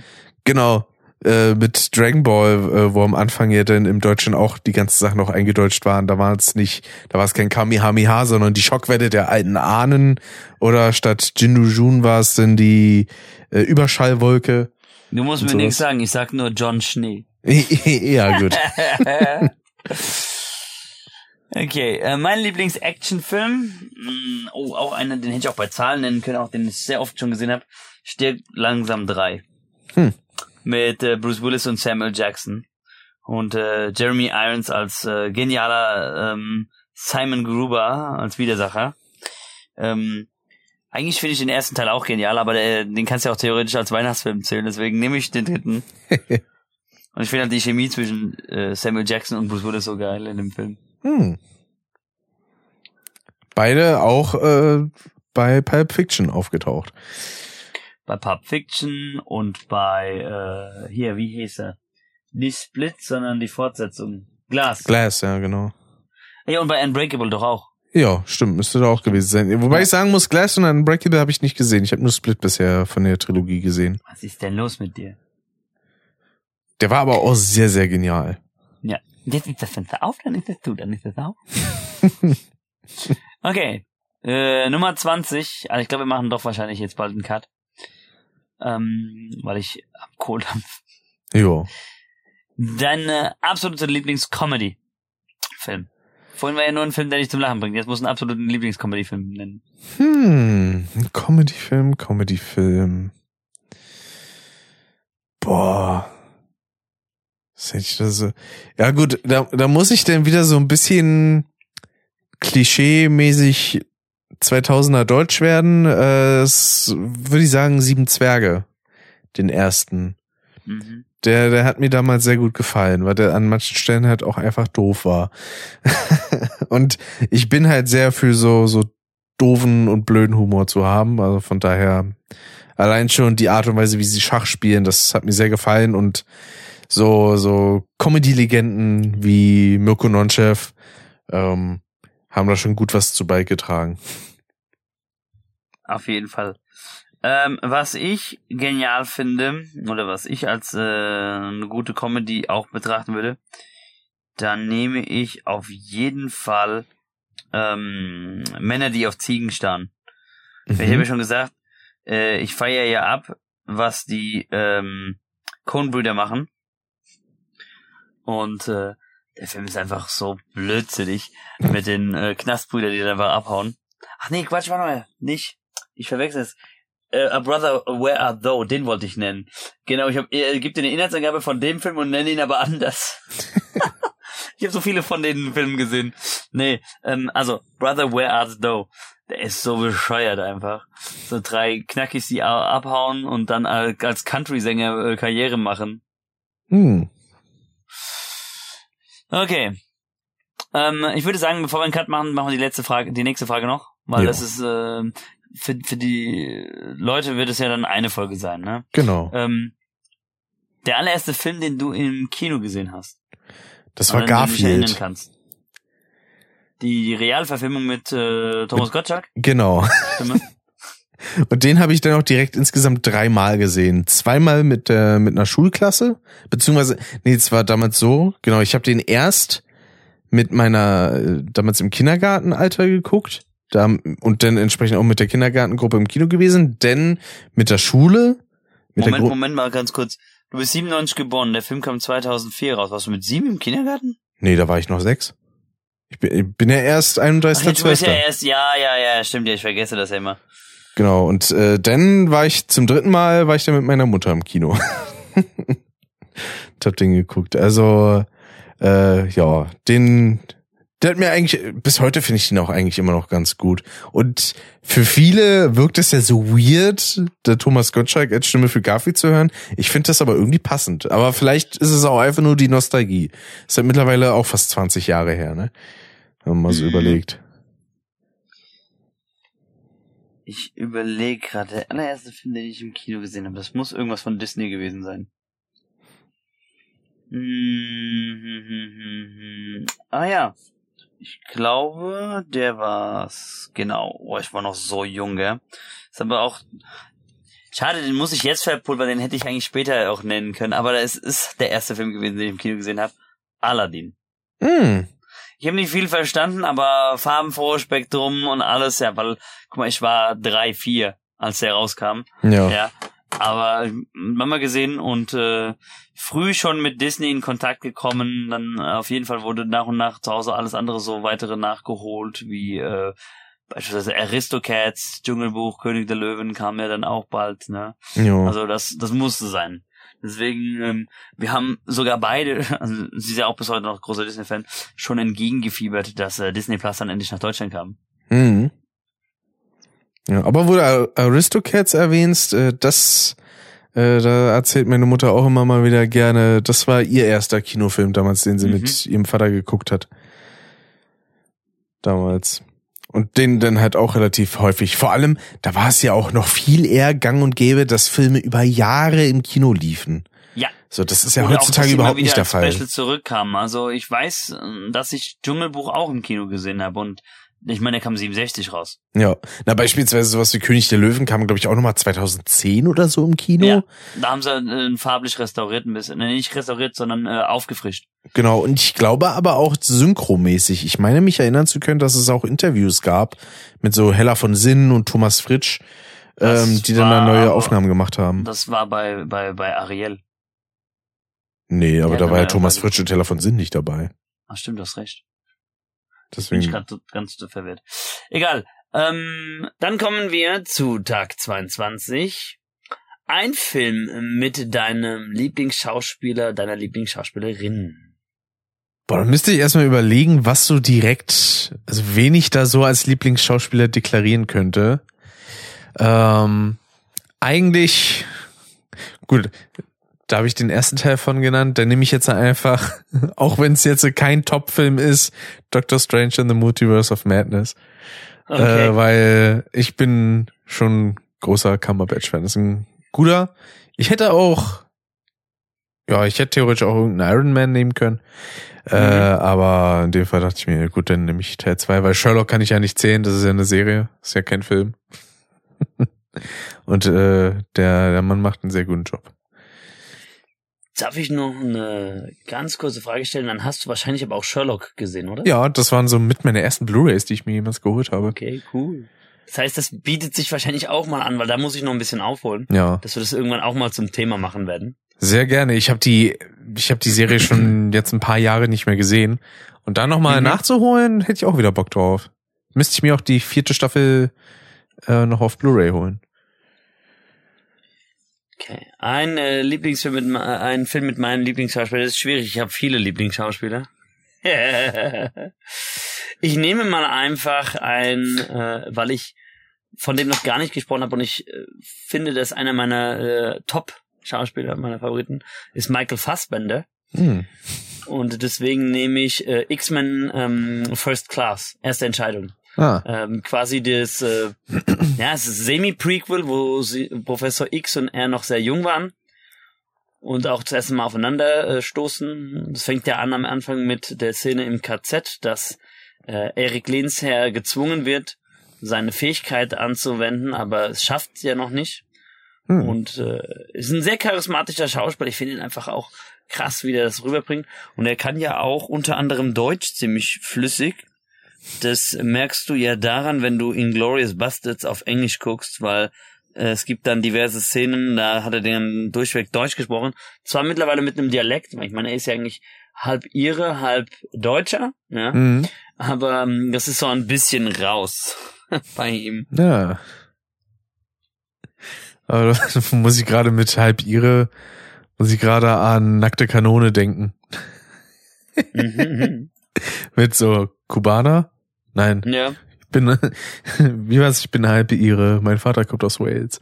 genau, äh, mit Dragon Ball, äh, wo am Anfang ja dann im Deutschen auch die ganzen Sachen noch eingedeutscht waren. Da war es nicht, da war es kein Kamehameha, sondern die Schockwelle der alten Ahnen. Oder statt Jindu Jun war es dann die äh, Überschallwolke. Du musst mir nichts sagen, ich sag nur John Schnee. ja, gut. okay, äh, mein Lieblings-Action-Film, mm, oh, auch einer, den hätte ich auch bei Zahlen nennen können, auch den ich sehr oft schon gesehen habe, stirbt langsam drei. Hm. Mit äh, Bruce Willis und Samuel Jackson. Und äh, Jeremy Irons als äh, genialer ähm, Simon Gruber als Widersacher. Ähm, eigentlich finde ich den ersten Teil auch genial, aber der, den kannst du ja auch theoretisch als Weihnachtsfilm zählen, deswegen nehme ich den dritten. Und ich finde halt die Chemie zwischen äh, Samuel Jackson und Bruce Willis so geil in dem Film. Hm. Beide auch äh, bei Pulp Fiction aufgetaucht. Bei Pulp Fiction und bei, äh, hier, wie hieß er? Nicht Split, sondern die Fortsetzung. Glass. Glass, ja, genau. ja, und bei Unbreakable doch auch. Ja, stimmt, müsste da auch gewesen sein. Wobei Ja. ich sagen muss, Glass und Unbreakable habe ich nicht gesehen. Ich habe nur Split bisher von der Trilogie gesehen. Was ist denn los mit dir? Der war aber auch sehr, sehr genial. Ja. Jetzt ist das Fenster auf, dann ist das zu, dann ist das auf. okay. Äh, Nummer 20. Also ich glaube, wir machen doch wahrscheinlich jetzt bald einen Cut. Ähm, weil ich am Kohldampf. Jo. Deine absolute Lieblings-Comedy-Film. Vorhin war ja nur ein Film, der dich zum Lachen bringt. Jetzt muss ein absoluten Lieblings-Comedy-Film nennen. Hm, Comedy-Film, Comedy-Film. Boah. Was hätte ich da so? Ja gut, da, da muss ich dann wieder so ein bisschen klischee-mäßig 2000er Deutsch werden. Äh, würde ich sagen Sieben Zwerge, den ersten. Mhm. Der, der hat mir damals sehr gut gefallen, weil der an manchen Stellen halt auch einfach doof war. und ich bin halt sehr für so, so doofen und blöden Humor zu haben. Also von daher allein schon die Art und Weise, wie sie Schach spielen, das hat mir sehr gefallen und so, so Comedy-Legenden wie Mirko Nonchev, ähm, haben da schon gut was zu beigetragen. Auf jeden Fall. Ähm, was ich genial finde, oder was ich als äh, eine gute Comedy auch betrachten würde, dann nehme ich auf jeden Fall ähm, Männer, die auf Ziegen starren. Ich habe ja schon gesagt, äh, ich feiere ja ab, was die ähm, Coen-Brüder machen. Und äh, der Film ist einfach so blödsinnig mit den äh, Knastbrüdern, die da einfach abhauen. Ach nee, Quatsch, warte mal, nicht. Ich verwechsel es. Äh, A Brother, Where Art Thou? Den wollte ich nennen. Genau, ich hab, äh, gib dir eine Inhaltsangabe von dem Film und nenne ihn aber anders. Ich habe so viele von den Filmen gesehen. Nee, ähm, also Brother Where Art Thou? Der ist so bescheuert einfach. So drei Knackis, die abhauen und dann als Country-Sänger äh, Karriere machen. Hm. Okay. Ähm, ich würde sagen, bevor wir einen Cut machen, machen wir die letzte Frage, die nächste Frage noch, weil ja. das ist äh, für, für die Leute wird es ja dann eine Folge sein, ne? Genau. Ähm, der allererste Film, den du im Kino gesehen hast. Das war Garfield. kannst. Die Realverfilmung mit äh, Thomas Gottschalk? Genau. Und den habe ich dann auch direkt insgesamt dreimal gesehen. Zweimal mit äh, mit einer Schulklasse, beziehungsweise nee, es war damals so. Genau, ich habe den erst mit meiner äh, damals im Kindergartenalter geguckt, da und dann entsprechend auch mit der Kindergartengruppe im Kino gewesen, denn mit der Schule. Mit Moment, der Moment mal ganz kurz. Du bist 97 geboren, der Film kam 2004 raus. Warst du mit sieben im Kindergarten? Nee, da war ich noch sechs. Ich bin, ich bin ja erst 31. Ach, du bist ja erst, ja, ja, ja, stimmt ja, ich vergesse das ja immer. Genau, und äh, dann war ich zum dritten Mal, war ich dann mit meiner Mutter im Kino. und hab den geguckt. Also, äh, ja, den, der hat mir eigentlich, bis heute finde ich den auch eigentlich immer noch ganz gut. Und für viele wirkt es ja so weird, der Thomas Gottschalk als Stimme für Garfield zu hören. Ich finde das aber irgendwie passend. Aber vielleicht ist es auch einfach nur die Nostalgie. Ist ja mittlerweile auch fast 20 Jahre her, ne? Wenn man mal so mhm. überlegt. Ich überlege gerade, der allererste Film, den ich im Kino gesehen habe, das muss irgendwas von Disney gewesen sein. Mhm. Ah ja, ich glaube, der war's. Genau. Oh, ich war noch so jung, gell? Ist aber auch. Schade, den muss ich jetzt verpulvern, den hätte ich eigentlich später auch nennen können. Aber das ist der erste Film gewesen, den ich im Kino gesehen habe. Aladdin. Mm. Ich habe nicht viel verstanden, aber farbenfrohe Spektrum und alles, ja, weil, guck mal, ich war drei, vier, als der rauskam. Ja. ja. Aber Mama gesehen und äh, früh schon mit Disney in Kontakt gekommen. Dann äh, auf jeden Fall wurde nach und nach zu Hause alles andere so weitere nachgeholt, wie äh, beispielsweise Aristocats, Dschungelbuch, König der Löwen kam ja dann auch bald, ne? Jo. Also das, das musste sein. Deswegen, ähm, wir haben sogar beide, also sie ist ja auch bis heute noch großer Disney-Fan, schon entgegengefiebert, dass äh, Disney Plus dann endlich nach Deutschland kam. Mhm. Ja, aber wo du Aristocats erwähnst, äh, das, äh, da erzählt meine Mutter auch immer mal wieder gerne, das war ihr erster Kinofilm damals, den sie mhm. mit ihrem Vater geguckt hat. Damals. Und den dann halt auch relativ häufig. Vor allem, da war es ja auch noch viel eher gang und gäbe, dass Filme über Jahre im Kino liefen. Ja. So, das ist ja Oder heutzutage auch, überhaupt nicht der Fall. Special zurückkam. Also ich weiß, dass ich Dschungelbuch auch im Kino gesehen habe und ich meine, der kam 67 raus. Ja. Na, beispielsweise sowas wie König der Löwen kam, glaube ich, auch nochmal 2010 oder so im Kino. Ja, da haben sie äh, farblich restauriert ein bisschen. Nee, nicht restauriert, sondern äh, aufgefrischt. Genau, und ich glaube aber auch synchromäßig. Ich meine, mich erinnern zu können, dass es auch Interviews gab mit so Hella von Sinnen und Thomas Fritsch, ähm, die dann da neue Aufnahmen gemacht haben. Das war bei, bei, bei Ariel. Nee, aber ja, da war ja Thomas Fritsch und Hella von Sinn nicht dabei. Ach stimmt, du hast recht. Deswegen. Bin ich gerade ganz verwirrt. Egal. Ähm, dann kommen wir zu Tag 22. Ein Film mit deinem Lieblingsschauspieler, deiner Lieblingsschauspielerin. Boah, dann müsste ich erstmal überlegen, was so direkt, also wen ich da so als Lieblingsschauspieler deklarieren könnte. Ähm, eigentlich, gut, da habe ich den ersten Teil von genannt. Da nehme ich jetzt einfach, auch wenn es jetzt kein Top-Film ist, Doctor Strange in the Multiverse of Madness. Okay. Äh, weil ich bin schon großer Cumberbatch-Fan. Das ist ein guter. Ich hätte auch, ja, ich hätte theoretisch auch irgendeinen Iron Man nehmen können. Äh, mhm. Äh, aber in dem Fall dachte ich mir, gut, dann nehme ich Teil 2, weil Sherlock kann ich ja nicht zählen, das ist ja eine Serie, ist ja kein Film. Und äh, der, der Mann macht einen sehr guten Job. Darf ich noch eine ganz kurze Frage stellen? Dann hast du wahrscheinlich aber auch Sherlock gesehen, oder? Ja, das waren so mit meine ersten Blu-rays, die ich mir jemals geholt habe. Okay, cool. Das heißt, das bietet sich wahrscheinlich auch mal an, weil da muss ich noch ein bisschen aufholen. Ja. Dass wir das irgendwann auch mal zum Thema machen werden. Sehr gerne. Ich habe die, ich habe die Serie schon jetzt ein paar Jahre nicht mehr gesehen. Und da nochmal mhm. nachzuholen, hätte ich auch wieder Bock drauf. Müsste ich mir auch die vierte Staffel äh, noch auf Blu-ray holen. Okay. Ein äh, Lieblingsfilm mit äh, ein Film mit meinem Lieblingsschauspieler. Das ist schwierig. Ich habe viele Lieblingsschauspieler. ich nehme mal einfach ein, äh, weil ich von dem noch gar nicht gesprochen habe und ich äh, finde, dass einer meiner äh, Top-Schauspieler, meiner Favoriten, ist Michael Fassbender. Hm. Und deswegen nehme ich äh, X-Men ähm, First Class, erste Entscheidung. Ah. Ähm, quasi das, äh, ja, es ist Semi-Prequel, wo sie, Professor X und er noch sehr jung waren und auch das erste Mal aufeinander äh, stoßen. Das fängt ja an am Anfang mit der Szene im KZ, dass äh, Eric Lehnsherr gezwungen wird, seine Fähigkeit anzuwenden, aber es schafft ja noch nicht. Hm. Und äh, ist ein sehr charismatischer Schauspieler. Ich finde ihn einfach auch krass, wie der das rüberbringt. Und er kann ja auch unter anderem Deutsch ziemlich flüssig. Das merkst du ja daran, wenn du Inglorious Bastards auf Englisch guckst, weil äh, es gibt dann diverse Szenen, da hat er den durchweg Deutsch gesprochen. Zwar mittlerweile mit einem Dialekt, weil ich meine, er ist ja eigentlich halb Ire, halb Deutscher, ja. Mhm. Aber ähm, das ist so ein bisschen raus bei ihm. Ja. Aber da muss ich gerade mit halb ihre, muss ich gerade an nackte Kanone denken. Mhm. Mit so Kubaner? Nein, ja. ich bin, wie war's? Ich bin halbe ihre. Mein Vater kommt aus Wales.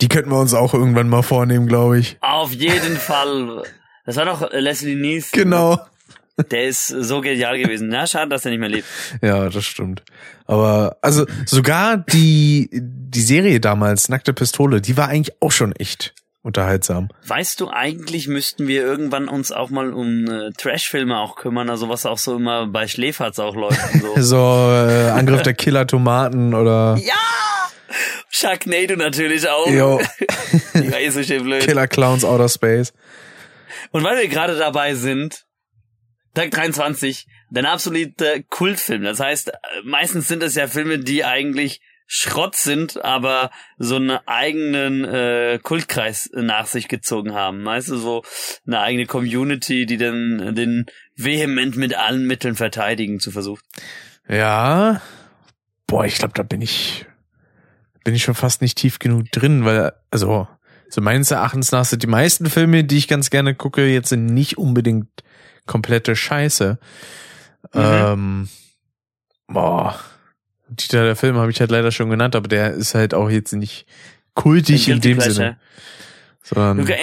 Die könnten wir uns auch irgendwann mal vornehmen, glaube ich. Auf jeden Fall. Das war doch Leslie Nies. Genau. Der ist so genial gewesen. Na, schade, dass er nicht mehr lebt. Ja, das stimmt. Aber also sogar die die Serie damals Nackte Pistole, die war eigentlich auch schon echt unterhaltsam. Weißt du, eigentlich müssten wir irgendwann uns auch mal um äh, Trash-Filme auch kümmern, also was auch so immer bei Schläferz auch läuft. Und so. So äh, Angriff der Killer Tomaten oder ja! Sharknado natürlich auch. jo, Die war eh so schön blöd. Killer Clowns Outer Space. Und weil wir gerade dabei sind, Tag 23, dein absoluter Kultfilm. Das heißt, äh, meistens sind es ja Filme, die eigentlich Schrott sind, aber so einen eigenen äh, Kultkreis nach sich gezogen haben. Weißt du, so eine eigene Community, die dann den vehement mit allen Mitteln verteidigen zu versucht. Ja. Boah, ich glaube, da bin ich bin ich schon fast nicht tief genug drin, weil also so meines Erachtens nach sind die meisten Filme, die ich ganz gerne gucke, jetzt sind nicht unbedingt komplette Scheiße. Mhm. Ähm, boah. Titel der Film habe ich halt leider schon genannt, aber der ist halt auch jetzt nicht kultig in dem Pleasure. Sinne. Sondern, äh,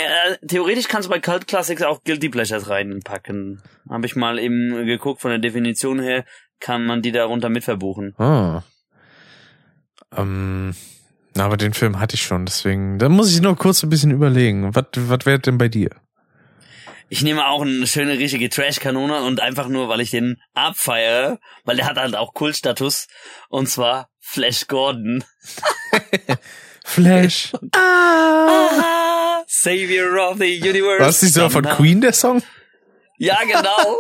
theoretisch kannst du bei Cult Classics auch Guilty Pleasures reinpacken. Habe ich mal eben geguckt, von der Definition her kann man die darunter mitverbuchen. ah. Ähm, na, aber den Film hatte ich schon, deswegen, da muss ich nur kurz ein bisschen überlegen. Was, was wäre denn bei dir? Ich nehme auch eine schöne richtige Trash-Kanone und einfach nur, weil ich den abfeiere, weil der hat halt auch Kultstatus. Und zwar Flash Gordon. Flash. Ah, Savior of the Universe. War das nicht so von Queen, der Song? Ja, genau.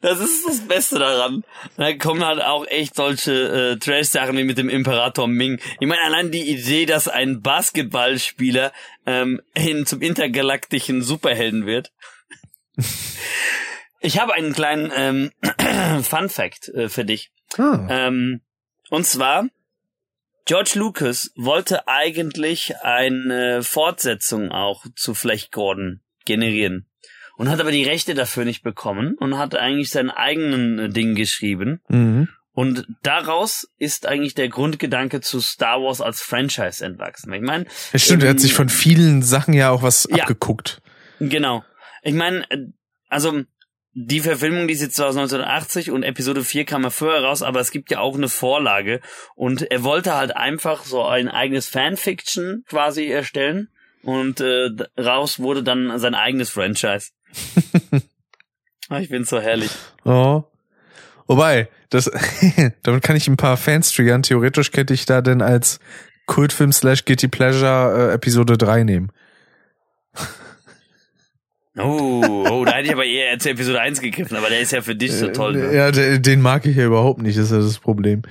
Das ist das Beste daran. Da kommen halt auch echt solche äh, Trash-Sachen wie mit dem Imperator Ming. Ich meine, allein die Idee, dass ein Basketballspieler ähm, hin zum intergalaktischen Superhelden wird. Ich habe einen kleinen ähm, Fun Fact äh, für dich. Ah. Ähm, und zwar, George Lucas wollte eigentlich eine Fortsetzung auch zu Flash Gordon generieren. Und hat aber die Rechte dafür nicht bekommen und hat eigentlich sein eigenen äh, Ding geschrieben. Mhm. Und daraus ist eigentlich der Grundgedanke zu Star Wars als Franchise entwachsen. Ich meine, Ja, stimmt, er hat sich von vielen Sachen ja auch was Ja. abgeguckt. Genau. Ich meine, äh, also die Verfilmung, die ist jetzt aus 1980 und Episode 4 kam ja vorher raus, aber es gibt ja auch eine Vorlage und er wollte halt einfach so ein eigenes Fanfiction quasi erstellen und äh, raus wurde dann sein eigenes Franchise. Ah, ich find's so herrlich. Oh. Wobei, das, damit kann ich ein paar Fans triggern. Theoretisch könnte ich da denn als Kultfilm slash Guilty Pleasure äh, Episode 3 nehmen. Oh, oh, da hätte ich aber eher zu Episode 1 gegriffen, aber der ist ja für dich so toll. Äh, Ne? Ja, den, den mag ich ja überhaupt nicht, das ist ja das Problem.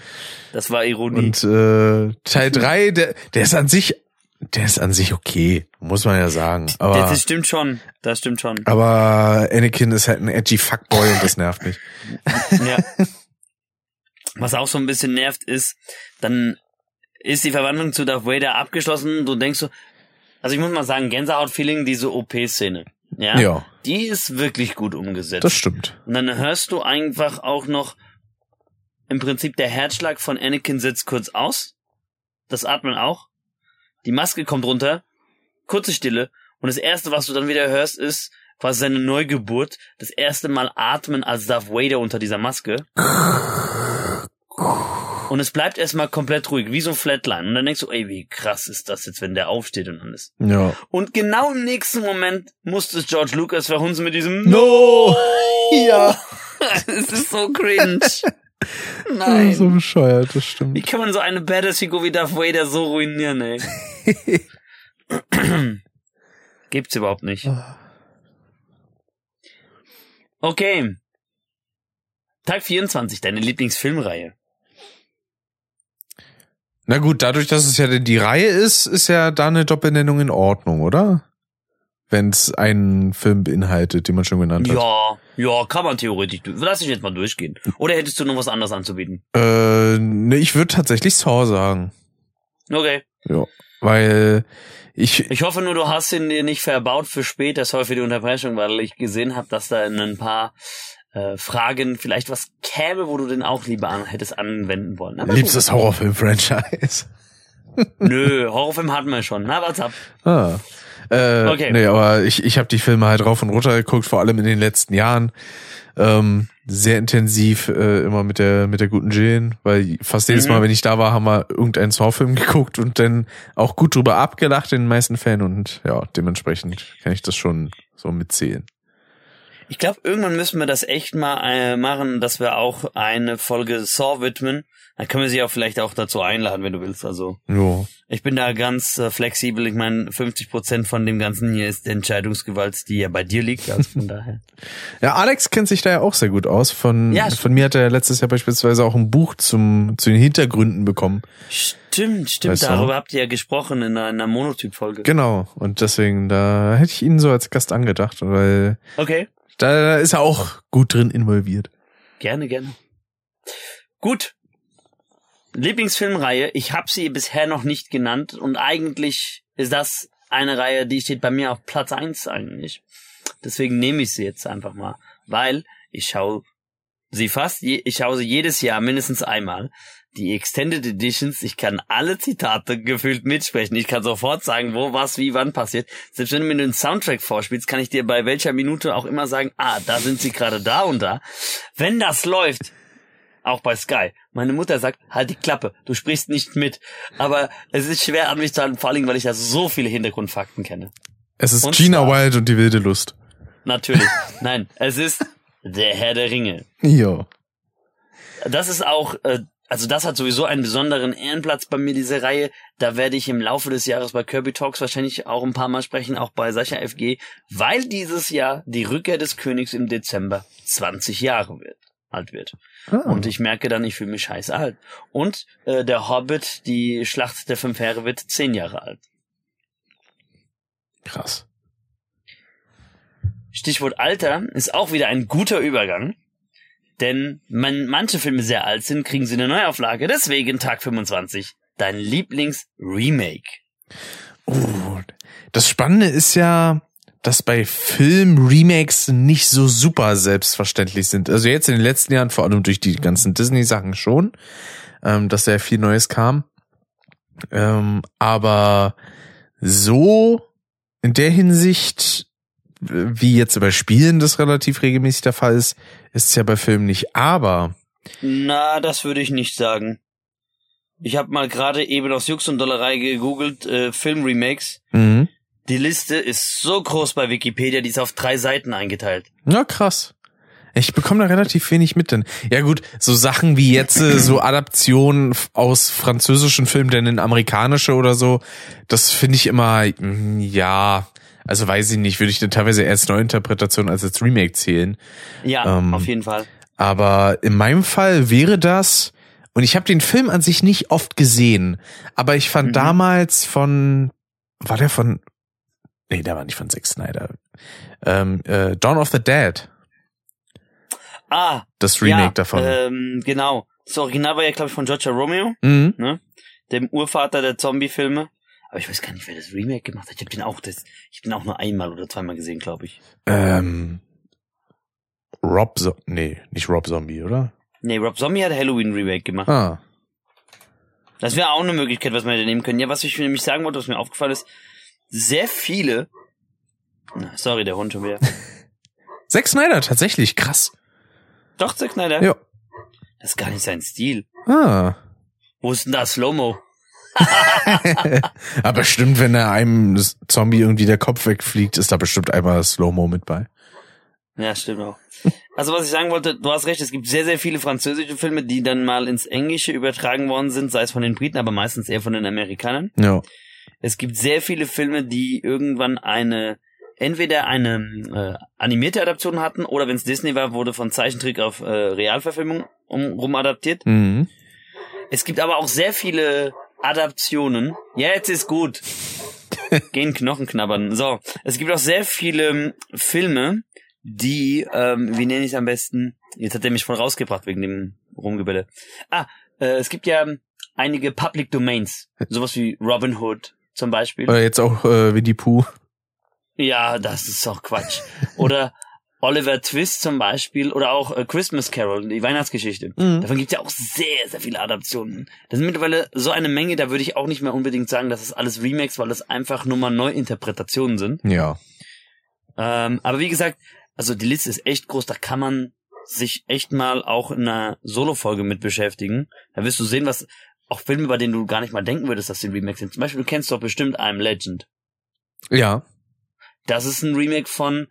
Das war Ironie. Und äh, Teil 3, der, der ist an sich, der ist an sich okay, muss man ja sagen. Aber, das, das stimmt schon. Das stimmt schon. aber Anakin ist halt ein edgy Fuckboy und das nervt mich. Ja. Was auch so ein bisschen nervt ist, dann ist die Verwandlung zu Darth Vader abgeschlossen. Du denkst so, also ich muss mal sagen, Gänsehaut-Feeling, diese OP-Szene. Ja, Ja, die ist wirklich gut umgesetzt. das stimmt. Und dann hörst du einfach auch noch im Prinzip der Herzschlag von Anakin setzt kurz aus. Das Atmen auch. Die Maske kommt runter. Kurze Stille. Und das erste, was du dann wieder hörst, ist quasi seine Neugeburt. Das erste Mal atmen als Darth Vader unter dieser Maske. Und es bleibt erstmal komplett ruhig, wie so ein Flatline. Und dann denkst du, ey, wie krass ist das jetzt, wenn der aufsteht und alles. Ja. Und genau im nächsten Moment musste es George Lucas verhunzen mit diesem No! Ja. Es ist so cringe. Nein. So bescheuert, das Wie stimmt. kann man so eine Badass-Figur wie Darth Vader so ruinieren, ey? Gibt's überhaupt nicht. Okay. Tag 24, deine Lieblingsfilmreihe. Na gut, dadurch, dass es ja die Reihe ist, ist ja da eine Doppelnennung in Ordnung, oder? Wenn es einen Film beinhaltet, den man schon genannt hat. Ja, ja, kann man theoretisch. Lass ich jetzt mal durchgehen. Oder hättest du noch was anderes anzubieten? Äh, ne, ich würde tatsächlich Saw sagen. Okay. Ja. Weil ich, Ich hoffe nur, du hast ihn dir nicht verbaut für später, sorry für die Unterbrechung, weil ich gesehen habe, dass da in ein paar äh, Fragen vielleicht was käme, wo du den auch lieber an, hättest anwenden wollen. Aber liebstes Horrorfilm-Franchise. Nö, Horrorfilm hatten wir schon. Na, what's up? Ah. Äh, Okay. Nee, aber ich, ich habe die Filme halt rauf und runter geguckt, vor allem in den letzten Jahren. Ähm, sehr intensiv äh, immer mit der mit der guten Jane, weil fast jedes Mhm. Mal, wenn ich da war, haben wir irgendeinen Saw-Film geguckt und dann auch gut drüber abgelacht in den meisten Fällen und ja, dementsprechend kann ich das schon so mitzählen. Ich glaube, irgendwann müssen wir das echt mal äh, machen, dass wir auch eine Folge Saw widmen. Dann können wir sie auch vielleicht auch dazu einladen, wenn du willst. Also Jo. ich bin da ganz äh, flexibel. Ich meine, 50 Prozent von dem Ganzen hier ist Entscheidungsgewalt, die ja bei dir liegt. Also von daher. Ja, Alex kennt sich da ja auch sehr gut aus. Von, Ja, von mir hat er letztes Jahr beispielsweise auch ein Buch zum, zu den Hintergründen bekommen. Stimmt, stimmt. Weißt du? Darüber habt ihr ja gesprochen in einer, in einer Monotyp-Folge. Genau. Und deswegen, da hätte ich ihn so als Gast angedacht, weil Okay, da ist er auch gut drin involviert. gerne, gerne. Gut. Lieblingsfilmreihe. Ich habe sie bisher noch nicht genannt und eigentlich ist das eine Reihe, die steht bei mir auf Platz eins eigentlich. Deswegen nehme ich sie jetzt einfach mal, weil ich schaue sie fast, je, ich schaue sie jedes Jahr mindestens einmal. Die Extended Editions, ich kann alle Zitate gefühlt mitsprechen. Ich kann sofort sagen, wo, was, wie, wann passiert. Selbst wenn du mir den Soundtrack vorspielst, kann ich dir bei welcher Minute auch immer sagen, ah, da sind sie gerade da und da. Wenn das läuft, auch bei Sky. Meine Mutter sagt, halt die Klappe, du sprichst nicht mit. Aber es ist schwer an mich zu halten, vor allem, weil ich ja so viele Hintergrundfakten kenne. Es ist Und Gina zwar- Wild und die wilde Lust. Natürlich. Nein, es ist der Herr der Ringe. Jo. Das ist auch, äh, also das hat sowieso einen besonderen Ehrenplatz bei mir, diese Reihe. Da werde ich im Laufe des Jahres bei Kirby Talks wahrscheinlich auch ein paar Mal sprechen, auch bei Sascha FG, weil dieses Jahr die Rückkehr des Königs im Dezember 20 Jahre wird, alt wird. Ah. Und ich merke dann, ich fühle mich scheiße alt. Und äh, der Hobbit, die Schlacht der fünf Heere, wird 10 Jahre alt. Krass. Stichwort Alter ist auch wieder ein guter Übergang. Denn wenn manche Filme sehr alt sind, kriegen sie eine Neuauflage. Deswegen Tag 25. Dein Lieblings-Remake. Uh, das Spannende ist ja, dass bei Film-Remakes nicht so super selbstverständlich sind. Also jetzt in den letzten Jahren, vor allem durch die ganzen Disney-Sachen schon, ähm, dass sehr viel Neues kam. Ähm, aber so in der Hinsicht, wie jetzt bei Spielen das relativ regelmäßig der Fall ist, ist es ja bei Filmen nicht. Aber Na, das würde ich nicht sagen. Ich habe mal gerade eben aus Jux und Dollerei gegoogelt, äh, Film-Remakes. mhm. Die Liste ist so groß bei Wikipedia, die ist auf drei Seiten eingeteilt. Ja, krass. Ich bekomme da relativ wenig mit denn. Ja gut, so Sachen wie jetzt äh, so Adaptionen aus französischen Filmen denn in amerikanische oder so, das finde ich immer mm, ja, also weiß ich nicht, würde ich dann teilweise erst Neuinterpretation als als Remake zählen, Ja, Ähm, auf jeden Fall. aber in meinem Fall wäre das und ich habe den Film an sich nicht oft gesehen, aber ich fand Mhm. damals von war der von Nee, der war nicht von Zack Snyder. Ähm, äh, Dawn of the Dead, Ah, das Remake ja, davon. Ähm, genau. Das Original war ja, glaube ich, von George Romeo. Mhm. ne? Dem Urvater der Zombie-Filme. Aber ich weiß gar nicht, wer das Remake gemacht hat. Ich habe den auch, das, ich den auch nur einmal oder zweimal gesehen, glaube ich. Ähm, Rob, so nee, nicht Rob Zombie, oder? Nee, Rob Zombie hat Halloween Remake gemacht. Ah, Das wäre auch eine Möglichkeit, was wir hätte nehmen können. Ja, was ich nämlich sagen wollte, was mir aufgefallen ist, sehr viele. Na, Sorry, der Hund schon wieder. Zack Snyder, tatsächlich, krass. Doch, Zack Snyder. Ja. Das ist gar nicht sein Stil. Ah. Wo ist denn da Slow-Mo? Aber bestimmt, wenn er einem Zombie irgendwie der Kopf wegfliegt, ist da bestimmt einmal Slow-Mo mit bei. Ja, stimmt auch. Also was ich sagen wollte, du hast recht, es gibt sehr, sehr viele französische Filme, die dann mal ins Englische übertragen worden sind, sei es von den Briten, aber meistens eher von den Amerikanern. Ja. Es gibt sehr viele Filme, die irgendwann eine, entweder eine äh, animierte Adaption hatten oder wenn es Disney war, wurde von Zeichentrick auf äh, Realverfilmung um, rum adaptiert. Mhm. Es gibt aber auch sehr viele Adaptionen. Ja, jetzt ist gut. Gehen Knochen knabbern. So, es gibt auch sehr viele ähm, Filme, die, ähm, wie nenne ich es am besten? Jetzt hat er mich voll rausgebracht wegen dem Rumgebelle. Ah, äh, es gibt ja einige Public Domains, sowas wie Robin Hood zum Beispiel. Oder jetzt auch äh, Winnie Pooh. Ja, das ist doch Quatsch. Oder Oliver Twist zum Beispiel oder auch äh, Christmas Carol, die Weihnachtsgeschichte. Mhm. Davon gibt es ja auch sehr, sehr viele Adaptionen. Das sind mittlerweile so eine Menge, da würde ich auch nicht mehr unbedingt sagen, dass es alles Remakes, weil das einfach nur mal Neuinterpretationen sind. Ja. Ähm, aber wie gesagt, also die Liste ist echt groß, da kann man sich echt mal auch in einer Solo-Folge mit beschäftigen. Da wirst du sehen, was auch Filme, bei denen du gar nicht mal denken würdest, dass die Remakes sind. Zum Beispiel, du kennst doch bestimmt I'm Legend. Ja. Das ist ein Remake von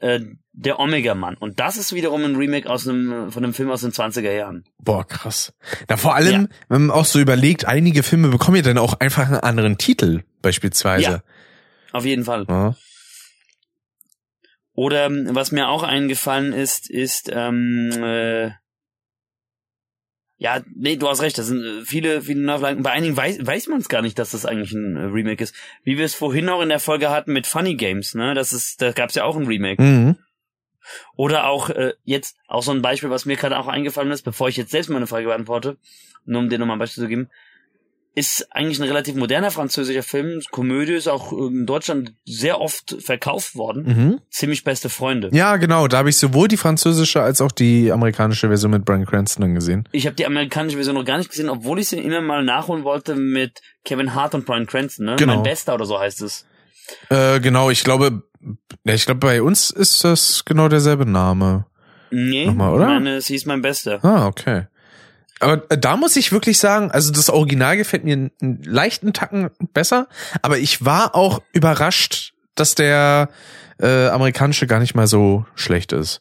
äh, Der Omega-Mann. Und das ist wiederum ein Remake aus einem, von einem Film aus den 20er Jahren. Boah, krass. Na, vor allem, wenn man auch so überlegt, einige Filme bekommen ja dann auch einfach einen anderen Titel, beispielsweise. Ja. Auf jeden Fall. Ja. Oder ähm, was mir auch eingefallen ist, ist, ähm, äh, ja, nee, du hast recht, das sind äh, viele, viele Neuauflagen. Bei einigen weiß, weiß man es gar nicht, dass das eigentlich ein äh, Remake ist. Wie wir es vorhin auch in der Folge hatten mit Funny Games, ne? Das ist, da gab es ja auch ein Remake. Mhm. Oder auch äh, jetzt auch so ein Beispiel, was mir gerade auch eingefallen ist, bevor ich jetzt selbst mal eine Frage beantworte, nur um dir nochmal ein Beispiel zu geben, ist eigentlich ein relativ moderner französischer Film. Komödie ist auch in Deutschland sehr oft verkauft worden. Mhm. Ziemlich beste Freunde. Ja, genau. Da habe ich sowohl die französische als auch die amerikanische Version mit Bryan Cranston dann gesehen. Ich habe die amerikanische Version noch gar nicht gesehen, obwohl ich sie immer mal nachholen wollte mit Kevin Hart und Brian Cranston, ne? Genau. Mein Bester oder so heißt es. Äh, genau, ich glaube, ich glaube, bei uns ist das genau derselbe Name. Nee, Nochmal, oder? meine, sie ist mein Bester. Ah, okay. Aber äh, da muss ich wirklich sagen, also das Original gefällt mir einen, leichten Tacken besser, aber ich war auch überrascht, dass der äh, amerikanische gar nicht mal so schlecht ist.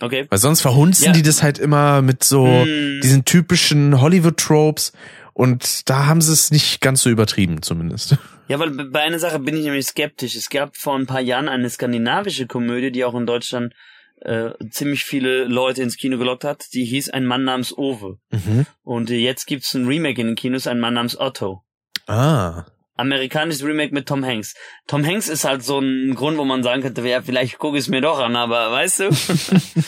Okay. Weil sonst verhunzen Ja. die das halt immer mit so Hm. diesen typischen Hollywood-Tropes und da haben sie es nicht ganz so übertrieben zumindest. Ja, weil bei einer Sache bin ich nämlich skeptisch. Es gab vor ein paar Jahren eine skandinavische Komödie, die auch in Deutschland äh, ziemlich viele Leute ins Kino gelockt hat. Die hieß Ein Mann namens Owe. Mhm. Und jetzt gibt's ein Remake in den Kinos, Ein Mann namens Otto. Ah. Amerikanisches Remake mit Tom Hanks. Tom Hanks ist halt so ein Grund, wo man sagen könnte, ja, vielleicht gucke ich es mir doch an, aber weißt du?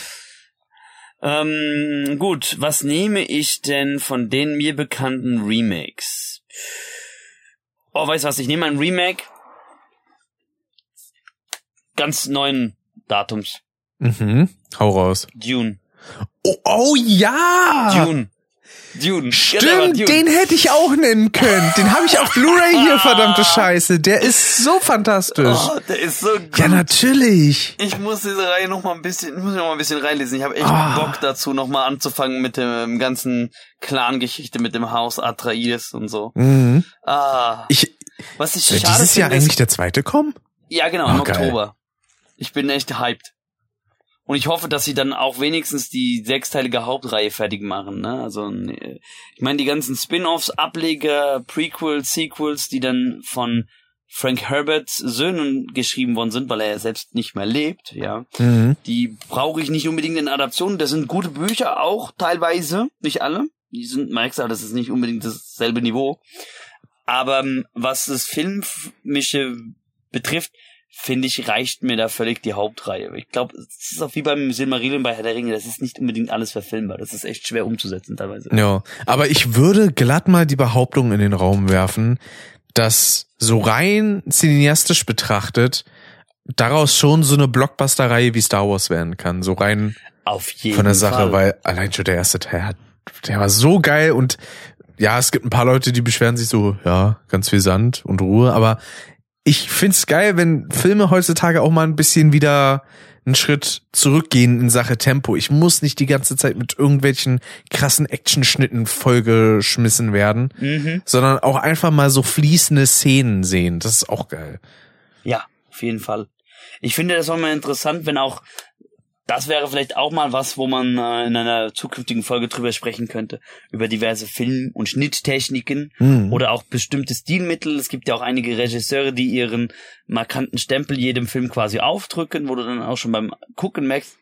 ähm, gut, was nehme ich denn von den mir bekannten Remakes? Oh, weißt du was, ich nehme ein Remake ganz neuen Datums. Mhm. Hau raus. Dune. Oh, oh ja! Dune. Dune. Stimmt, Ja, Dune. den hätte ich auch nennen können. Den habe ich auf Blu-ray hier, verdammte Scheiße. Der ist so fantastisch. Oh, der ist so gut. ja, natürlich. Ich muss diese Reihe noch mal ein bisschen, ich muss noch mal ein bisschen reinlesen. Ich habe echt Ah. Bock dazu, noch mal anzufangen mit dem ganzen Clan-Geschichte mit dem Haus Atreides und so. Mhm. Ah, Ich, was ich soll schade dieses Jahr finde, ist- eigentlich der zweite kommen? ja genau im Ah, geil. Oktober. Ich bin echt hyped. Und ich hoffe, dass sie dann auch wenigstens die sechsteilige Hauptreihe fertig machen. Ne? Also ich meine die ganzen Spin-offs, Ableger, Prequels, Sequels, die dann von Frank Herberts Söhnen geschrieben worden sind, weil er ja selbst nicht mehr lebt, ja. Mhm. Die brauche ich nicht unbedingt in Adaptionen. Das sind gute Bücher auch teilweise, nicht alle. Die sind, merkst du, das ist nicht unbedingt dasselbe Niveau. Aber ähm, was das Filmische betrifft, finde ich, reicht mir da völlig die Hauptreihe. Ich glaube, es ist auch wie beim Silmarillion bei Herr der Ringe, das ist nicht unbedingt alles verfilmbar. Das ist echt schwer umzusetzen teilweise. Ja, aber ich würde glatt mal die Behauptung in den Raum werfen, dass so rein cineastisch betrachtet daraus schon so eine Blockbuster-Reihe wie Star Wars werden kann. So rein Auf jeden von der Sache, Fall. weil allein schon der erste Teil hat, der war so geil und ja, es gibt ein paar Leute, die beschweren sich so, ja, ganz viel Sand und Ruhe, aber ich find's geil, wenn Filme heutzutage auch mal ein bisschen wieder einen Schritt zurückgehen in Sache Tempo. Ich muss nicht die ganze Zeit mit irgendwelchen krassen Actionschnitten vollgeschmissen werden, Mhm. sondern auch einfach mal so fließende Szenen sehen. Das ist auch geil. Ja, auf jeden Fall. Ich finde das auch mal interessant, wenn auch, das wäre vielleicht auch mal was, wo man äh, in einer zukünftigen Folge drüber sprechen könnte, über diverse Film- und Schnitttechniken Mhm. oder auch bestimmte Stilmittel. Es gibt ja auch einige Regisseure, die ihren markanten Stempel jedem Film quasi aufdrücken, wo du dann auch schon beim Gucken merkst,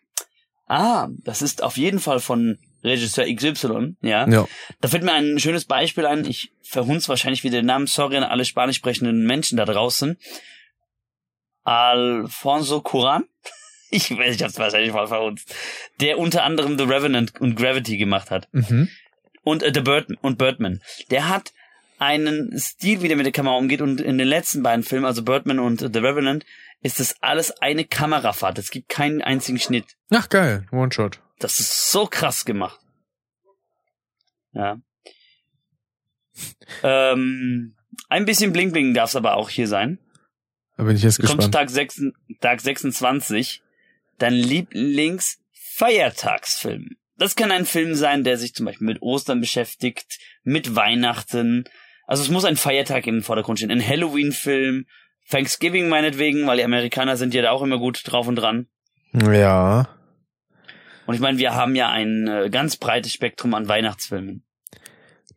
ah, das ist auf jeden Fall von Regisseur XY, ja. Ja. Da fällt mir ein schönes Beispiel ein. Ich verhunz wahrscheinlich wieder den Namen. Sorry an alle spanisch sprechenden Menschen da draußen. Alfonso Cuarón. Ich weiß, ich hab's wahrscheinlich mal verhunzt. Der unter anderem The Revenant und Gravity gemacht hat. Mhm. Und äh, The Bird und Birdman. Der hat einen Stil, wie der mit der Kamera umgeht. Und in den letzten beiden Filmen, also Birdman und The Revenant, ist das alles eine Kamerafahrt. Es gibt keinen einzigen Schnitt. Ach geil, One-Shot. Das ist so krass gemacht. Ja. Ähm, ein bisschen Bling Bling darf es aber auch hier sein. Da bin ich jetzt Du kommst gespannt. Tag, 6, Tag 26, dein Lieblingsfeiertagsfilm. Das kann ein Film sein, der sich zum Beispiel mit Ostern beschäftigt, mit Weihnachten. Also es muss ein Feiertag im Vordergrund stehen. Ein Halloween-Film, Thanksgiving meinetwegen, weil die Amerikaner sind ja da auch immer gut drauf und dran. Ja. Und ich meine, wir haben ja ein äh, ganz breites Spektrum an Weihnachtsfilmen.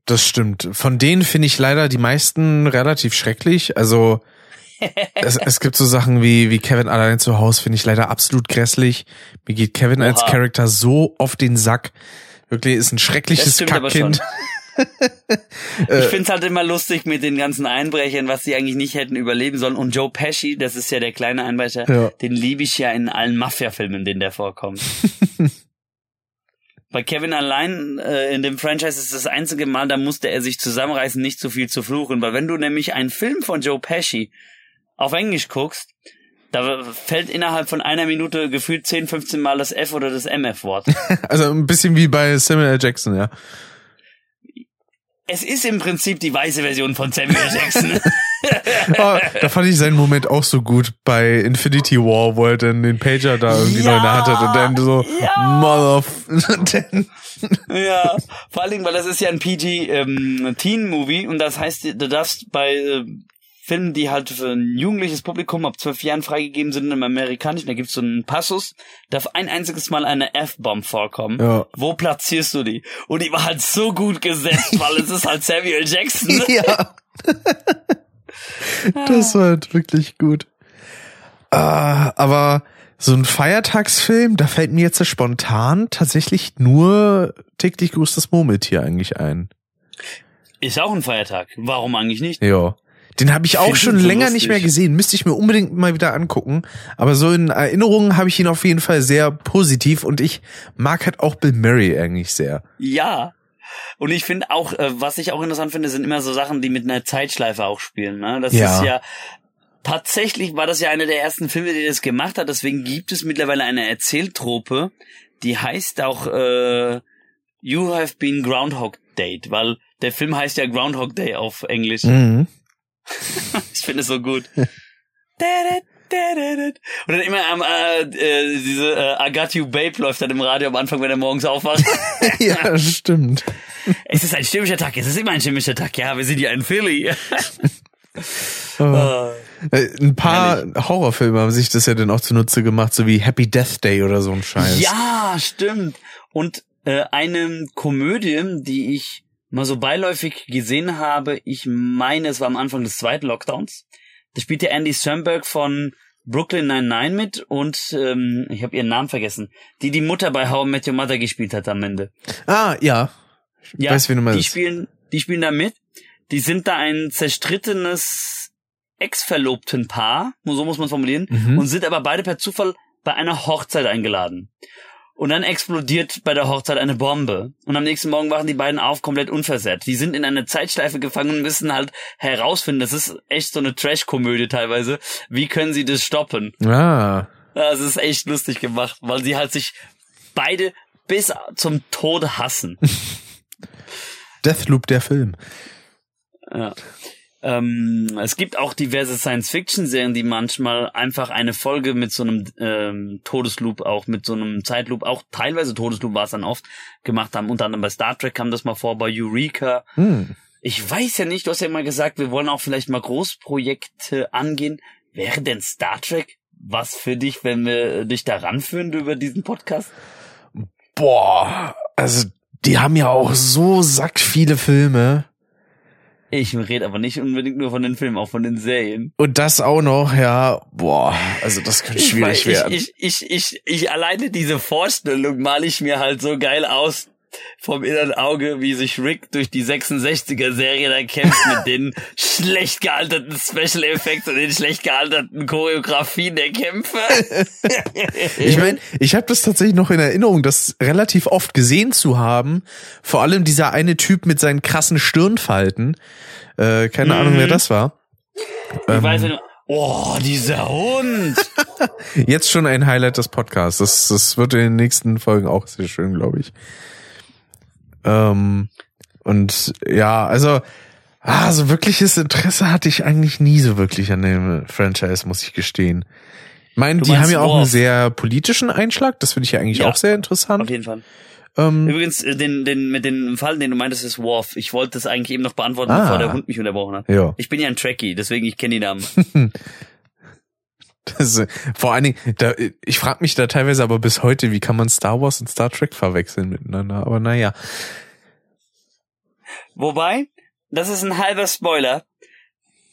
Das stimmt. Von denen finde ich leider die meisten relativ schrecklich. Also es, es gibt so Sachen wie, wie Kevin allein zu Hause, finde ich leider absolut grässlich. Mir geht Kevin als Oha. Charakter so auf den Sack. Wirklich ist ein schreckliches Kackkind. Ich find's halt immer lustig mit den ganzen Einbrechern, was sie eigentlich nicht hätten überleben sollen. Und Joe Pesci, das ist ja der kleine Einbrecher, Ja. den liebe ich ja in allen Mafia-Filmen, in denen der vorkommt. Bei Kevin allein äh, in dem Franchise ist das einzige Mal, da musste er sich zusammenreißen, nicht so viel zu fluchen. Weil wenn du nämlich einen Film von Joe Pesci auf Englisch guckst, da fällt innerhalb von einer Minute gefühlt 10, 15 Mal das F oder das MF-Wort. Also ein bisschen wie bei Samuel L. Jackson, ja. es ist im Prinzip die weiße Version von Samuel Jackson. Oh, da fand ich seinen Moment auch so gut bei Infinity War, wo er dann den Pager da irgendwie noch in der Hand hat und dann so, Ja. Mother, dann, Ja, vor allen Dingen, weil das ist ja ein PG-Teen-Movie und das heißt, du darfst bei äh, Filmen, die halt für ein jugendliches Publikum ab zwölf Jahren freigegeben sind im Amerikanischen, da gibt's so einen Passus, darf ein einziges Mal eine F-Bomb vorkommen. Ja. Wo platzierst du die? Und die war halt so gut gesetzt, weil es ist halt Samuel Jackson. ja. Das war halt wirklich gut. Ah, aber so ein Feiertagsfilm, da fällt mir jetzt so spontan tatsächlich nur täglich grüßt das Murmeltier eigentlich ein. Ist auch ein Feiertag. Warum eigentlich nicht? Ja. Den habe ich auch Find schon so länger lustig. nicht mehr gesehen. Müsste ich mir unbedingt mal wieder angucken. Aber so in Erinnerungen habe ich ihn auf jeden Fall sehr positiv und ich mag halt auch Bill Murray eigentlich sehr. Ja. Und ich finde auch, äh, was ich auch interessant finde, sind immer so Sachen, die mit einer Zeitschleife auch spielen. Ne? Das Ja. ist ja tatsächlich war das ja einer der ersten Filme, die das gemacht hat. Deswegen gibt es mittlerweile eine Erzähltrope, die heißt auch äh, You Have Been Groundhog Date, weil der Film heißt ja Groundhog Day auf Englisch. Mhm. Ich finde es so gut. Und dann immer am äh, äh, diese äh, I Got You Babe läuft dann im Radio am Anfang, wenn er morgens aufwacht. ja, stimmt. Es ist ein stimmischer Tag, es ist immer ein stimmischer Tag. Ja, wir sind ja in Philly. Oh. Äh, Ein paar Horrorfilme haben sich das ja dann auch zunutze gemacht, so wie Happy Death Day oder so ein Scheiß. ja, stimmt. Und äh, eine Komödie, die ich mal so beiläufig gesehen habe, ich meine, es war am Anfang des zweiten Lockdowns. Da spielte Andy Sternberg von Brooklyn 99 mit und ähm, ich habe ihren Namen vergessen. Die die Mutter bei How I Met Your Mother gespielt hat am Ende. Ah, ja. Ja, weiß, wen du die meinst. spielen, die spielen da mit. Die sind da ein zerstrittenes Ex-Verlobten-Paar, so muss man formulieren, Mhm. und sind aber beide per Zufall bei einer Hochzeit eingeladen. Und dann explodiert bei der Hochzeit eine Bombe. Und am nächsten Morgen wachen die beiden auf, komplett unversehrt. Die sind in eine Zeitschleife gefangen und müssen halt herausfinden, das ist echt so eine Trash-Komödie teilweise. Wie können sie das stoppen? Ah. Das ist echt lustig gemacht, weil sie halt sich beide bis zum Tode hassen. Deathloop, der Film. Ja. Ähm, es gibt auch diverse Science-Fiction-Serien, die manchmal einfach eine Folge mit so einem ähm, Todesloop, auch mit so einem Zeitloop, auch teilweise Todesloop war es dann oft, gemacht haben. Unter anderem bei Star Trek kam das mal vor, bei Eureka. Hm. Ich weiß ja nicht, du hast ja mal gesagt, wir wollen auch vielleicht mal Großprojekte angehen. Wäre denn Star Trek was für dich, wenn wir dich da ranführen über diesen Podcast? Boah, also die haben ja auch so sack viele Filme. Ich rede aber nicht unbedingt nur von den Filmen, auch von den Serien. Und das auch noch, ja, boah, also das könnte schwierig ich, werden. Ich, ich, ich, ich, alleine diese Vorstellung male ich mir halt so geil aus vom inneren Auge, wie sich Rick durch die 66er Serie da kämpft mit den schlecht gealterten Special Effects und den schlecht gealterten Choreografien der Kämpfe. ich meine, ich habe das tatsächlich noch in Erinnerung, das relativ oft gesehen zu haben. Vor allem dieser eine Typ mit seinen krassen Stirnfalten. Äh, keine Mhm. Ahnung, wer das war. Ich weiß ja nur, oh, dieser Hund. Jetzt schon ein Highlight des Podcasts. Das, das wird in den nächsten Folgen auch sehr schön, glaube ich. Ähm, und ja, also, ah, so wirkliches Interesse hatte ich eigentlich nie so wirklich an dem Franchise, muss ich gestehen. Ich meine, die haben ja auch einen sehr politischen Einschlag. Das finde ich ja eigentlich Ja. auch sehr Auf interessant. jeden Fall. Ähm, Übrigens, äh, den, den, mit dem Fall, den du meintest, ist Worf. Ich wollte das eigentlich eben noch beantworten, Ah. bevor der Hund mich unterbrochen hat. ja. Ich bin ja ein Trekkie, deswegen ich kenne die Namen. Das, äh, vor allen Dingen, da, ich frage mich da teilweise aber bis heute, wie kann man Star Wars und Star Trek verwechseln miteinander? Aber naja. Wobei, das ist ein halber Spoiler,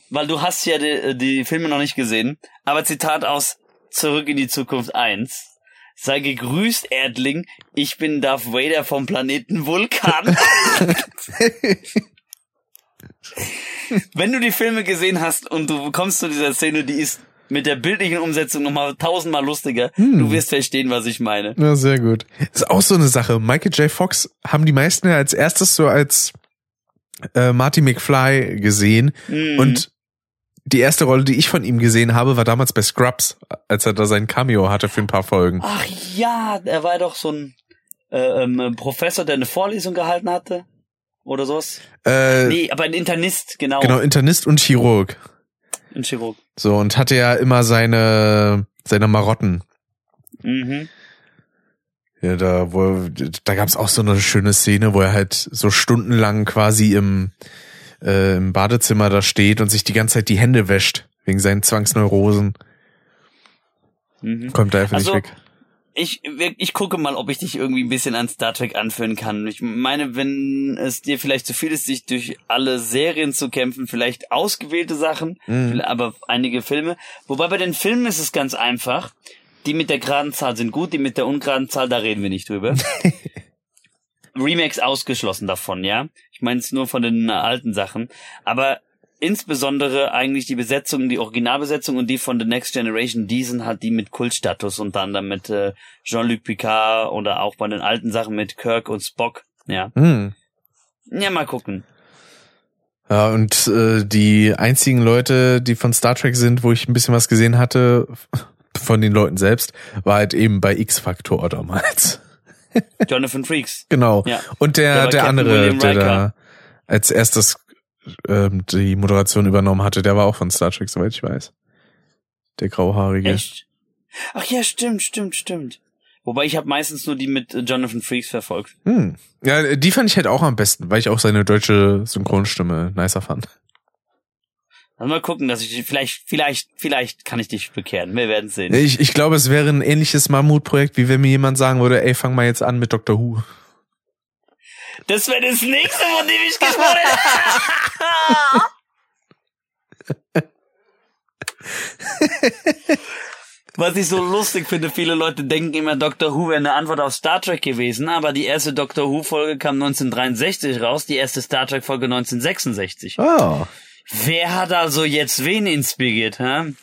weil du hast ja die, die Filme noch nicht gesehen. Aber Zitat aus Zurück in die Zukunft 1. Sei gegrüßt, Erdling. Ich bin Darth Vader vom Planeten Vulkan. Wenn du die Filme gesehen hast und du kommst zu dieser Szene, die ist mit der bildlichen Umsetzung nochmal tausendmal lustiger. Du wirst verstehen, was ich meine. Ja, sehr gut. ist auch so eine Sache. Michael J. Fox haben die meisten ja als erstes so als äh, Marty McFly gesehen. Mhm. Und die erste Rolle, die ich von ihm gesehen habe, war damals bei Scrubs, als er da sein Cameo hatte für ein paar Folgen. Ach ja, er war doch so ein äh, ähm, Professor, der eine Vorlesung gehalten hatte. Oder sowas. Äh, Nee, aber ein Internist, genau. Genau, Internist und Chirurg. Ein Chirurg. So, und hatte ja immer seine, seine Marotten. Mhm. Ja, da, wo, da gab's auch so eine schöne Szene, wo er halt so stundenlang quasi im, äh, im Badezimmer da steht und sich die ganze Zeit die Hände wäscht, wegen seinen Zwangsneurosen. Mhm. Kommt da einfach Also, nicht weg. Ich, ich gucke mal, ob ich dich irgendwie ein bisschen an Star Trek anführen kann. Ich meine, wenn es dir vielleicht zu viel ist, sich durch alle Serien zu kämpfen, vielleicht ausgewählte Sachen, Mhm. aber einige Filme. Wobei bei den Filmen ist es ganz einfach. Die mit der geraden Zahl sind gut, die mit der ungeraden Zahl, da reden wir nicht drüber. Remakes ausgeschlossen davon, ja. Ich meine es nur von den alten Sachen. Aber insbesondere eigentlich die Besetzung, die Originalbesetzung und die von The Next Generation, die sind halt die mit Kultstatus, unter anderem mit äh, Jean-Luc Picard oder auch bei den alten Sachen mit Kirk und Spock. Ja. Hm. Ja, mal gucken. Ja, und äh, die einzigen Leute, die von Star Trek sind, wo ich ein bisschen was gesehen hatte, von den Leuten selbst, war halt eben bei X-Factor damals. Jonathan Freaks. Genau. Ja. Und Der der, der Captain andere, der da als erstes ähm, die Moderation übernommen hatte, der war auch von Star Trek, soweit ich weiß. Der grauhaarige. Echt? Ach ja, stimmt, stimmt, stimmt. Wobei ich habe meistens nur die mit Jonathan Freaks verfolgt. Hm. Ja, die fand ich halt auch am besten, weil ich auch seine deutsche Synchronstimme nicer fand. Also mal gucken, dass ich vielleicht, vielleicht, vielleicht kann ich dich bekehren. Wir werden sehen. Ich, ich glaube, es wäre ein ähnliches Mammutprojekt, wie wenn mir jemand sagen würde, ey, fang mal jetzt an mit Doctor Who. Das wäre das nächste, von dem ich gesprochen hätte. Was ich so lustig finde, viele Leute denken immer, Doctor Who wäre eine Antwort auf Star Trek gewesen, aber die erste Doctor Who Folge kam 1963 raus, die erste Star Trek Folge 1966. Oh. Wer hat also jetzt wen inspiriert, hä?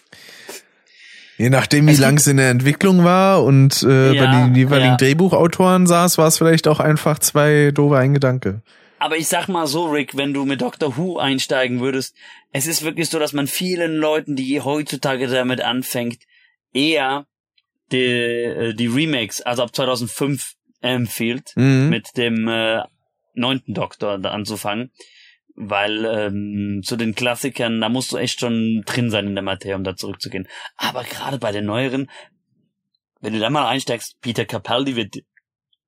Je nachdem, wie lang es in der Entwicklung war und äh, Ja, bei den jeweiligen ja. Drehbuchautoren saß, war es vielleicht auch einfach zwei doofe ein Gedanke. Aber ich sag mal so, Rick, wenn du mit Doctor Who einsteigen würdest, es ist wirklich so, dass man vielen Leuten, die heutzutage damit anfängt, eher die, äh, die Remakes, also ab 2005 empfiehlt, Mhm. mit dem äh, neunten Doktor anzufangen. Weil ähm, zu den Klassikern, da musst du echt schon drin sein in der Materie, um da zurückzugehen. Aber gerade bei den neueren, wenn du da mal einsteigst, Peter Capaldi wird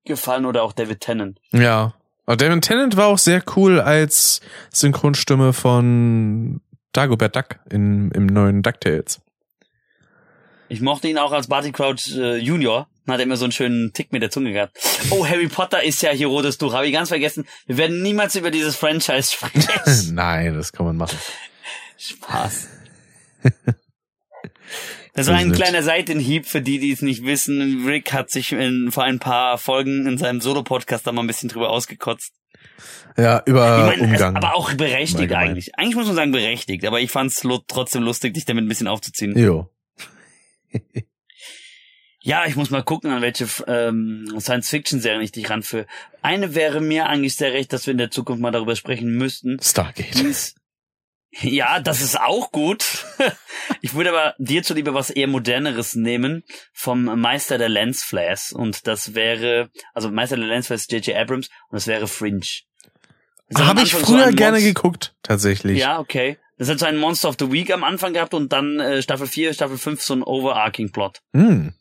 gefallen oder auch David Tennant. Ja. Aber David Tennant war auch sehr cool als Synchronstimme von Dagobert Duck in, im neuen DuckTales. Ich mochte ihn auch als Barty Crouch äh, Junior. Hat er immer so einen schönen Tick mit der Zunge gehabt. Oh, Harry Potter ist ja Herodes Tuch. Habe ich ganz vergessen. Wir werden niemals über dieses Franchise sprechen. Nein, das kann man machen. Spaß. Das war ein kleiner Seitenhieb für die, die es nicht wissen. Rick hat sich in, vor ein paar Folgen in seinem Solo-Podcast da mal ein bisschen drüber ausgekotzt. Ja, über ich Umgang. aber auch berechtigt eigentlich. Eigentlich muss man sagen berechtigt, aber ich fand es trotzdem lustig, dich damit ein bisschen aufzuziehen. jo. Ja, ich muss mal gucken, an welche ähm, Science-Fiction-Serien ich dich ranführe. Eine wäre mir eigentlich sehr recht, dass wir in der Zukunft mal darüber sprechen müssten. Stargate. ja, das ist auch gut. ich würde aber dir zuliebe was eher moderneres nehmen vom Meister der Lensflares. Und das wäre, also Meister der Lensflares ist J.J. Abrams und das wäre Fringe. Das Habe ich so früher ein gerne geguckt, tatsächlich. Ja, okay. Das hat so einen Monster of the Week am Anfang gehabt und dann äh, Staffel 4, Staffel 5 so ein Overarching Plot. Hm.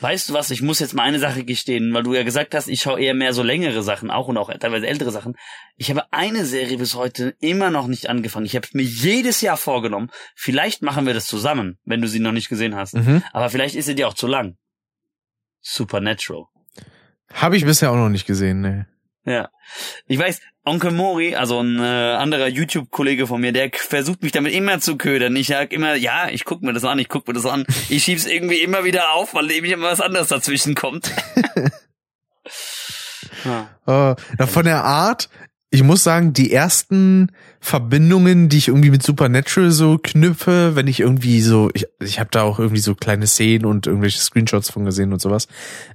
Weißt du was, ich muss jetzt mal eine Sache gestehen, weil du ja gesagt hast, ich schaue eher mehr so längere Sachen auch und auch teilweise ältere Sachen. Ich habe eine Serie bis heute immer noch nicht angefangen. Ich habe es mir jedes Jahr vorgenommen. Vielleicht machen wir das zusammen, wenn du sie noch nicht gesehen hast. Mhm. Aber vielleicht ist sie dir auch zu lang. Supernatural. Habe ich bisher auch noch nicht gesehen, ne. Ja. Ich weiß, Onkel Mori, also ein äh, anderer YouTube-Kollege von mir, der versucht mich damit immer zu ködern. Ich sag immer, ja, ich guck mir das an, ich guck mir das an. Ich schieb's irgendwie immer wieder auf, weil eben immer was anderes dazwischen kommt. ja. Äh, na, von der Art, ich muss sagen, die ersten Verbindungen, die ich irgendwie mit Supernatural so knüpfe, wenn ich irgendwie so, ich, ich habe da auch irgendwie so kleine Szenen und irgendwelche Screenshots von gesehen und sowas.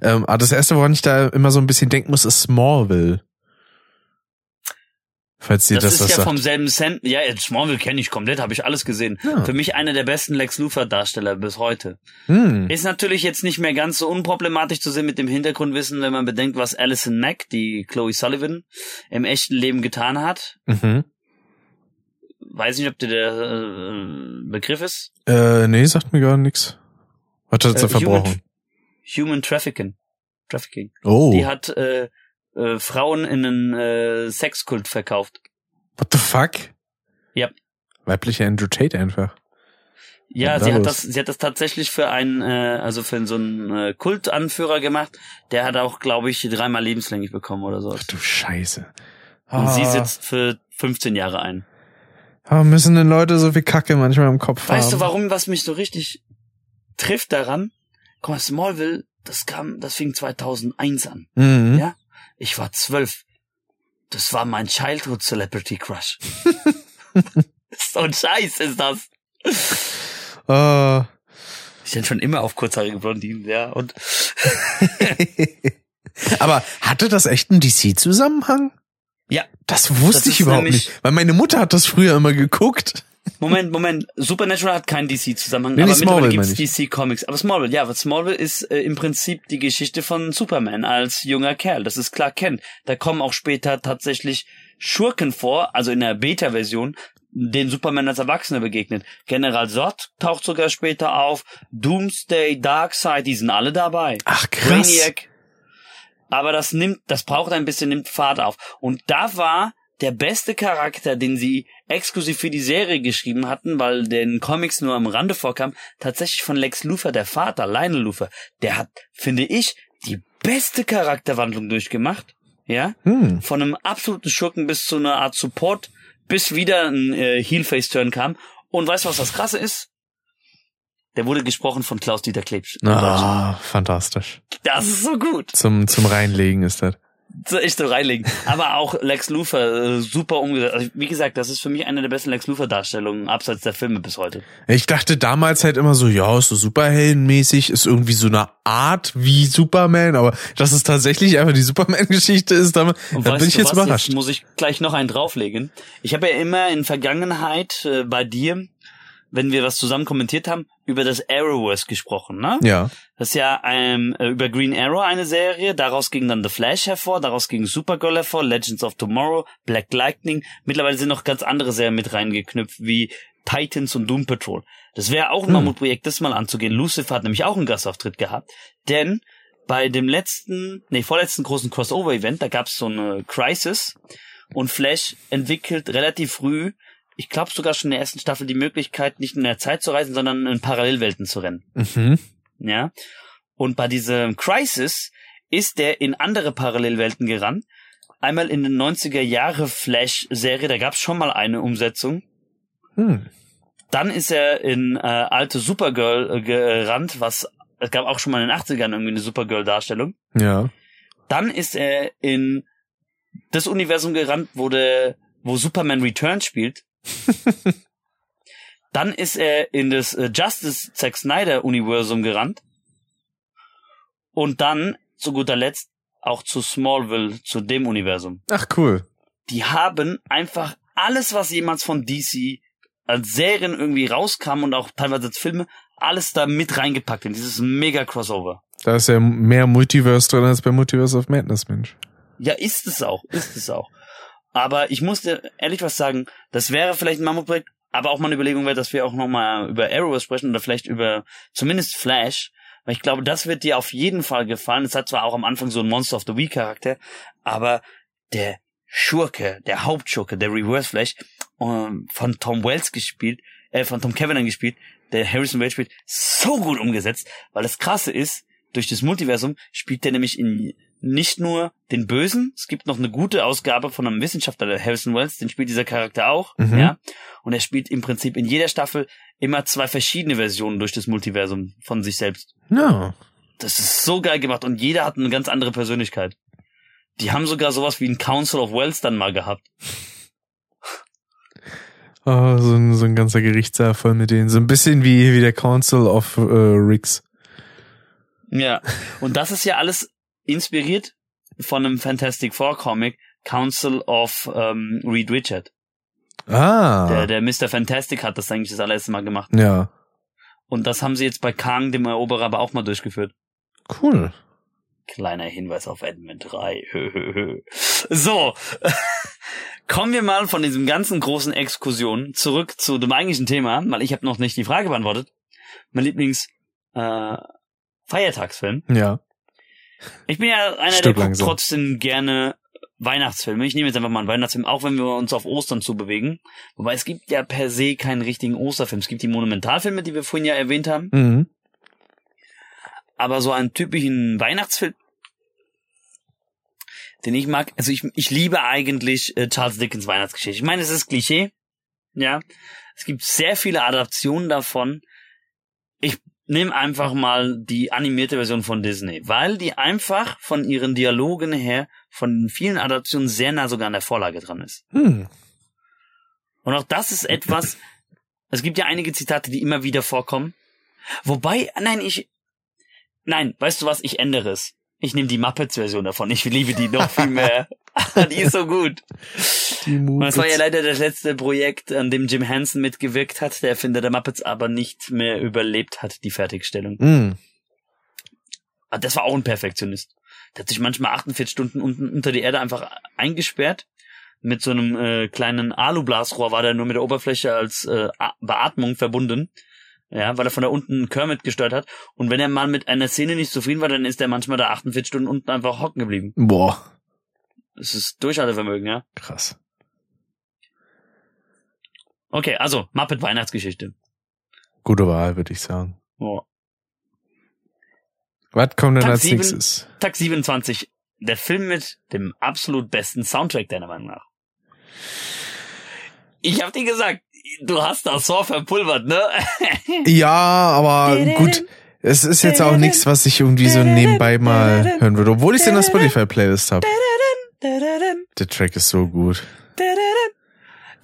Ähm, aber das erste, woran ich da immer so ein bisschen denken muss, ist Smallville. Falls dir Das, das, ist was ja sagt. vom selben Cent. Ja, Smallville kenne ich komplett, habe ich alles gesehen. Ja. Für mich einer der besten Lex Luthor-Darsteller bis heute. Hm. Ist natürlich jetzt nicht mehr ganz so unproblematisch zu sehen mit dem Hintergrundwissen, wenn man bedenkt, was Alison Mack, die Chloe Sullivan, im echten Leben getan hat. Mhm. Weiß nicht, ob dir der äh, Begriff ist. Äh, nee, sagt mir gar nix. Was hat sie Äh, verbrochen? Human, Human Trafficking. Trafficking. Oh, Die hat äh, äh, Frauen in einen äh, Sexkult verkauft. what the fuck? Ja. Weiblicher Andrew Tate einfach. Ja, sie hat das, sie hat das tatsächlich für einen, äh, also für so einen äh, Kultanführer gemacht. Der hat auch, glaube ich, dreimal lebenslänglich bekommen oder so. Ach du Scheiße. Und sie Ah. sitzt für 15 Jahre ein. Warum müssen denn Leute so viel Kacke manchmal im Kopf haben? Weißt du, warum, was mich so richtig trifft daran? Guck mal, Smallville, das kam, das fing 2001 an. Mhm. Ja? Ich war zwölf. Das war mein Childhood Celebrity Crush. so ein Scheiß ist das. Ah. Ich bin schon immer auf kurzhaarige Blondinen, ja. Und Aber hatte das echt einen DC-Zusammenhang? ja, Das wusste Das ich überhaupt nicht. Weil meine Mutter hat das früher immer geguckt. Moment, Moment. Supernatural hat keinen DC-Zusammenhang, Nee, aber mittlerweile Smallville gibt's meine DC Comics. Aber Smallville, ja, aber Smallville ist äh, im Prinzip die Geschichte von Superman als junger Kerl. Das ist klar Kent. Da kommen auch später tatsächlich Schurken vor, also in der Beta-Version, den Superman als Erwachsener begegnet. General Zod taucht sogar später auf. Doomsday, Darkseid, die sind alle dabei. Ach krass. Brainiac. Aber das nimmt, das braucht ein bisschen, nimmt Fahrt auf. Und da war der beste Charakter, den sie exklusiv für die Serie geschrieben hatten, weil den Comics nur am Rande vorkam, tatsächlich von Lex Luthor, der Vater, Lionel Luthor. Der hat, finde ich, die beste Charakterwandlung durchgemacht. Ja? Hm. Von einem absoluten Schurken bis zu einer Art Support, bis wieder ein äh, Heel-Face-Turn kam. Und weißt du, was das Krasse ist? Der wurde gesprochen von Klaus-Dieter Klebsch. Ah, fantastisch. Das ist so gut. Zum, zum Reinlegen ist das. Echt so reinlegen. Aber auch Lex Luthor äh, super umgesetzt. Also, wie gesagt, das ist für mich eine der besten Lex Luthor Darstellungen abseits der Filme bis heute. Ich dachte damals halt immer so, ja, ist so superheldenmäßig, ist irgendwie so eine Art wie Superman, aber dass es tatsächlich einfach die Superman-Geschichte ist, da, da bin ich jetzt was, überrascht. Jetzt muss ich gleich noch einen drauflegen. Ich habe ja immer in Vergangenheit äh, bei dir wenn wir was zusammen kommentiert haben, über das Arrowverse gesprochen, ne? Ja. Das ist ja ähm, äh, über Green Arrow eine Serie, daraus ging dann The Flash hervor, daraus ging Supergirl hervor, Legends of Tomorrow, Black Lightning. Mittlerweile sind noch ganz andere Serien mit reingeknüpft, wie Titans und Doom Patrol. Das wäre auch ein hm. Mammutprojekt, das mal anzugehen. Lucifer hat nämlich auch einen Gastauftritt gehabt, denn bei dem letzten, nee, vorletzten großen Crossover-Event, da gab es so eine Crisis und Flash entwickelt relativ früh ich glaube sogar schon in der ersten Staffel die Möglichkeit, nicht in der Zeit zu reisen, sondern in Parallelwelten zu rennen. Mhm. Ja. Und bei diesem Crisis ist der in andere Parallelwelten gerannt. Einmal in den 90er Jahre Flash-Serie, da gab es schon mal eine Umsetzung. Hm. Dann ist er in äh, alte Supergirl äh, gerannt, was es gab auch schon mal in den 80ern irgendwie eine Supergirl-Darstellung. Ja. Dann ist er in das Universum gerannt, wo der, wo Superman Return spielt. Dann ist er in das äh, Justice Zack Snyder Universum gerannt. Und dann, zu guter Letzt, auch zu Smallville, zu dem Universum. Ach, cool. Die haben einfach alles, was jemals von DC als Serien irgendwie rauskam und auch teilweise als Filme, alles da mit reingepackt in dieses mega Crossover. Da ist ja mehr Multiverse drin als bei Multiverse of Madness, Mensch. Ja, ist es auch, ist es auch. Aber ich muss dir ehrlich was sagen, das wäre vielleicht ein Mammutprojekt, aber auch mal eine Überlegung wäre, dass wir auch nochmal über Arrow sprechen oder vielleicht über zumindest Flash, weil ich glaube, das wird dir auf jeden Fall gefallen. Es hat zwar auch am Anfang so einen Monster of the Week Charakter, aber der Schurke, der Hauptschurke, der Reverse Flash, ähm, von Tom Wells gespielt, äh, von Tom Kavanagh gespielt, der Harrison Wells spielt, so gut umgesetzt, weil das krasse ist, durch das Multiversum spielt der nämlich in nicht nur den Bösen, es gibt noch eine gute Ausgabe von einem Wissenschaftler, der Harrison Wells, den spielt dieser Charakter auch, mhm. ja. Und er spielt im Prinzip in jeder Staffel immer zwei verschiedene Versionen durch das Multiversum von sich selbst. Ja. Das ist so geil gemacht und jeder hat eine ganz andere Persönlichkeit. Die haben sogar sowas wie ein Council of Wells dann mal gehabt. Oh, so ein, so ein ganzer Gerichtssaal voll mit denen. So ein bisschen wie, wie der Council of äh, Ricks. Ja, und das ist ja alles inspiriert von einem Fantastic Four Comic, Council of ähm, Reed Richard. Ah. Der, der Mr. Fantastic hat das eigentlich das allererste Mal gemacht. Ja. Und das haben sie jetzt bei Kang, dem Eroberer, aber auch mal durchgeführt. Cool. Kleiner Hinweis auf Edmund 3. so. Kommen wir mal von diesem ganzen großen Exkursion zurück zu dem eigentlichen Thema, weil ich habe noch nicht die Frage beantwortet. Mein Lieblings äh, Feiertagsfilm. Ja. Ich bin ja einer, Stück der guckt trotzdem gerne Weihnachtsfilme. Ich nehme jetzt einfach mal einen Weihnachtsfilm, auch wenn wir uns auf Ostern zubewegen. Wobei es gibt ja per se keinen richtigen Osterfilm. Es gibt die Monumentalfilme, die wir vorhin ja erwähnt haben. Mhm. Aber so einen typischen Weihnachtsfilm, den ich mag, also ich, ich liebe eigentlich äh, Charles Dickens Weihnachtsgeschichte. Ich meine, es ist Klischee, ja. Es gibt sehr viele Adaptionen davon. Nimm einfach mal die animierte Version von Disney, weil die einfach von ihren Dialogen her von vielen Adaptionen sehr nah sogar an der Vorlage dran ist. Hm. Und auch das ist etwas, es gibt ja einige Zitate, die immer wieder vorkommen. Wobei, nein, ich, nein, weißt du was, ich ändere es. Ich nehme die Muppets-Version davon. Ich liebe die noch viel mehr. die ist so gut. Die das war ja leider das letzte Projekt, an dem Jim Henson mitgewirkt hat, der Erfinder der Muppets aber nicht mehr überlebt hat, die Fertigstellung. Mm. Das war auch ein Perfektionist. Der hat sich manchmal 48 Stunden unten unter die Erde einfach eingesperrt. Mit so einem äh, kleinen Alublasrohr war der nur mit der Oberfläche als äh, Beatmung verbunden ja, weil er von da unten Kermit gesteuert hat. Und wenn er mal mit einer Szene nicht zufrieden war, dann ist er manchmal da 48 Stunden unten einfach hocken geblieben. Boah. Das ist Durchhaltevermögen, ja. Krass. Okay, also Muppet Weihnachtsgeschichte. Gute Wahl, würde ich sagen. Oh. Was kommt denn Tag als 7, nächstes? Tag 27. Der Film mit dem absolut besten Soundtrack deiner Meinung nach. Ich hab dir gesagt, du hast das Saw verpulvert, ne? ja, aber gut. Es ist jetzt auch nichts, was ich irgendwie so nebenbei mal hören würde, obwohl ich es in der Spotify-Playlist habe. Der Track ist so gut.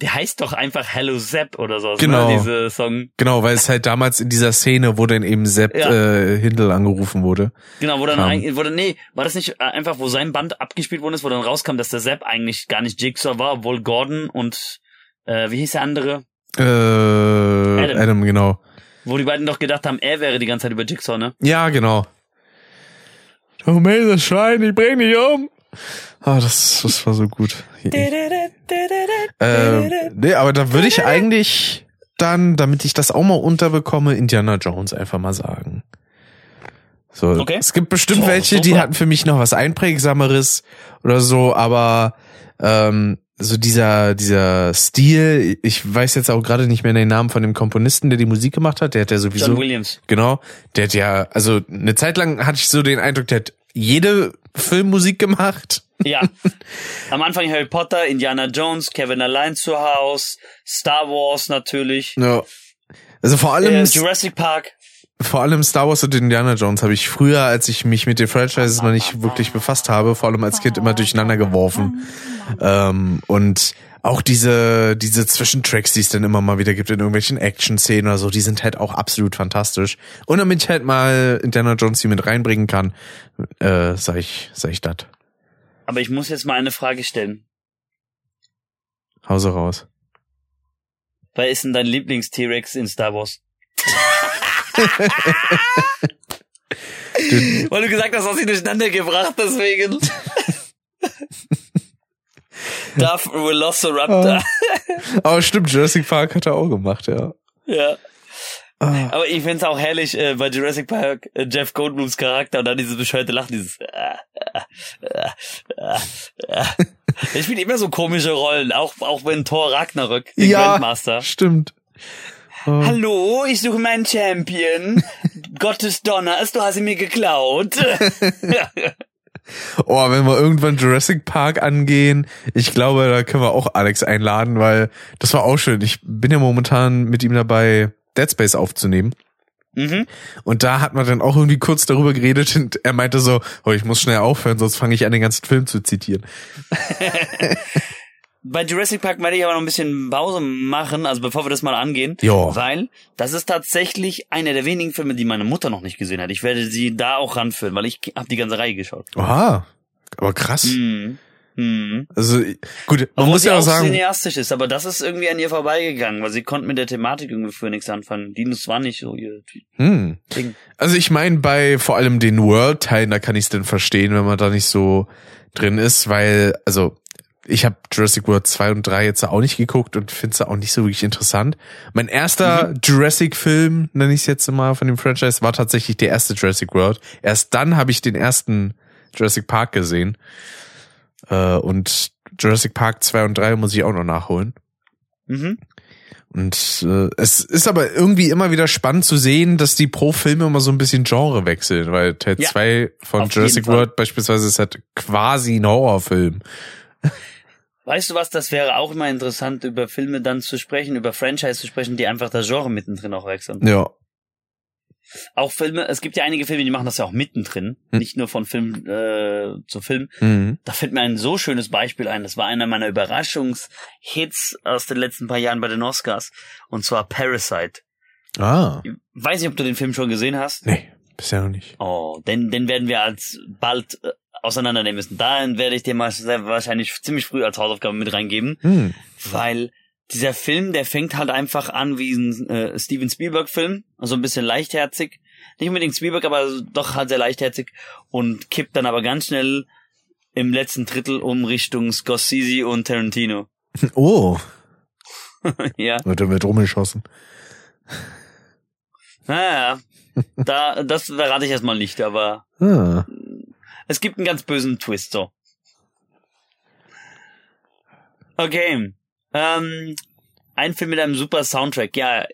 Der heißt doch einfach Hello Sepp oder so. Genau. Ne? Diese Song. Genau, weil es halt damals in dieser Szene, wo dann eben Sepp Ja. äh, Hindel angerufen wurde. Genau, wo dann eigentlich, wo dann, nee, war das nicht äh, einfach, wo sein Band abgespielt worden ist, wo dann rauskam, dass der Sepp eigentlich gar nicht Jigsaw war, obwohl Gordon und äh, wie hieß der andere? Äh, Adam. Adam. genau. Wo die beiden doch gedacht haben, er wäre die ganze Zeit über Jigsaw, ne? Ja, genau. Oh, das Schwein, ich bring dich um. Ah, das, das war so gut. Ähm, nee, aber da würde ich eigentlich dann, damit ich das auch mal unterbekomme, Indiana Jones einfach mal sagen. So, Okay. es gibt bestimmt So, welche, die hatten für mich noch was einprägsameres oder so, aber ähm, so dieser dieser Stil, ich weiß jetzt auch gerade nicht mehr den Namen von dem Komponisten, der die Musik gemacht hat, der hat ja sowieso John Williams. Genau. Der hat ja, also eine Zeit lang hatte ich so den Eindruck, der hat jede Filmmusik gemacht. Ja. Am Anfang Harry Potter, Indiana Jones, Kevin allein zu Haus, Star Wars natürlich, Ja. Also vor allem, äh, Jurassic Park. vor allem Star Wars und Indiana Jones habe ich früher, als ich mich mit den Franchises noch nicht wirklich befasst habe, vor allem als Kind immer durcheinander geworfen. Ähm, und auch diese, diese Zwischentracks, die es dann immer mal wieder gibt in irgendwelchen Action-Szenen oder so, die sind halt auch absolut fantastisch. Und damit ich halt mal Indiana Jones die mit reinbringen kann, äh, sag ich, sag ich das. Aber ich muss jetzt mal eine Frage stellen. Hause raus. Wer ist denn dein Lieblings-T-Rex in Star Wars? Weil du gesagt hast, hast sie durcheinander gebracht, deswegen. Darth Velociraptor. Aber stimmt, Jurassic Park hat er auch gemacht, ja. ja. Ah. Aber ich find's auch herrlich äh, bei Jurassic Park äh, Jeff Goldblums Charakter und dann dieses bescheuerte Lachen, dieses äh, äh, äh, äh. Er spielt immer so komische Rollen, auch auch wenn Thor Ragnarök, den Ja. Grandmaster. Stimmt. Oh. Hallo, ich suche meinen Champion. Gottes Donners, du hast ihn mir geklaut. Oh, wenn wir irgendwann Jurassic Park angehen, ich glaube, da können wir auch Alex einladen, weil das war auch schön. Ich bin ja momentan mit ihm dabei, Dead Space aufzunehmen. mhm. Und da hat man dann auch irgendwie kurz darüber geredet und er meinte so, oh, ich muss schnell aufhören, sonst fange ich an, den ganzen Film zu zitieren. Bei Jurassic Park werde ich aber noch ein bisschen Pause machen, also bevor wir das mal angehen. Ja. Weil das ist tatsächlich einer der wenigen Filme, die meine Mutter noch nicht gesehen hat. Ich werde sie da auch ranführen, weil ich habe die ganze Reihe geschaut. Oha. Aber krass. Mhm. Mhm. Also, gut, man Obwohl muss ja auch sagen, cineastisch ist, aber das ist irgendwie an ihr vorbeigegangen, weil sie konnte mit der Thematik irgendwie für nichts anfangen. Dinos war nicht so ihr hm. Ding. Also ich meine, bei vor allem den World-Teilen, da kann ich es denn verstehen, wenn man da nicht so drin ist, weil, also ich habe Jurassic World 2 und 3 jetzt auch nicht geguckt und finde es auch nicht so wirklich interessant. Mein erster Jurassic-Film, nenne ich es jetzt mal von dem Franchise, war tatsächlich der erste Jurassic World. Erst dann habe ich den ersten Jurassic Park gesehen. Äh, und Jurassic Park 2 und 3 muss ich auch noch nachholen. Mhm. Und äh, es ist aber irgendwie immer wieder spannend zu sehen, dass die pro Filme immer so ein bisschen Genre wechseln, weil Teil Ja, 2 von auf Jurassic. World beispielsweise ist halt quasi ein Horrorfilm. Weißt du was, das wäre auch immer interessant, über Filme dann zu sprechen, über Franchise zu sprechen, die einfach das Genre mittendrin auch wechseln. Ja. Auch Filme, es gibt ja einige Filme, die machen das ja auch mittendrin, Hm. nicht nur von Film äh, zu Film. Mhm. Da fällt mir ein so schönes Beispiel ein. Das war einer meiner Überraschungshits aus den letzten paar Jahren bei den Oscars. Und zwar Parasite. Ah. Ich weiß nicht, ob du den Film schon gesehen hast. Nee, bisher noch nicht. Oh, den, den werden wir als bald äh, auseinandernehmen müssen. Dahin werde ich dir mal wahrscheinlich ziemlich früh als Hausaufgabe mit reingeben, Hm. weil dieser Film, der fängt halt einfach an wie ein äh, Steven Spielberg-Film, also ein bisschen leichtherzig. Nicht unbedingt Spielberg, aber doch halt sehr leichtherzig und kippt dann aber ganz schnell im letzten Drittel um Richtung Scorsese und Tarantino. Oh, ja, wird damit rumgeschossen. naja, da, das verrate ich erstmal nicht, aber Ah. Es gibt einen ganz bösen Twist, so. Okay. Ähm, ein Film mit einem super Soundtrack. Ja,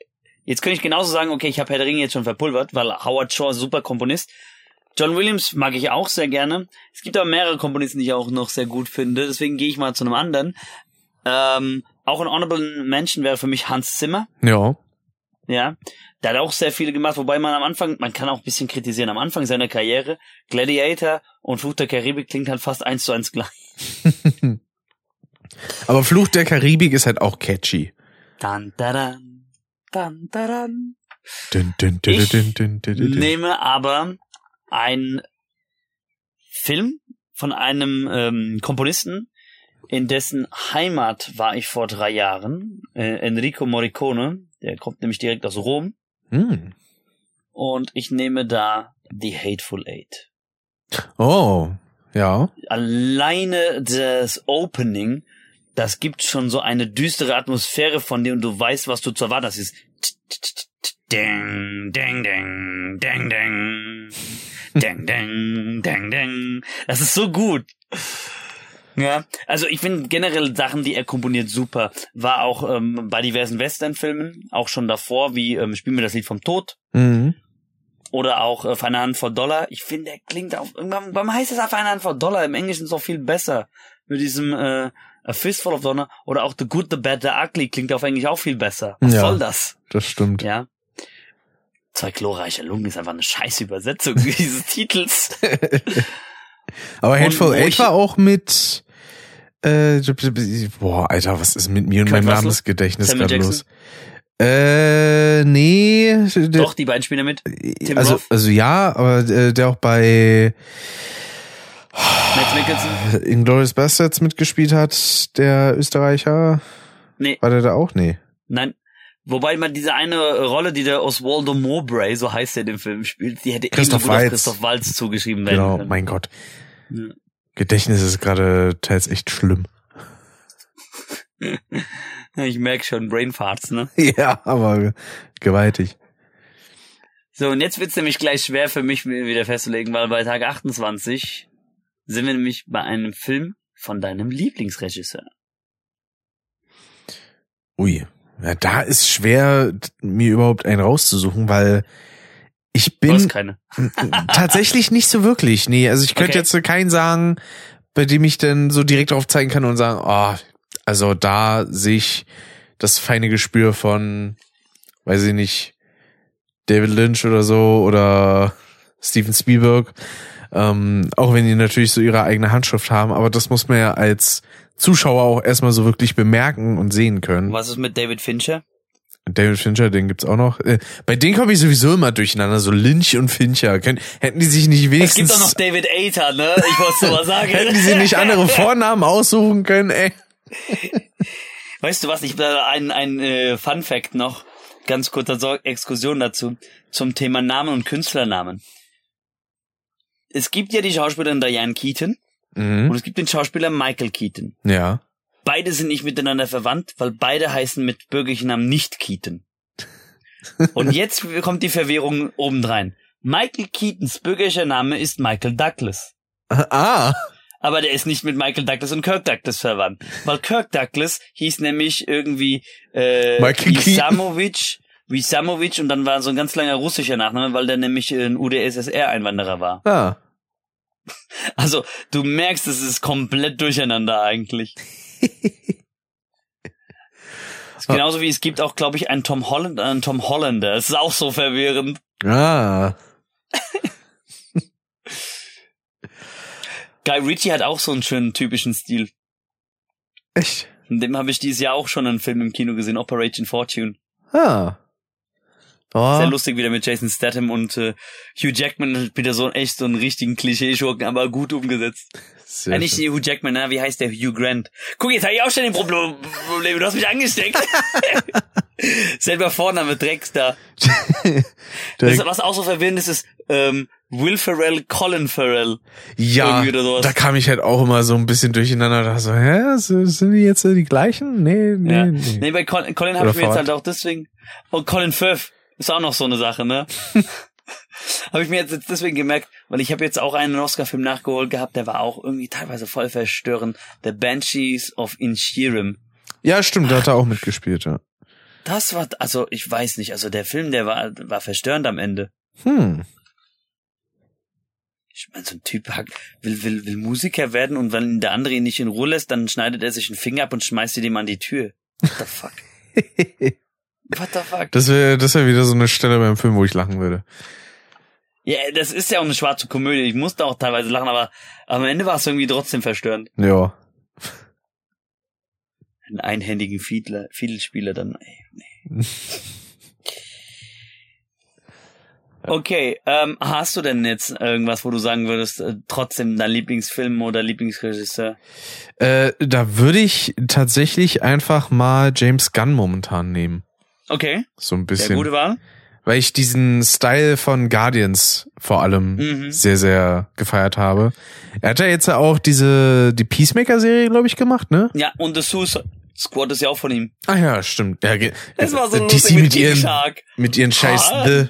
jetzt könnte ich genauso sagen, okay, ich habe Herr der Ringe jetzt schon verpulvert, weil Howard Shaw ist super Komponist. John Williams mag ich auch sehr gerne. Es gibt aber mehrere Komponisten, die ich auch noch sehr gut finde. Deswegen gehe ich mal zu einem anderen. Ähm, auch ein Honorable Mention wäre für mich Hans Zimmer. Ja. Ja, der hat auch sehr viele gemacht, wobei man am Anfang, man kann auch ein bisschen kritisieren, am Anfang seiner Karriere, Gladiator und Fluch der Karibik klingt halt fast eins zu eins gleich. Aber Fluch der Karibik ist halt auch catchy. Dann, daran, dann, daran. Dun, dun, dun, Ich dun, dun, dun, dun, dun. Nehme aber einen Film von einem ähm, Komponisten, in dessen Heimat war ich vor drei Jahren, äh, Enrico Morricone, der kommt nämlich direkt aus Rom, hm. Und ich nehme da The Hateful Eight. Oh, ja. Alleine das Opening, das gibt schon so eine düstere Atmosphäre, von dir und du weißt, was du zu erwarten hast. Ding, ding, ding, ding, ding. Ding, ding, ding, ding. Das ist so gut. Ja, also ich finde generell Sachen, die er komponiert, super. War auch ähm, bei diversen Western-Filmen, auch schon davor, wie ähm, Spiel mir das Lied vom Tod Mhm. oder auch äh, für eine Handvoll Dollar. Ich finde, der klingt auch, irgendwann, warum heißt es für eine Handvoll Dollar? Im Englischen auch viel besser. Mit diesem äh, A Fistful of Dollar oder auch The Good, The Bad, The Ugly klingt auf Englisch auch viel besser. Was Ja. soll das? Das stimmt. Ja. Zwei chlorreiche Lungen ist einfach eine scheiß Übersetzung dieses Titels. Aber Hateful wo Eight war auch mit äh, boah, Alter, was ist mit mir und Kurt meinem Russell? Namensgedächtnis gerade los? Äh, nee. Doch, die beiden spielen damit. Tim also, Roth? also ja, aber äh, der auch bei Matt Mickelson? Inglourious Bastards mitgespielt hat, der Österreicher. Nee, War der da auch? Nee. nein. Wobei man diese eine Rolle, die der Oswaldo Mowbray, so heißt er in dem Film, spielt, die hätte Christoph auf Waltz. Christoph Waltz zugeschrieben werden Genau, können. mein Gott. Ja. Gedächtnis ist gerade teils echt schlimm. Ich merk schon, Brainfarts, ne? Ja, aber gewaltig. So, und jetzt wird's nämlich gleich schwer für mich mir wieder festzulegen, weil bei Tag 28 sind wir nämlich bei einem Film von deinem Lieblingsregisseur. Ui. Ja, da ist schwer, mir überhaupt einen rauszusuchen, weil ich bin keine. tatsächlich nicht so wirklich. Nee, also ich könnte Okay. jetzt keinen sagen, bei dem ich dann so direkt drauf zeigen kann und sagen, oh, also da sehe ich das feine Gespür von, weiß ich nicht, David Lynch oder so oder Steven Spielberg. Ähm, auch wenn die natürlich so ihre eigene Handschrift haben, aber das muss man ja als Zuschauer auch erstmal so wirklich bemerken und sehen können. Was ist mit David Fincher? David Fincher, den gibt's auch noch. Äh, bei denen komme ich sowieso immer durcheinander, so Lynch und Fincher. Können, hätten die sich nicht Es wenigstens, gibt auch noch David Ater, ne? Ich wollte mal sagen. hätten die sich nicht andere Vornamen aussuchen können, ey. Weißt du was? Ich habe ein, ein äh, Fun Fact noch. Ganz kurzer Exkursion dazu. Zum Thema Namen und Künstlernamen. Es gibt ja die Schauspielerin Diane Keaton und Mhm. es gibt den Schauspieler Michael Keaton. Ja. Beide sind nicht miteinander verwandt, weil beide heißen mit bürgerlichen Namen nicht Keaton. Und jetzt kommt die Verwirrung obendrein. Michael Keatons bürgerlicher Name ist Michael Douglas. Ah. Aber der ist nicht mit Michael Douglas und Kirk Douglas verwandt. Weil Kirk Douglas hieß nämlich irgendwie äh. Wisamovic, Wisamovic und dann war so ein ganz langer russischer Nachname, weil der nämlich ein UdSSR-Einwanderer war. Ah. Also du merkst, es ist komplett durcheinander eigentlich. Genauso wie es gibt auch, glaube ich, einen Tom Holland, einen Tom Hollander. Es ist auch so verwirrend. Ah. Guy Ritchie hat auch so einen schönen typischen Stil. Echt? In dem habe ich dieses Jahr auch schon einen Film im Kino gesehen, Operation Fortune. Ah. Oh. Sehr lustig wieder mit Jason Statham und äh, Hugh Jackman hat wieder so echt so einen richtigen Klischee-Schurken, aber gut umgesetzt. Sehr Äh, nicht. Hugh Jackman, na, wie heißt der? Hugh Grant. Guck, jetzt habe ich auch schon ein Problem. Problem. Du hast mich angesteckt. Selber Vorname Dreckstar. Das, was auch so verwirrend ist, ist ähm, Will Ferrell, Colin Ferrell. ja, da kam ich halt auch immer so ein bisschen durcheinander. Da so, hä, sind die jetzt die gleichen? Nee, nee, Ja. nee. Nee, bei Colin, Colin habe ich mir jetzt halt auch deswegen. Und Colin Firth ist auch noch so eine Sache, ne? habe ich mir jetzt deswegen gemerkt, weil ich habe jetzt auch einen Oscar-Film nachgeholt gehabt, der war auch irgendwie teilweise voll verstörend. The Banshees of Inisherin. Ja, stimmt, da hat er auch mitgespielt, ja. Das war, also ich weiß nicht, also der Film, der war, war verstörend am Ende. Hm. Ich meine, so ein Typ hat- will, will, will Musiker werden und wenn der andere ihn nicht in Ruhe lässt, dann schneidet er sich einen Finger ab und schmeißt ihn dem an die Tür. What the fuck? What the fuck? Das wäre das wär wieder so eine Stelle beim Film, wo ich lachen würde. Ja, das ist ja auch eine schwarze Komödie. Ich musste auch teilweise lachen, aber am Ende war es irgendwie trotzdem verstörend. Ja. Einen einhändigen Fiedler, Fiedelspieler dann. Ey, nee. Okay, ähm, hast du denn jetzt irgendwas, wo du sagen würdest, äh, trotzdem dein Lieblingsfilm oder Lieblingsregisseur? Äh, da würde ich tatsächlich einfach mal James Gunn momentan nehmen. Okay, So ein sehr bisschen. gute Wahl. Weil ich diesen Style von Guardians vor allem Mhm. sehr, sehr gefeiert habe. Er hat ja jetzt auch diese, die Peacemaker-Serie, glaube ich, gemacht, ne? Ja, und The Suicide Squad ist ja auch von ihm. Ah ja, stimmt. Ja, Das war so DC lustig mit, mit ihren, mit ihren scheiß. The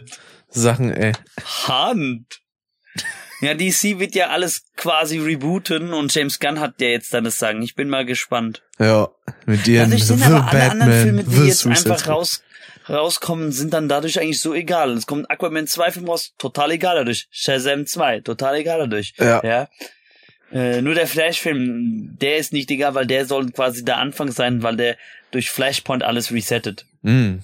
Sachen, ey. Hand. Ja, DC wird ja alles quasi rebooten und James Gunn hat ja jetzt dann das Sagen. Ich bin mal gespannt. Ja, mit ihren Dadurch The sind aber alle anderen Filme, Batman, die jetzt einfach raus, rauskommen, sind dann dadurch eigentlich so egal. Es kommt Aquaman 2 Film raus, total egal dadurch. Shazam 2, total egal dadurch. Ja. ja. Äh, nur der Flash-Film, der ist nicht egal, weil der soll quasi der Anfang sein, weil der durch Flashpoint alles resettet. Mm.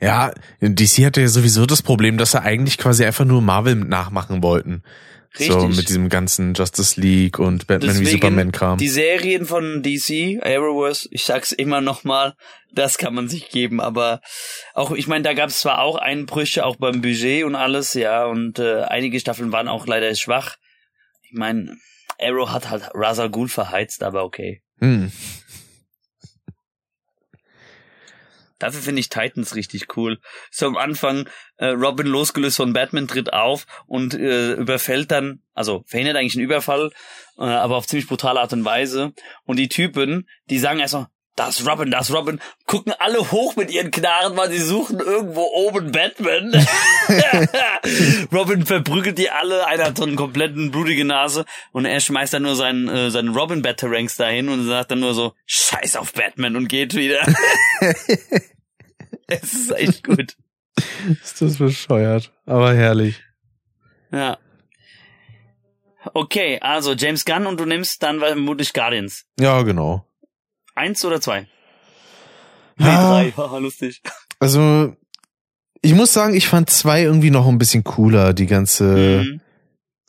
Ja, DC hatte ja sowieso das Problem, dass sie eigentlich quasi einfach nur Marvel nachmachen wollten. So Richtig. mit diesem ganzen Justice League und Batman wie Superman Kram. Die Serien von DC, Arrowverse, ich sag's immer noch mal, das kann man sich geben, aber auch, ich meine, da gab es zwar auch Einbrüche, auch beim Budget und alles, ja, und äh, einige Staffeln waren auch leider schwach. Ich meine, Arrow hat halt Ra's al Ghul verheizt, aber okay. Hm. Dafür finde ich Titans richtig cool. So am Anfang, äh, Robin losgelöst von Batman tritt auf und äh, überfällt dann, also verhindert eigentlich einen Überfall, äh, aber auf ziemlich brutale Art und Weise. Und die Typen, die sagen erstmal, das Robin, das Robin, gucken alle hoch mit ihren Knarren, weil sie suchen irgendwo oben Batman. Robin verprügelt die alle, einer hat so einen kompletten blutige Nase und er schmeißt dann nur seinen, äh, seinen Robin Batarangs dahin und sagt dann nur so, scheiß auf Batman und geht wieder. es ist echt gut. Ist das bescheuert. Aber herrlich. Ja. Okay, also James Gunn und du nimmst dann vermutlich Guardians. Ja, genau. Eins oder zwei? Nee, Ah. drei. Haha, lustig. Also, ich muss sagen, ich fand zwei irgendwie noch ein bisschen cooler, die ganze, Mhm.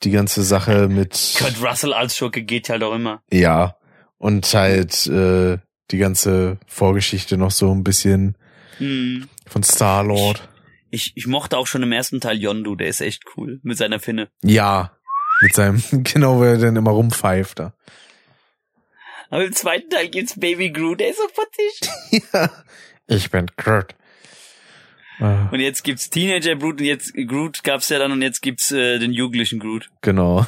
die ganze Sache mit, Kurt Russell als Schurke geht halt auch immer. ja, und halt, äh, die ganze Vorgeschichte noch so ein bisschen Mhm. von Star-Lord. Ich, ich mochte auch schon im ersten Teil Yondu, der ist echt cool. Mit seiner Finne. Ja, mit seinem, genau, wo er dann immer rumpfeift da. Aber im zweiten Teil gibt's Baby Groot, der ist so putzig. ja, ich bin Kurt. Ah, Und jetzt gibt's Teenager Groot und jetzt Groot gab's ja dann und jetzt gibt's äh, den jugendlichen Groot. genau.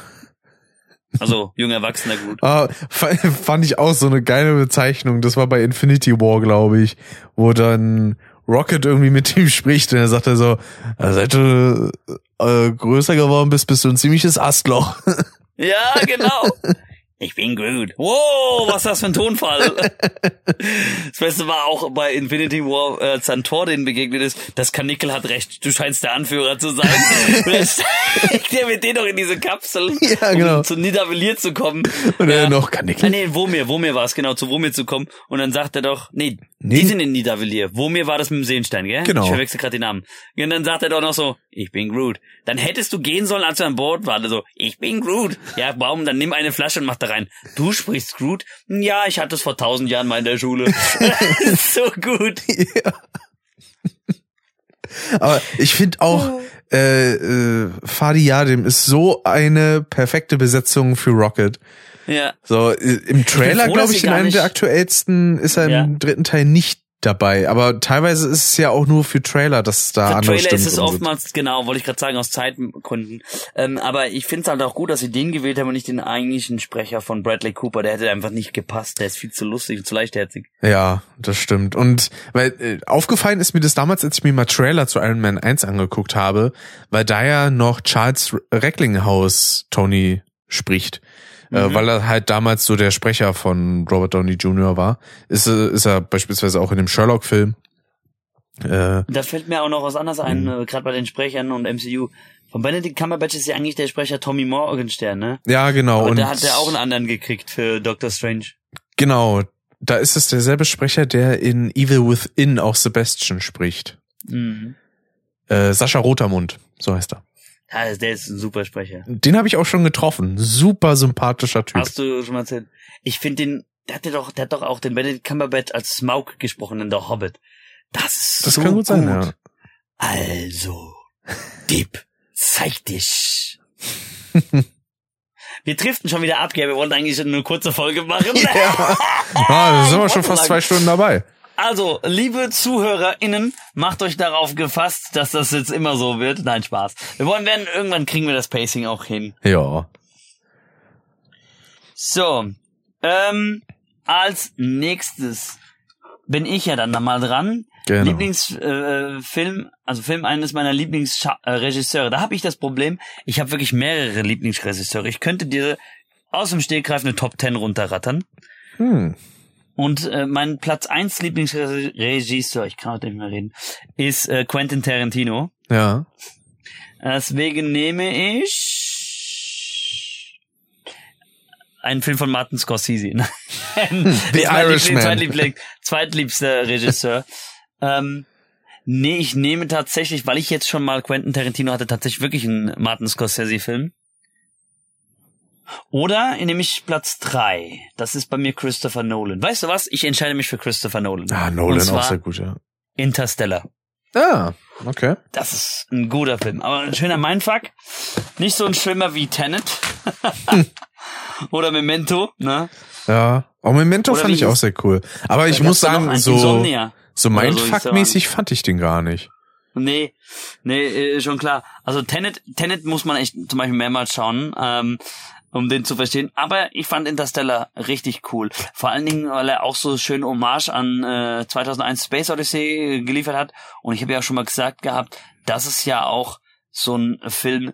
Also junger erwachsener Groot. Ah, fand ich auch so eine geile Bezeichnung. Das war bei Infinity War, glaube ich, wo dann Rocket irgendwie mit ihm spricht und er sagt er so, "Ja, seit du äh, größer geworden bist, bist du ein ziemliches Astloch. Ja, genau. Ich bin Groot. Wow, was ist das für ein Tonfall? Das Beste war auch bei Infinity War, äh, als dann Thor denen begegnet ist, das Kanickel hat recht, du scheinst der Anführer zu sein. Und dann steckt er mit denen noch in diese Kapsel, Ja, genau. um zu Nidavellir zu kommen. Und Ja. noch kann Ah, nee, Womir, Womir war es, genau, zu Womir zu kommen. Und dann sagt er doch, nee, Nee. die sind in Nidavellir. Womir war das mit dem Seenstein, gell? Genau. Ich verwechsel gerade die Namen. Und dann sagt er doch noch so, ich bin Groot. Dann hättest du gehen sollen, als du an Bord warst. So, ich bin Groot. Ja, warum? Dann nimm eine Flasche und mach da rein. Du sprichst Groot? Ja, ich hatte es vor tausend Jahren mal in der Schule. so gut. Ja. Aber ich finde auch, äh, äh, Fadi Yadim ist so eine perfekte Besetzung für Rocket. Ja. So, äh, im Trailer, glaube ich, in einem der aktuellsten ist er Ja. im dritten Teil nicht dabei. Aber teilweise ist es ja auch nur für Trailer, dass da Für andere Trailer Stimmen ist es drin sind. oftmals, genau, wollte ich gerade sagen, aus Zeitgründen. Ähm, aber ich finde es halt auch gut, dass sie den gewählt haben und nicht den eigentlichen Sprecher von Bradley Cooper. Der hätte einfach nicht gepasst. Der ist viel zu lustig und zu leichtherzig. Ja, das stimmt. Und weil äh, aufgefallen ist mir das damals, als ich mir mal Trailer zu Iron Man 1 angeguckt habe, weil da ja noch Charles Recklinghaus Tony spricht. Äh, Mhm. weil er halt damals so der Sprecher von Robert Downey Jr. war. Ist, ist er beispielsweise auch in dem Sherlock-Film. Äh, Da fällt mir auch noch was anderes ein, Mhm. äh, gerade bei den Sprechern und MCU. Von Benedict Cumberbatch ist ja eigentlich der Sprecher Tommy Morgenstern, ne? ja, genau. Aber und da hat er auch einen anderen gekriegt für Doctor Strange. Genau. Da ist es derselbe Sprecher, der in Evil Within auch Sebastian spricht. Mhm. Äh, Sascha Rotermund, so heißt er. Ja, der ist ein super Sprecher. Den habe ich auch schon getroffen. Super sympathischer Typ. Hast du schon mal erzählt? Ich finde den, der hat doch, der hat doch auch den Benedict Cumberbatch als Smaug gesprochen in der Hobbit. Das ist das so kann gut sein, ja. Also, Dieb, zeig dich. Wir driften schon wieder ab, gell? Wir wollten eigentlich eine kurze Folge machen. Ja. Ah, da sind wir schon fast zwei Stunden dabei. Also, liebe ZuhörerInnen, macht euch darauf gefasst, dass das jetzt immer so wird. Nein, Spaß. Wir wollen werden, irgendwann kriegen wir das Pacing auch hin. Ja. So, ähm, als nächstes bin ich ja dann mal dran. Genau. Lieblingsfilm, äh, also Film eines meiner Lieblingsregisseure. Da habe ich das Problem, ich habe wirklich mehrere Lieblingsregisseure. Ich könnte dir aus dem Stegreif eine Top 10 runterrattern. Hm. Und äh, mein Platz 1 Lieblingsregisseur, ich kann heute nicht mehr reden, ist äh, Quentin Tarantino. Ja. Deswegen nehme ich einen Film von Martin Scorsese. The Irishman. Zweitliebster Regisseur. ähm, nee, ich nehme tatsächlich, weil ich jetzt schon mal Quentin Tarantino hatte, tatsächlich wirklich einen Martin Scorsese-Film. Oder nehme ich Platz drei. Das ist bei mir Christopher Nolan. Weißt du was? Ich entscheide mich für Christopher Nolan. Ah, Nolan auch sehr gut, ja. Interstellar. Ah, okay. Das ist ein guter Film. Aber ein schöner Mindfuck. Nicht so ein schlimmer wie Tenet. Oder Memento, ne? Ja. Auch Memento Oder fand ich auch sehr cool. Aber ich muss sagen, so, Insomnia. so Mindfuck-mäßig fand ich den gar nicht. Nee, nee, äh, schon klar. Also Tenet, Tenet muss man echt zum Beispiel mehrmals schauen, ähm, um den zu verstehen. Aber ich fand Interstellar richtig cool. Vor allen Dingen, weil er auch so schön Hommage an äh, 2001 Space Odyssey geliefert hat. Und ich habe ja auch schon mal gesagt gehabt, das ist ja auch so ein Film,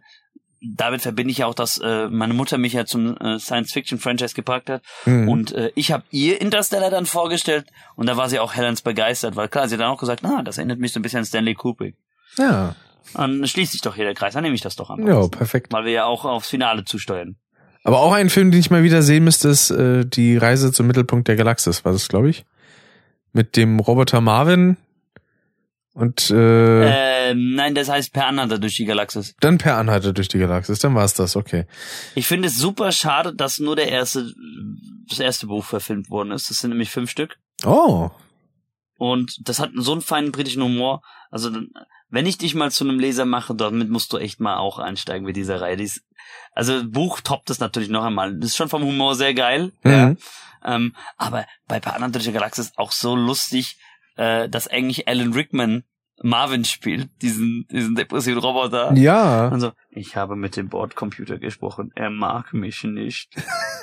damit verbinde ich ja auch, dass äh, meine Mutter mich ja zum äh, Science-Fiction-Franchise gepackt hat. Mhm. Und äh, ich habe ihr Interstellar dann vorgestellt und da war sie auch Helens begeistert, weil klar, sie hat dann auch gesagt, na, das erinnert mich so ein bisschen an Stanley Kubrick. Ja. Dann schließt sich doch hier der Kreis, dann nehme ich das doch an. Ja, perfekt. Weil wir ja auch aufs Finale zusteuern. Aber auch ein Film, den ich mal wieder sehen müsste, ist äh, die Reise zum Mittelpunkt der Galaxis, war das, glaube ich. Mit dem Roboter Marvin und äh, Ähm, nein, das heißt Per Anhalter durch die Galaxis. dann per Anhalter durch die Galaxis. Dann war es das, okay. Ich finde es super schade, dass nur der erste, das erste Buch verfilmt worden ist. Das sind nämlich fünf Stück. Oh. Und das hat so einen feinen britischen Humor. Also, wenn ich dich mal zu einem Leser mache, damit musst du echt mal auch einsteigen mit dieser Reihe. Die ist, also, Buch toppt das natürlich noch einmal. Das ist schon vom Humor sehr geil. Mhm. Ähm, aber bei Partner durch die Galaxis ist auch so lustig, äh, dass eigentlich Alan Rickman Marvin spielt, diesen, diesen depressiven Roboter. Ja. Und so, ich habe mit dem Bordcomputer gesprochen, er mag mich nicht.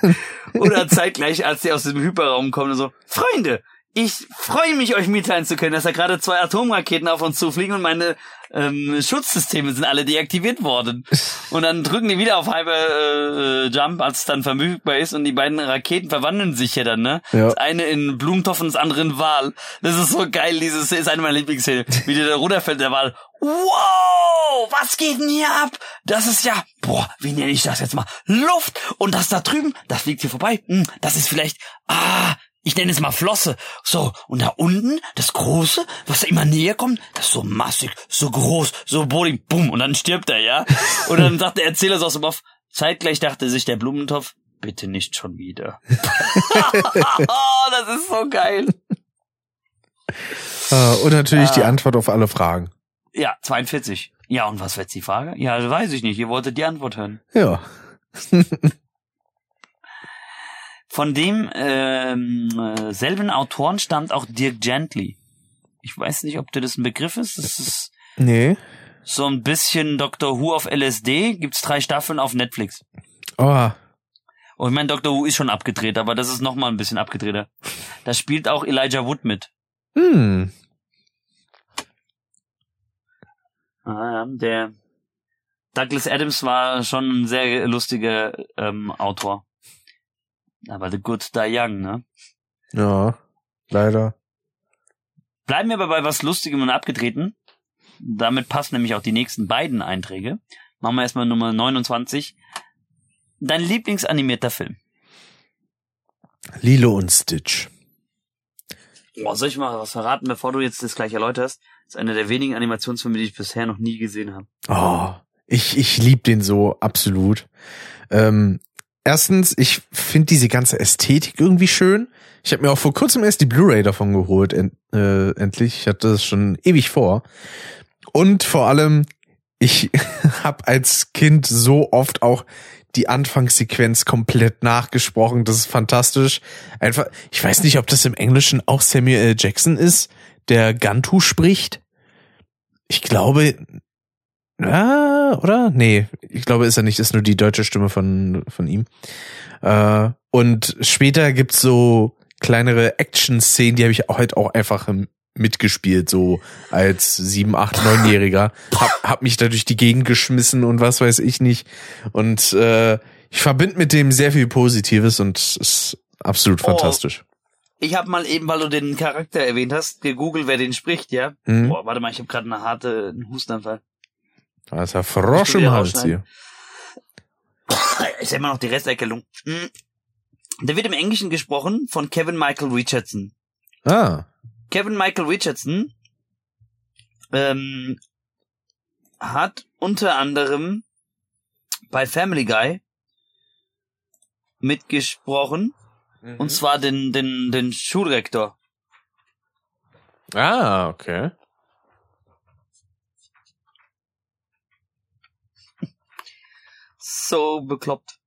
Oder zeitgleich, als die aus dem Hyperraum kommen, so, Freunde, ich freue mich, euch mitteilen zu können, dass da gerade zwei Atomraketen auf uns zufliegen und meine ähm, Schutzsysteme sind alle deaktiviert worden. Und dann drücken die wieder auf Hyper äh, Jump, als es dann verfügbar ist und die beiden Raketen verwandeln sich ja dann, ne? Ja. Das eine in Blumentopf und das andere in Wal. Das ist so geil, dieses ist eine meiner Lieblingsszenen. Wie der da runterfällt, der Wal. Wow, was geht denn hier ab? Das ist ja, boah, wie nenne ich das jetzt mal? Luft. Und das da drüben, das fliegt hier vorbei. Hm, das ist vielleicht, ah, ich nenne es mal Flosse. So, und da unten, das Große, was da immer näher kommt, das ist so massig, so groß, so bodig, bumm, und dann stirbt er, ja? Und dann sagt der Erzähler so aus dem Off, zeitgleich dachte sich der Blumentopf, bitte nicht schon wieder. oh, das ist so geil. Äh, und natürlich die Ah. Antwort auf alle Fragen. Ja, 42. Ja, und was wird die Frage? Ja, weiß ich nicht. Ihr wolltet die Antwort hören. Ja. Von dem ähm, äh, selben Autoren stammt auch Dirk Gently. Ich weiß nicht, ob dir das ein Begriff ist. Das ist Nee. so ein bisschen Doctor Who auf LSD. Gibt's drei Staffeln auf Netflix. Oh. Und ich meine, Doctor Who ist schon abgedreht, aber das ist noch mal ein bisschen abgedrehter. Da spielt auch Elijah Wood mit. Hm. Ah, ja, der Douglas Adams war schon ein sehr lustiger ähm, Autor. Aber The Good Die Young, ne? Ja. Leider. Bleiben wir aber bei was Lustigem und Abgedrehten. Damit passen nämlich auch die nächsten beiden Einträge. Machen wir erstmal Nummer 29. Dein Lieblingsanimierter Film. Lilo und Stitch. Boah, soll ich mal was verraten, bevor du jetzt das gleich erläuterst? Das ist einer der wenigen Animationsfilme, die ich bisher noch nie gesehen habe. Oh, ich, ich lieb den so absolut. Ähm, erstens, ich finde diese ganze Ästhetik irgendwie schön. Ich habe mir auch vor kurzem erst die Blu-ray davon geholt, end, äh, endlich. Ich hatte das schon ewig vor. Und vor allem, ich habe als Kind so oft auch die Anfangssequenz komplett nachgesprochen. Das ist fantastisch. Einfach, ich weiß nicht, ob das im Englischen auch Samuel L. Jackson ist, der Gantu spricht. Ich glaube, ja, oder? Nee, ich glaube, ist er nicht, ist nur die deutsche Stimme von, von ihm. Äh, und später gibt's so kleinere Action-Szenen, die habe ich heute auch einfach mitgespielt, so als sieben, acht, neunjähriger. Hab, hab mich da durch die Gegend geschmissen und was weiß ich nicht. Und äh, ich verbinde mit dem sehr viel Positives und ist absolut Oh. fantastisch. Ich habe mal eben, weil du den Charakter erwähnt hast, gegoogelt, wer den spricht, ja? Mhm. Boah, warte mal, ich habe gerade eine harte einen Hustenanfall. Da ist ja Frosch im Hals hier. Ist immer noch die Resterkältung. Mhm. Der wird im Englischen gesprochen von Kevin Michael Richardson. Ah. Kevin Michael Richardson ähm, hat unter anderem bei Family Guy mitgesprochen. Und zwar den, den, den Schulrektor. Ah, okay. So bekloppt.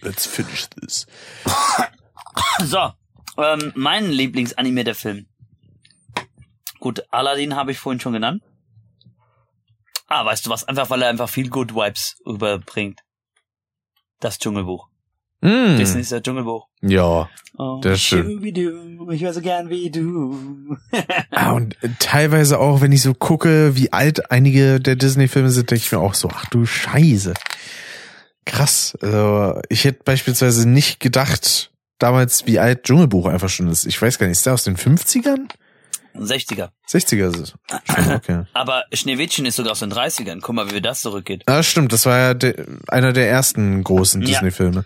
Let's finish this. So, ähm, mein Lieblingsanimierter Film. Gut, Aladdin habe ich vorhin schon genannt. Ah, weißt du was? Einfach, weil er einfach viel Good Vibes überbringt. Das Dschungelbuch. Mm. Disney ist das Dschungelbuch. Ja. Oh, Das ist schön. Ich wäre so gern wie du. Ah, und äh, teilweise auch, wenn ich so gucke, wie alt einige der Disney-Filme sind, denke ich mir auch so, ach du Scheiße. Krass. Also, ich hätte beispielsweise nicht gedacht, damals, wie alt Dschungelbuch einfach schon ist. Ich weiß gar nicht, ist der aus den 50ern? 60er. 60er ist es. Okay. Aber Schneewittchen ist sogar aus den 30ern. Guck mal, wie das zurückgeht. Ah, stimmt, das war ja de einer der ersten großen Ja. Disney-Filme.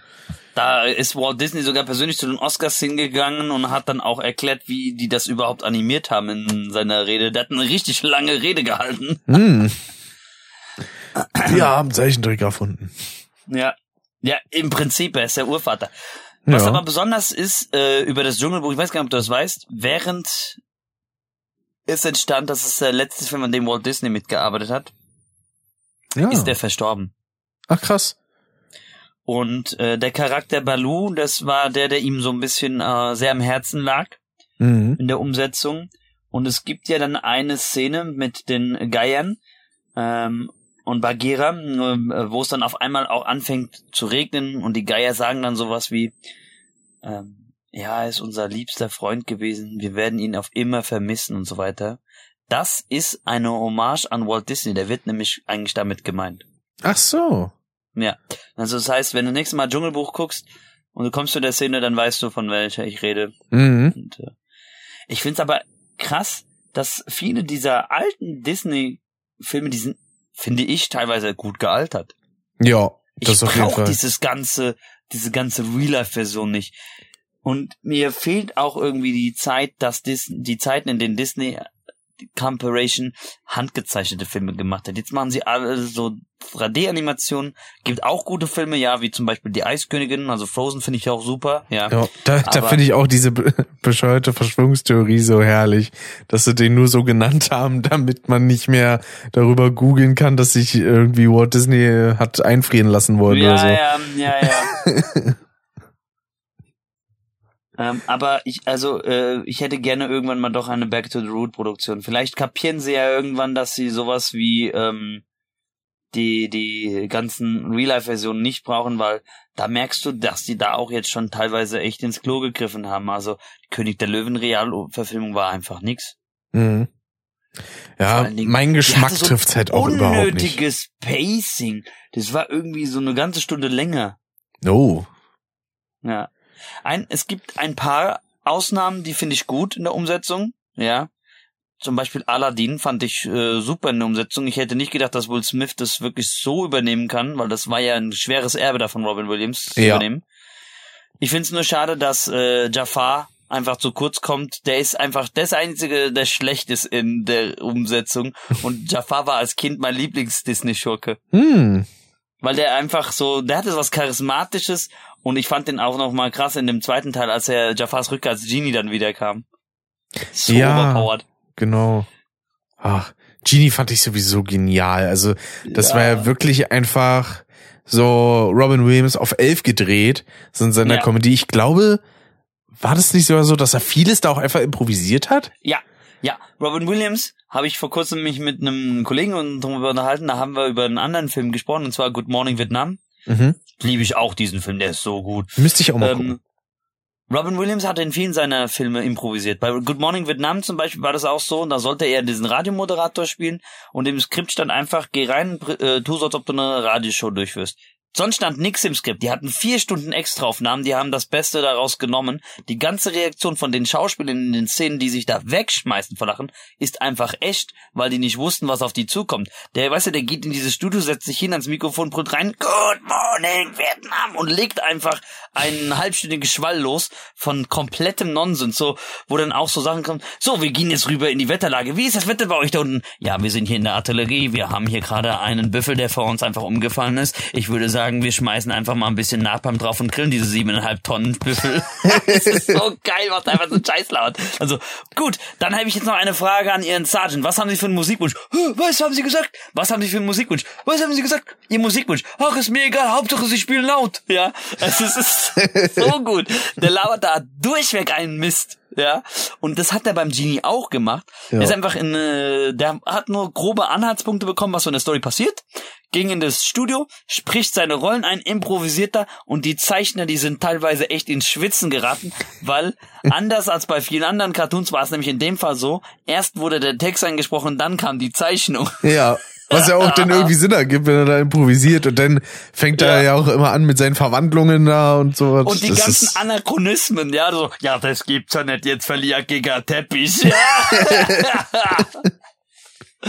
Da ist Walt Disney sogar persönlich zu den Oscars hingegangen und hat dann auch erklärt, wie die das überhaupt animiert haben in seiner Rede. Der hat eine richtig lange Rede gehalten. Hm. Wir haben Zeichentrick erfunden. Ja. Ja, im Prinzip, er ist der Urvater. Was Ja. aber besonders ist äh, über das Dschungelbuch, ich weiß gar nicht, ob du das weißt, während es entstand, dass es der letzte Film, an dem Walt Disney mitgearbeitet hat, ja. ist der verstorben. Ach krass. Und äh, der Charakter Baloo, das war der, der ihm so ein bisschen äh, sehr am Herzen lag Mhm. in der Umsetzung. Und es gibt ja dann eine Szene mit den Geiern ähm, und Bagheera, äh, wo es dann auf einmal auch anfängt zu regnen und die Geier sagen dann sowas wie, ähm, ja, er ist unser liebster Freund gewesen, wir werden ihn auf immer vermissen und so weiter. Das ist eine Hommage an Walt Disney, der wird nämlich eigentlich damit gemeint. Ach so. Ja, also das heißt, wenn du nächstes Mal Dschungelbuch guckst und du kommst zu der Szene, dann weißt du, von welcher ich rede. Mhm. Und, äh, ich find's aber krass, dass viele dieser alten Disney-Filme, die sind, finde ich, teilweise gut gealtert. Ja, das ich auf jeden Fall. dieses ganze, diese ganze Real-Life-Version nicht. Und mir fehlt auch irgendwie die Zeit, dass Dis die Zeiten, in denen Disney Corporation handgezeichnete Filme gemacht hat. Jetzt machen sie alle so 3D-Animationen. Gibt auch gute Filme, ja, wie zum Beispiel Die Eiskönigin, also Frozen finde ich auch super, ja. Ja, da, da finde ich auch diese be- bescheuerte Verschwörungstheorie so herrlich, dass sie den nur so genannt haben, damit man nicht mehr darüber googeln kann, dass sich irgendwie Walt Disney hat einfrieren lassen wollen ja, oder so. ja, ja, ja. ähm, aber ich, also, äh, ich hätte gerne irgendwann mal doch eine Back to the Root Produktion. Vielleicht kapieren sie ja irgendwann, dass sie sowas wie ähm, die die ganzen Real-Life-Versionen nicht brauchen, weil da merkst du, dass die da auch jetzt schon teilweise echt ins Klo gegriffen haben. Also die König der Löwen Realverfilmung war einfach nix. Mhm. Ja, Dingen, mein Geschmack so trifft's halt auch überhaupt nicht. Unnötiges Pacing. Das war irgendwie so eine ganze Stunde länger. Oh. Ja. Ein, es gibt ein paar Ausnahmen, die finde ich gut in der Umsetzung. Ja. Zum Beispiel Aladdin fand ich äh, super in der Umsetzung. Ich hätte nicht gedacht, dass Will Smith das wirklich so übernehmen kann, weil das war ja ein schweres Erbe davon, Robin Williams zu Ja. übernehmen. Ich finde es nur schade, dass äh, Jafar einfach zu kurz kommt. Der ist einfach das einzige, der schlecht ist in der Umsetzung. Und Jafar war als Kind mein Lieblings-Disney-Schurke. Hm. Weil der einfach so, der hatte was Charismatisches und ich fand den auch noch mal krass in dem zweiten Teil, als er Jafars Rückkehr als Genie dann wieder kam. So Ja. overpowered. Genau. Ach, Genie fand ich sowieso genial. Also, das Ja. war ja wirklich einfach so Robin Williams auf elf gedreht, so in seiner Ja. Comedy. Ich glaube, war das nicht sogar so, dass er vieles da auch einfach improvisiert hat? Ja, ja. Robin Williams habe ich vor kurzem mich mit einem Kollegen und darüber unterhalten. Da haben wir über einen anderen Film gesprochen, und zwar Good Morning Vietnam. Mhm. Liebe ich auch diesen Film, der ist so gut. Müsste ich auch mal gucken. Ähm, Robin Williams hat in vielen seiner Filme improvisiert. Bei Good Morning Vietnam zum Beispiel war das auch so, und da sollte er diesen Radiomoderator spielen und im Skript stand einfach, geh rein, äh, tu so, als ob du eine Radioshow durchführst. Sonst stand nix im Skript. Die hatten vier Stunden Extraaufnahmen, die haben das Beste daraus genommen. Die ganze Reaktion von den Schauspielern in den Szenen, die sich da wegschmeißen vor Lachen, ist einfach echt, weil die nicht wussten, was auf die zukommt. Der, weißt du, der geht in dieses Studio, setzt sich hin ans Mikrofon, brüllt rein, Good Morning Vietnam und legt einfach einen halbstündigen Schwall los von komplettem Nonsens, so, wo dann auch so Sachen kommen, so, wir gehen jetzt rüber in die Wetterlage. Wie ist das Wetter bei euch da unten? Ja, wir sind hier in der Artillerie, wir haben hier gerade einen Büffel, der vor uns einfach umgefallen ist. Ich würde sagen, wir schmeißen einfach mal ein bisschen Napalm drauf und grillen diese siebeneinhalb Tonnen Büffel. das ist so geil, macht einfach so scheiß laut. Also, gut, dann habe ich jetzt noch eine Frage an Ihren Sergeant. Was haben Sie für einen Musikwunsch? Was haben Sie gesagt? Was haben Sie für einen Musikwunsch? Was haben Sie gesagt? Ihr Musikwunsch. Ach, ist mir egal, Hauptsache Sie spielen laut. Ja, es ist, es ist so gut. Der labert da durchweg einen Mist. Ja, und das hat er beim Genie auch gemacht. Ja. Er ist einfach in, äh, der hat nur grobe Anhaltspunkte bekommen, was so in der Story passiert, ging in das Studio, spricht seine Rollen ein, improvisiert da und die Zeichner, die sind teilweise echt ins Schwitzen geraten, weil anders als bei vielen anderen Cartoons war es nämlich in dem Fall so, erst wurde der Text eingesprochen, dann kam die Zeichnung. Ja. Was ja auch dann irgendwie Sinn ergibt, wenn er da improvisiert und dann fängt er Ja. ja auch immer an mit seinen Verwandlungen da und so. Und die Das ganzen Anachronismen, ja, so, ja, das gibt's ja nicht, jetzt verliert Giga Teppich. Ja.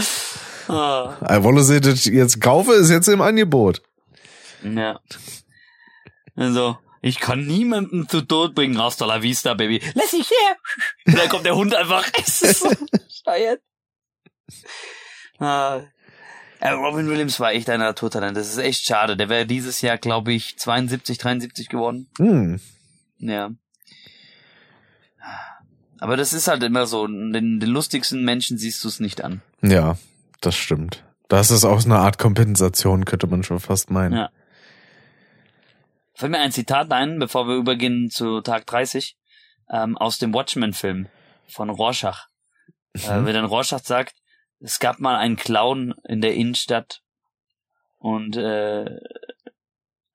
Ah. I wolle sie das jetzt kaufe, ist jetzt im Angebot. Ja. Also, ich kann niemanden zu Tod bringen. Hasta la vista, Baby. Lass mich her. Und dann kommt der Hund einfach. Es ist so bescheuert. Ah. Robin Williams war echt ein Naturtalent. Das ist echt schade. Der wäre dieses Jahr, glaube ich, 72, 73 geworden. Hm. Ja. Aber das ist halt immer so. Den, den lustigsten Menschen siehst du es nicht an. Ja, das stimmt. Das ist auch so eine Art Kompensation, könnte man schon fast meinen. Ja. Fällt mir ein Zitat ein, bevor wir übergehen zu Tag 30, ähm, aus dem Watchmen-Film von Rorschach. Äh, wenn dann Rorschach sagt, es gab mal einen Clown in der Innenstadt und äh,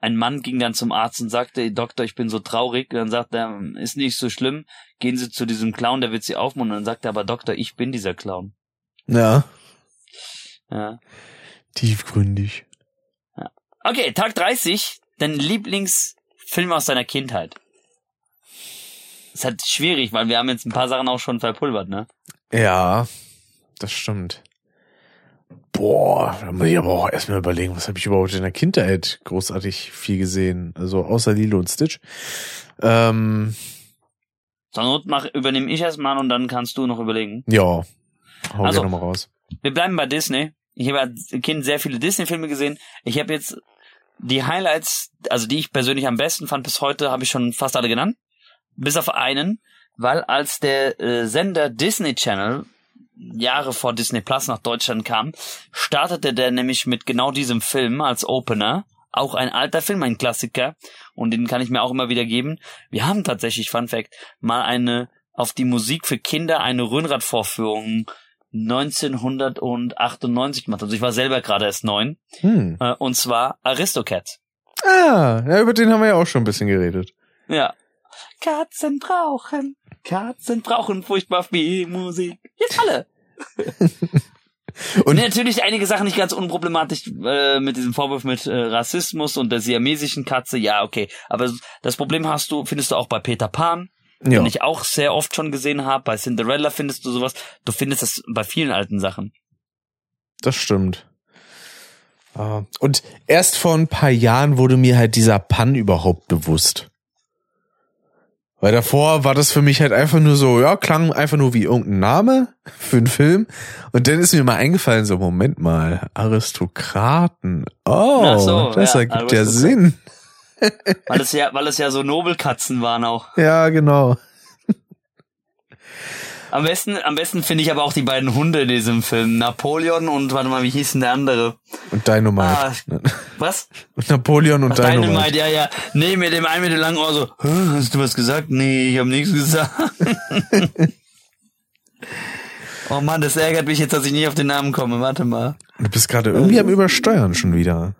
ein Mann ging dann zum Arzt und sagte, Doktor, ich bin so traurig. Und dann sagt er, ist nicht so schlimm, gehen Sie zu diesem Clown, der wird Sie aufmuntern. Und dann sagt er aber, Doktor, ich bin dieser Clown. Ja, Ja. tiefgründig. Okay, Tag 30, dein Lieblingsfilm aus deiner Kindheit. Ist halt schwierig, weil wir haben jetzt ein paar Sachen auch schon verpulvert, ne? Ja, das stimmt. Boah, da muss ich aber auch erstmal überlegen, was habe ich überhaupt in der Kindheit großartig viel gesehen. Also außer Lilo und Stitch. Ähm, Zur Not mach, übernehme ich erstmal und dann kannst du noch überlegen. ja, hau Also- gerne mal raus. Wir bleiben bei Disney. Ich habe als Kind sehr viele Disney-Filme gesehen. Ich habe jetzt die Highlights, also die ich persönlich am besten fand bis heute, habe ich schon fast alle genannt. Bis auf einen, weil als der äh, Sender Disney Channel Jahre vor Disney Plus nach Deutschland kam, startete der nämlich mit genau diesem Film als Opener. Auch ein alter Film, ein Klassiker. Und den kann ich mir auch immer wieder geben. Wir haben tatsächlich, Fun Fact, mal eine auf die Musik für Kinder eine Röhnrad-Vorführung 1998 gemacht. Also ich war selber gerade erst neun. Hm. Äh, und zwar Aristocats. Ah, ja, über den haben wir ja auch schon ein bisschen geredet. Ja. Katzen brauchen, Katzen brauchen furchtbar viel Musik. Jetzt alle. Und- Und natürlich einige Sachen nicht ganz unproblematisch äh, mit diesem Vorwurf mit äh, Rassismus und der siamesischen Katze. Ja, okay. Aber das Problem hast du, findest du auch bei Peter Pan, Ja, den ich auch sehr oft schon gesehen habe. Bei Cinderella findest du sowas. Du findest das bei vielen alten Sachen. das stimmt. Ah, Und erst vor ein paar Jahren wurde mir halt dieser Pan überhaupt bewusst. Weil davor war das für mich halt einfach nur so, ja, klang einfach nur wie irgendein Name für einen Film. Und dann ist mir mal eingefallen, so, Moment mal, Aristokraten. Oh, so, das ja, ergibt ja. Sinn. Weil es ja, weil es ja so Nobelkatzen waren auch. Ja, genau. Am besten, am besten finde ich aber auch die beiden Hunde in diesem Film. Napoleon und, warte mal, wie hieß denn der andere? Und Dynamite. Ah, was? Und Napoleon und Ach, Dynamite. Dynamite, ja, ja. Nee, mit dem einen mit dem langen Ohr so, "Hä, hast du was gesagt? Nee, ich habe nichts gesagt. oh Mann, das ärgert mich jetzt, dass ich nicht auf den Namen komme. Warte mal. Du bist gerade irgendwie am Übersteuern schon wieder.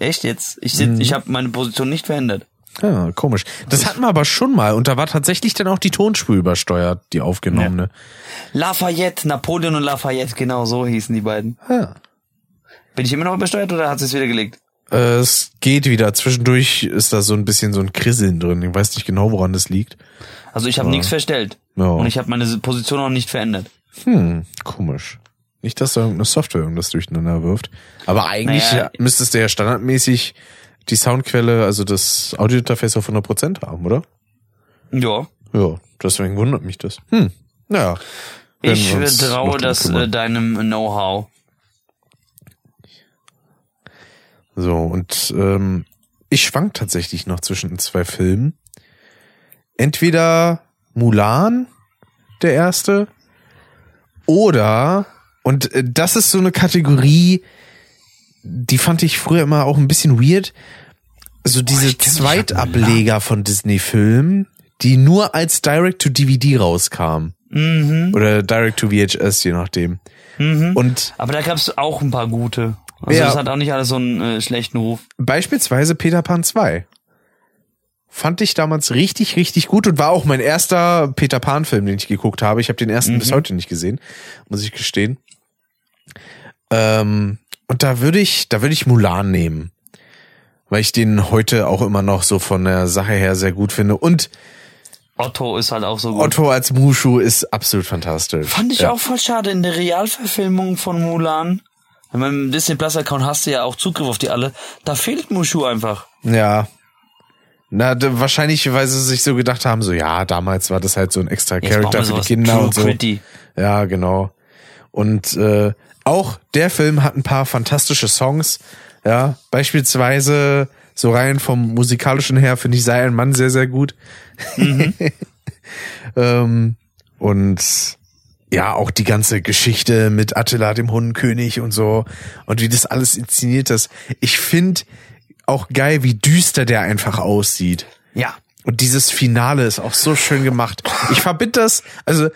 Echt jetzt? Ich sitz, ich habe meine Position nicht verändert. Ja, komisch. Das hatten wir aber schon mal und da war tatsächlich dann auch die Tonspur übersteuert, die aufgenommene. Lafayette, Napoleon und Lafayette, genau so hießen die beiden. Ja. Bin ich immer noch übersteuert oder hat es wieder gelegt? Äh, Es geht wieder. Zwischendurch ist da so ein bisschen so ein Krisseln drin. Ich weiß nicht genau, woran das liegt. Also ich habe nichts verstellt. Ja. Und ich habe meine Position auch nicht verändert. Hm, komisch. Nicht, dass da irgendeine Software irgendwas durcheinander wirft. Aber eigentlich Naja. müsstest du ja standardmäßig die Soundquelle, also das Audiointerface auf 100% haben, oder? Ja. Ja, deswegen wundert mich das. Hm, naja. Ich traue das äh, deinem Know-how. So, und ähm, ich schwank tatsächlich noch zwischen den zwei Filmen. Entweder Mulan, der erste, oder, und äh, das ist so eine Kategorie, die fand ich früher immer auch ein bisschen weird, so diese hab Zweitableger von Disney-Filmen, die nur als Direct-to-DVD rauskamen. Mhm. Oder Direct-to-VHS, je nachdem. Mhm. Und Aber da gab's auch ein paar gute. Also Ja. das hat auch nicht alles so einen äh, schlechten Ruf. Beispielsweise Peter Pan 2. Fand ich damals richtig, richtig gut und war auch mein erster Peter Pan Film, den ich geguckt habe. Ich habe den ersten bis heute nicht gesehen, muss ich gestehen. Ähm, und da würde ich, da würde ich Mulan nehmen. Weil ich den heute auch immer noch so von der Sache her sehr gut finde. Und Otto ist halt auch so gut. Otto als Mushu ist absolut fantastisch. Fand ich ja. auch voll schade in der Realverfilmung von Mulan. In meinem Disney Plus Account hast du ja auch Zugriff auf die alle. Da fehlt Mushu einfach. Ja. Na, wahrscheinlich, weil sie sich so gedacht haben, so, ja, damals war das halt so ein extra Jetzt Charakter für die Kinder True und so. Gritty. Ja, genau. Und äh, auch der Film hat ein paar fantastische Songs. Ja, beispielsweise so rein vom musikalischen her finde ich sei ein Mann sehr sehr gut. ähm, und ja, auch die ganze Geschichte mit Attila dem Hundenkönig und so und wie das alles inszeniert ist. Ich finde auch geil, wie düster der einfach aussieht. Ja. Und dieses Finale ist auch so schön gemacht. Ich verbinde das, also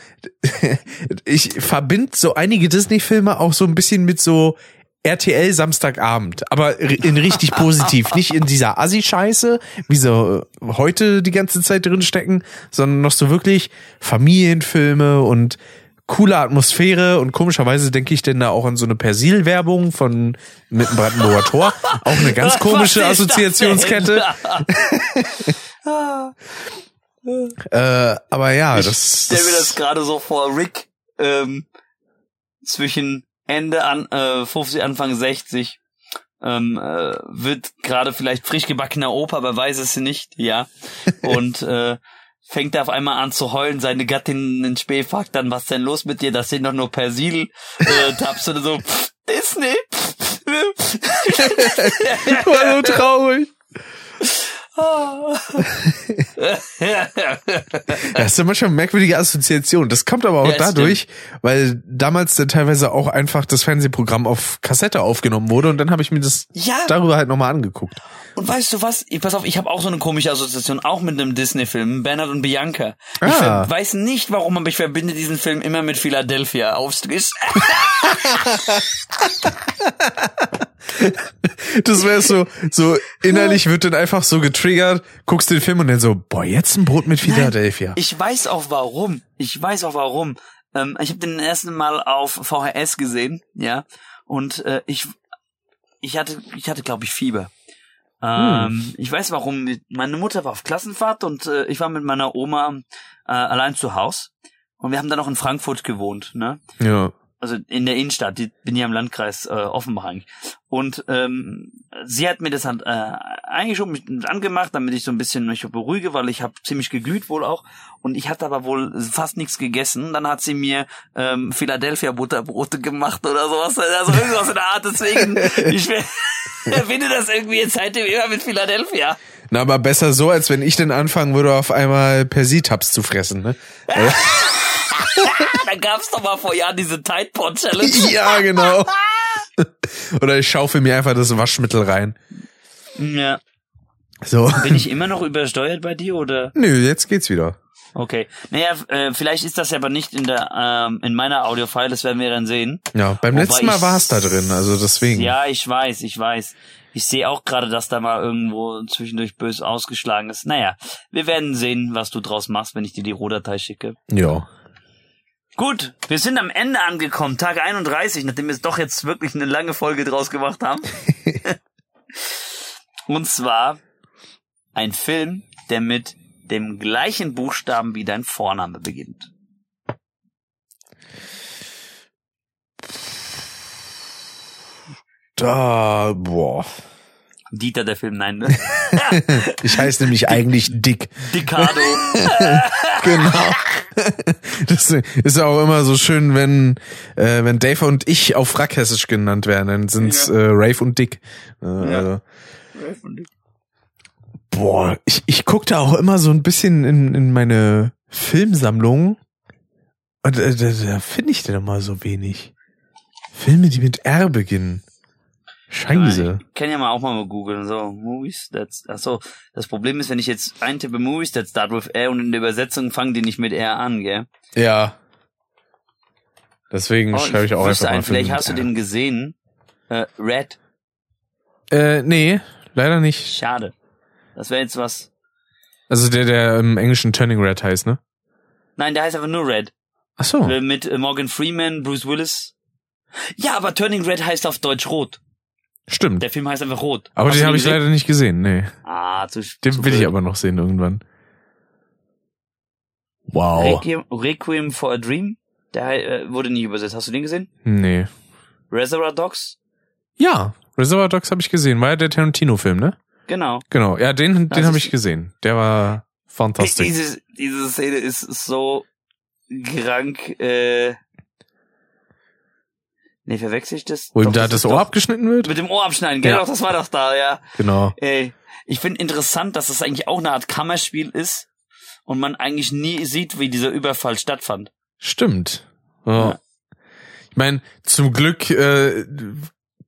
ich verbinde so einige Disney-Filme auch so ein bisschen mit so RTL Samstagabend, aber in richtig positiv, nicht in dieser Assi-Scheiße, wie so heute die ganze Zeit drin stecken, sondern noch so wirklich Familienfilme und coole Atmosphäre und komischerweise denke ich denn da auch an so eine Persil-Werbung von mit dem Brandenburger Tor, auch eine ganz komische Assoziationskette. Äh, aber ja, Ich das, stell mir das gerade so vor, Rick ähm, zwischen Ende an äh, 50, Anfang 60 ähm, äh, wird gerade vielleicht frisch gebackener Opa, aber weiß es nicht, ja. Und äh, fängt er auf einmal an zu heulen, seine Gattin in Spee fragt dann, was denn los mit dir, das sind doch nur Persil, äh, tappst du so, pff, Disney. war so traurig. Das ist ja manchmal eine merkwürdige Assoziation. Das kommt aber auch Ja, dadurch, weil damals dann teilweise auch einfach das Fernsehprogramm auf Kassette aufgenommen wurde und dann habe ich mir das Ja. darüber halt nochmal angeguckt. Und weißt du was? Ich, pass auf, ich habe auch so eine komische Assoziation, auch mit einem Disney-Film, Bernhard und Bianca. Ich Ah. ver- weiß nicht warum, aber ich verbinde diesen Film immer mit Philadelphia. Aufstrich. Das wäre so, so innerlich wird dann einfach so getriggert, guckst den Film und dann so, boah, jetzt ein Brot mit Philadelphia. Ich weiß auch warum. Ich weiß auch warum. Ähm, ich habe den ersten Mal auf VHS gesehen, ja, und äh, ich, ich hatte, ich hatte, glaube ich, Fieber. Ähm, Ich weiß warum. Meine Mutter war auf Klassenfahrt und äh, ich war mit meiner Oma äh, allein zu Haus. Und wir haben dann noch in Frankfurt gewohnt, ne? Ja. Also in der Innenstadt, die bin ja im Landkreis äh, Offenbach eigentlich. Und ähm, sie hat mir das halt, äh, eingeschoben, mich angemacht, damit ich so ein bisschen mich beruhige, weil ich habe ziemlich geglüht wohl auch. Und ich hatte aber wohl fast nichts gegessen. Dann hat sie mir ähm, Philadelphia Butterbrote gemacht oder sowas. Also irgendwas in der Art. Deswegen, ich finde das irgendwie jetzt seitdem immer mit Philadelphia. Na, aber besser so, als wenn ich denn anfangen würde, auf einmal Persitabs zu fressen, ne? da gab's doch mal vor Jahren diese Tide Pod Challenge. ja, genau. Oder ich schaufel mir einfach das Waschmittel rein. Ja. So. Bin ich immer noch übersteuert bei dir oder? Nö, jetzt geht's wieder. Okay. Naja, äh, vielleicht ist das ja aber nicht in der ähm, in meiner Audiofile, das werden wir dann sehen. Ja, beim Wobei letzten Mal war es da drin, also deswegen. Ja, ich weiß, ich weiß. Ich sehe auch gerade, dass da mal irgendwo zwischendurch bös ausgeschlagen ist. Naja, wir werden sehen, was du draus machst, wenn ich dir die Rohdatei schicke. Ja. Gut, wir sind am Ende angekommen, Tag 31, nachdem wir es doch jetzt wirklich eine lange Folge draus gemacht haben. Und zwar ein Film, der mit dem gleichen Buchstaben wie dein Vorname beginnt. Da, boah. Dieter, der Film, nein, ne? Ich heiße nämlich eigentlich Dick. Ricardo. Genau. Das ist auch immer so schön, wenn, äh, wenn Dave und ich auf Frackhessisch genannt werden, dann sind's Ja. äh, Rave und Dick. Äh, also, boah, ich, ich guck da auch immer so ein bisschen in, in meine Filmsammlung und äh, da, da finde ich denn immer so wenig. Filme, die mit R beginnen. Scheiße. Ich kann ja mal auch mal googeln, so, Movies, that's, ach so, das Problem ist, wenn ich jetzt eintippe Movies that start with R und in der Übersetzung fangen die nicht mit R an, gell? Ja. Deswegen Oh, schreibe ich auch einfach mal einen, Vielleicht hast du den gesehen. Äh, Red, Äh, nee, leider nicht. schade. Das wäre jetzt was. Also der, der im Englischen Turning Red heißt, ne? Nein, der heißt einfach nur Red. Ach so. Äh, Mit äh, Morgan Freeman, Bruce Willis. Ja, aber Turning Red heißt auf Deutsch Rot. Stimmt. Der Film heißt einfach Rot. Aber Hast den habe ich gesehen? leider nicht gesehen, nee. Ah, zu, Den zu will ich aber noch sehen irgendwann. Wow. Requiem, Requiem for a Dream. Der äh, wurde nicht übersetzt. Hast du den gesehen? Nee. Reservoir Dogs? Ja, Reservoir Dogs habe ich gesehen. War ja der Tarantino-Film, ne? Genau. Genau. Ja, den, den habe ich gesehen. Der war fantastisch. Diese, diese Szene ist so krank, äh, Nee, verwechsel ich das? Wo ihm da das das Ohr abgeschnitten wird? Mit dem Ohr abschneiden, genau, Ja. das war doch da, ja. Genau. Ey, ich finde interessant, dass das eigentlich auch eine Art Kammerspiel ist und man eigentlich nie sieht, wie dieser Überfall stattfand. Stimmt. Ja. Ja. Ich meine, zum Glück äh,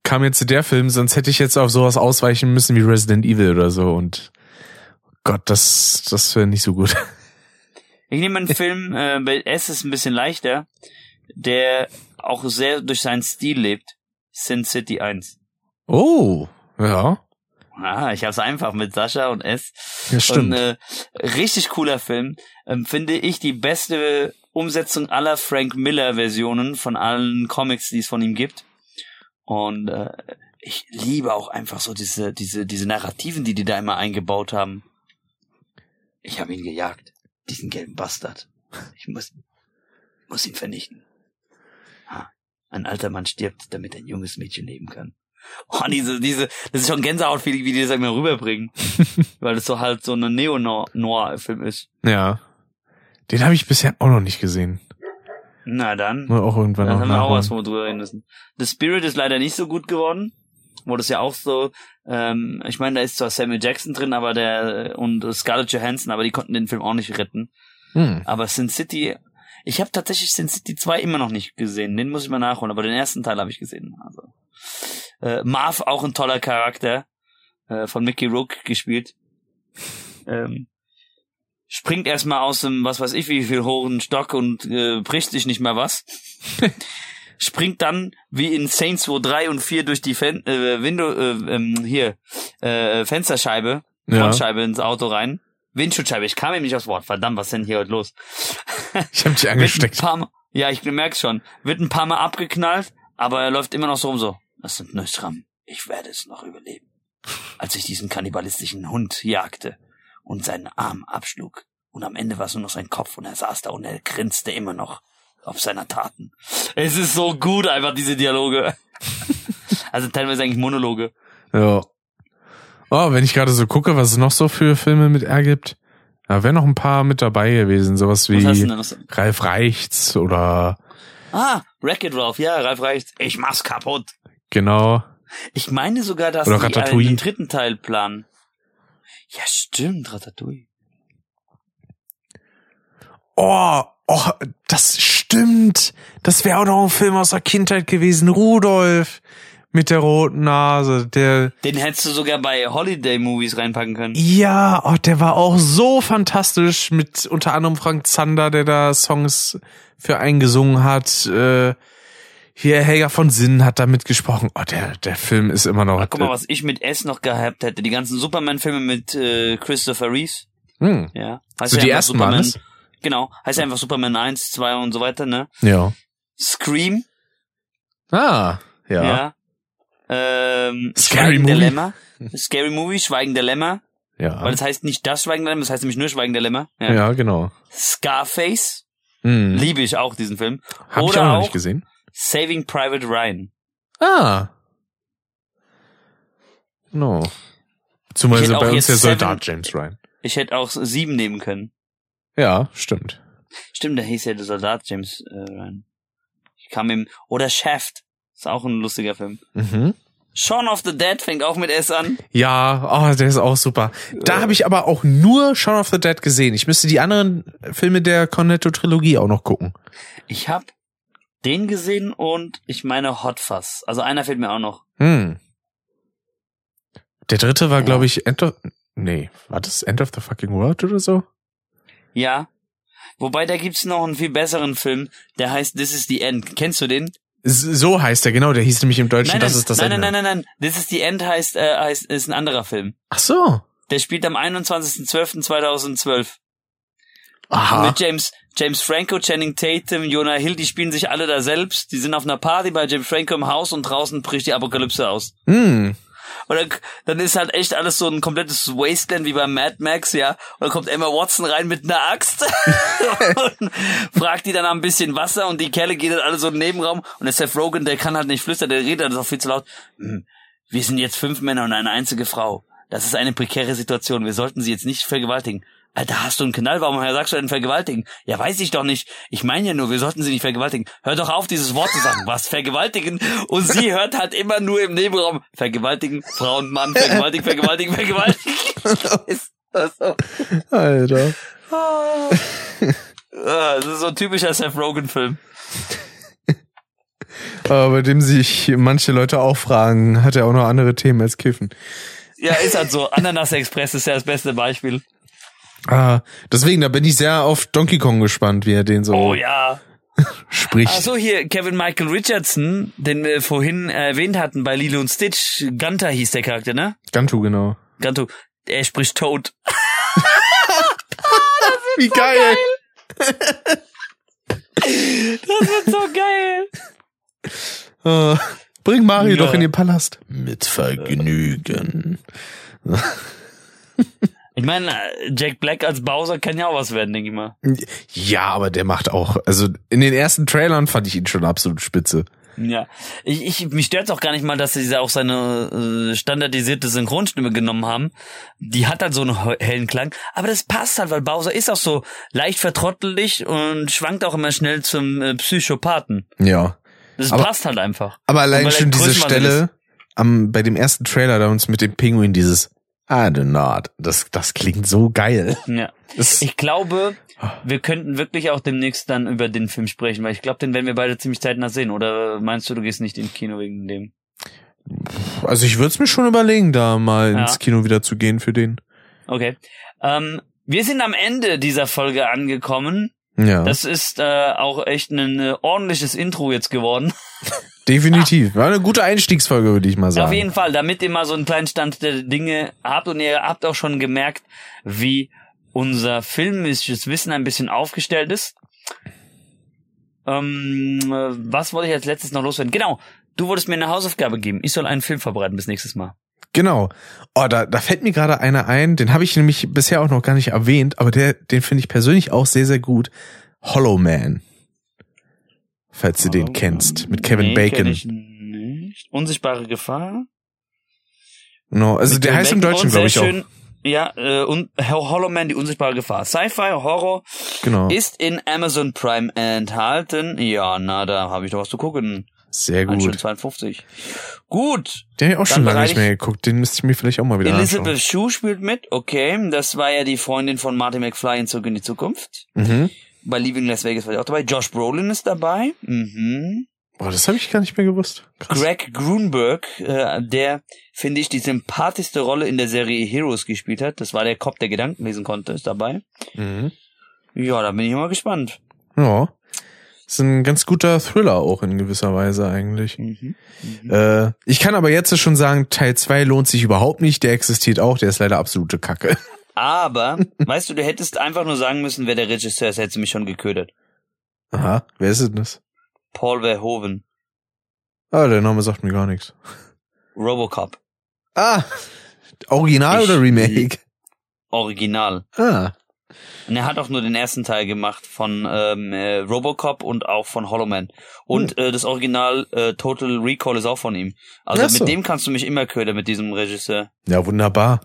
kam jetzt der Film, sonst hätte ich jetzt auf sowas ausweichen müssen wie Resident Evil oder so und Gott, das das wäre nicht so gut. Ich nehme einen Film, äh, bei S ist ein bisschen leichter, der auch sehr durch seinen Stil lebt. Sin City 1. Oh, ja, Ah, ich hab's einfach mit Sascha und S. ja stimmt. Und äh, richtig cooler Film. Ähm, finde ich die beste Umsetzung aller Frank Miller Versionen von allen Comics, die es von ihm gibt. Und äh, ich liebe auch einfach so diese diese diese Narrativen, die die da immer eingebaut haben. Ich habe ihn gejagt, diesen gelben Bastard. Ich muss muss ihn vernichten. Ein alter Mann stirbt, damit ein junges Mädchen leben kann. Oh, diese, diese, das ist schon Gänsehaut, wie, wie die das immer rüberbringen. Weil das so halt so eine Neo-Noir-Film ist. ja. Den habe ich bisher auch noch nicht gesehen. Na dann. Mal auch irgendwann Dann noch haben wir auch was, nachholen. wo wir drüber reden müssen. The Spirit ist leider nicht so gut geworden. Wo das ja auch so, ähm, ich meine, da ist zwar Samuel Jackson drin, aber der und Scarlett Johansson, aber die konnten den Film auch nicht retten. Hm. Aber Sin City, ich habe tatsächlich Sin City 2 immer noch nicht gesehen. Den muss ich mal nachholen, aber den ersten Teil habe ich gesehen. Also äh, Marv auch ein toller Charakter, äh, von Mickey Rook gespielt. Ähm, springt erstmal aus dem, was weiß ich, wie viel hohen Stock und äh, bricht sich nicht mehr was. springt dann wie in Saints Row 3 und 4 durch die Fen äh, Window äh, ähm, hier äh, Fensterscheibe, Ja. Frontscheibe ins Auto rein. Windschutzscheibe, ich kam ihm nicht aufs Wort. Verdammt, was ist denn hier heute los? Ich habe dich angesteckt. Mal, ja, ich merk's schon. Wird ein paar Mal abgeknallt, aber er läuft immer noch so rum so. Das sind Nösram. Ich werde es noch überleben. Als ich diesen kannibalistischen Hund jagte und seinen Arm abschlug. Und am Ende war es nur noch sein Kopf und er saß da und er grinste immer noch. auf seiner Taten. Es ist so gut, einfach diese Dialoge. also teilweise eigentlich Monologe. Ja. Oh, wenn ich gerade so gucke, was es noch so für Filme mit R gibt, da wären noch ein paar mit dabei gewesen. Sowas wie? Ralf Reichts oder Ah, Wreck-It Ralph, ja, Ralf Reichts. Ich mach's kaputt. genau. Ich meine sogar, dass Oder die einen dritten Teil planen. Ja, stimmt, Ratatouille. Oh, oh, das stimmt. Das wäre auch noch ein Film aus der Kindheit gewesen. Rudolf mit der roten Nase. Der, Den hättest du sogar bei Holiday-Movies reinpacken können. ja, oh, der war auch so fantastisch mit unter anderem Frank Zander, der da Songs für eingesungen hat. Äh, hier Helga von Sinn hat da mitgesprochen. Oh, der, der Film ist immer noch. Guck mal, was ich mit S noch gehabt hätte. Die ganzen Superman-Filme mit äh, Christopher Reeves. Hm. Ja. Heißt So ja die ersten Superman. Genau. Heißt ja einfach Superman 1, 2 und so weiter, ne? Ja. Scream. Ah, ja. Ja. Ähm, Scary Movie. Lämmer. Scary Movie, Schweigen Lämmer. Ja. Weil es heißt nicht das Schweigen Lämmer, das heißt nämlich nur Schweigen der Lämmer. ja. genau. Scarface. Hm. Liebe ich auch, diesen Film. Hab ich Oder auch noch nicht gesehen. Saving Private Ryan. Ah. No. Ich Zumal auch bei uns der Seven- Soldat James Ryan. Ich hätte auch sieben nehmen können. Ja, stimmt. Stimmt, der hieß ja der Soldat James äh, Ryan. Ich kam ihm. Oder Shaft. Ist auch ein lustiger Film. Mhm. Shaun of the Dead fängt auch mit S an. Ja, oh, der ist auch super. Da habe ich aber auch nur Shaun of the Dead gesehen. Ich müsste die anderen Filme der Cornetto-Trilogie auch noch gucken. Ich hab den gesehen und ich meine Hot Fuzz. Also einer fehlt mir auch noch. Hm. Der dritte war, Ja. glaube ich, End of... Nee, war das End of the fucking World oder so? Ja. Wobei, da gibt's noch einen viel besseren Film, der heißt This is the End. Kennst du den? So heißt der, genau. Der hieß nämlich im Deutschen, Nein, das nein, ist das nein, Ende. nein, nein, nein, nein. This is the End heißt, äh, heißt, ist ein anderer Film. Ach so. Der spielt am 21.12.2012. Aha. Mit James, James Franco, Channing Tatum, Jonah Hill, die spielen sich alle da selbst. Die sind auf einer Party bei James Franco im Haus und draußen bricht die Apokalypse aus. Hm. Und dann, dann ist halt echt alles so ein komplettes Wasteland wie bei Mad Max, ja. Und dann kommt Emma Watson rein mit einer Axt und fragt die dann ein bisschen Wasser und die Kerle gehen dann alle so in den Nebenraum und der Seth Rogen, der kann halt nicht flüstern, der redet, das ist auch viel zu laut. "Hm, Wir sind jetzt fünf Männer und eine einzige Frau. Das ist eine prekäre Situation. Wir sollten sie jetzt nicht vergewaltigen. Alter, hast du einen Knall? Warum sagst du denn vergewaltigen? Ja, weiß ich doch nicht. Ich meine ja nur, wir sollten sie nicht vergewaltigen. Hör doch auf, dieses Wort zu sagen. Was? Vergewaltigen? Und sie hört halt immer nur im Nebenraum. Vergewaltigen, Frau und Mann, vergewaltigen, vergewaltigen, vergewaltigen. ist das so? Alter. Ah, Das ist so ein typischer Seth Rogen-Film. Aber bei dem sich manche Leute auch fragen, hat er auch noch andere Themen als Kiffen. Ja, ist halt so. Ananas Express ist ja das beste Beispiel. Ah, deswegen, da bin ich sehr auf Donkey Kong gespannt, wie er den so Oh ja. spricht. Ach so, hier, Kevin Michael Richardson, den wir vorhin erwähnt hatten bei Lilo und Stitch. Gunter hieß der Charakter, ne? Gantu, genau. Gunter, er spricht Toad. Wie geil. Das wird so geil. Ah, bring Mario Ja. doch in den Palast. Mit Vergnügen. Ich meine, Jack Black als Bowser kann ja auch was werden, denke ich mal. Ja, aber der macht auch, also in den ersten Trailern fand ich ihn schon absolut spitze. Ja, ich, ich mich stört's auch gar nicht mal, dass sie auch seine äh, standardisierte Synchronstimme genommen haben. Die hat halt so einen he- hellen Klang, aber das passt halt, weil Bowser ist auch so leicht vertrottelig und schwankt auch immer schnell zum äh, Psychopathen. Ja. Das Aber- passt halt einfach. Aber allein schon diese Stelle am, bei dem ersten Trailer da uns mit dem Pinguin dieses I do not. Das, das klingt so geil. Ja. Das, Ich glaube, wir könnten wirklich auch demnächst dann über den Film sprechen, weil ich glaube, den werden wir beide ziemlich zeitnah sehen. Oder meinst du, du gehst nicht ins Kino wegen dem? also ich würde es mir schon überlegen, da mal Ja. ins Kino wieder zu gehen für den. Okay. Ähm, wir sind am Ende dieser Folge angekommen. Ja, Das ist äh, auch echt ein äh, ordentliches Intro jetzt geworden. definitiv. War eine gute Einstiegsfolge, würde ich mal sagen. Auf jeden Fall, damit ihr mal so einen kleinen Stand der Dinge habt und ihr habt auch schon gemerkt, wie unser filmisches Wissen ein bisschen aufgestellt ist. Ähm, äh, was wollte ich als letztes noch loswerden? Genau, du wolltest mir eine Hausaufgabe geben. Ich soll einen Film vorbereiten bis nächstes Mal. Genau. Oh, da, da fällt mir gerade einer ein, den habe ich nämlich bisher auch noch gar nicht erwähnt, aber der, den finde ich persönlich auch sehr, sehr gut. Hollow Man. Falls du den kennst, mit Kevin nee, Bacon. Kenn ich nicht. Unsichtbare Gefahr. No, also Mit der Kevin heißt im Bacon Deutschen, und glaube ich, sehr auch. schön, Ja, äh, und Hollow Man, die unsichtbare Gefahr. Sci-Fi, Horror Genau. ist in Amazon Prime enthalten. Ja, na, da habe ich doch was zu gucken. Sehr gut. 52. Gut. Den habe ich auch schon lange nicht mehr geguckt. Den müsste ich mir vielleicht auch mal wieder Elizabeth anschauen. Shue spielt mit. Okay, das war ja die Freundin von Marty McFly in Zurück in die Zukunft. Mhm. Bei Leaving Las Vegas war die auch dabei. Josh Brolin ist dabei. Mhm. Boah, das habe ich gar nicht mehr gewusst. Krass. Greg Grunberg, äh, der, finde ich, die sympathischste Rolle in der Serie Heroes gespielt hat. Das war der Cop, der Gedanken lesen konnte, ist dabei. Mhm. Ja, da bin ich mal gespannt. Ja. Ist ein ganz guter Thriller auch in gewisser Weise eigentlich. Mhm. Äh, ich kann aber jetzt schon sagen, Teil 2 lohnt sich überhaupt nicht. Der existiert auch. Der ist leider absolute Kacke. Aber, weißt du, du hättest einfach nur sagen müssen, wer der Regisseur ist, hättest du mich schon geködert. Aha. Wer ist denn das? Paul Verhoeven. Ah, der Name sagt mir gar nichts. Robocop. Ah. Original Ich- oder Remake? Original. Ah. Und er hat auch nur den ersten Teil gemacht von ähm, äh, Robocop und auch von Hollow Man. Und äh, das Original äh, Total Recall ist auch von ihm. Also so. mit dem kannst du mich immer ködern, mit diesem Regisseur. Ja, wunderbar.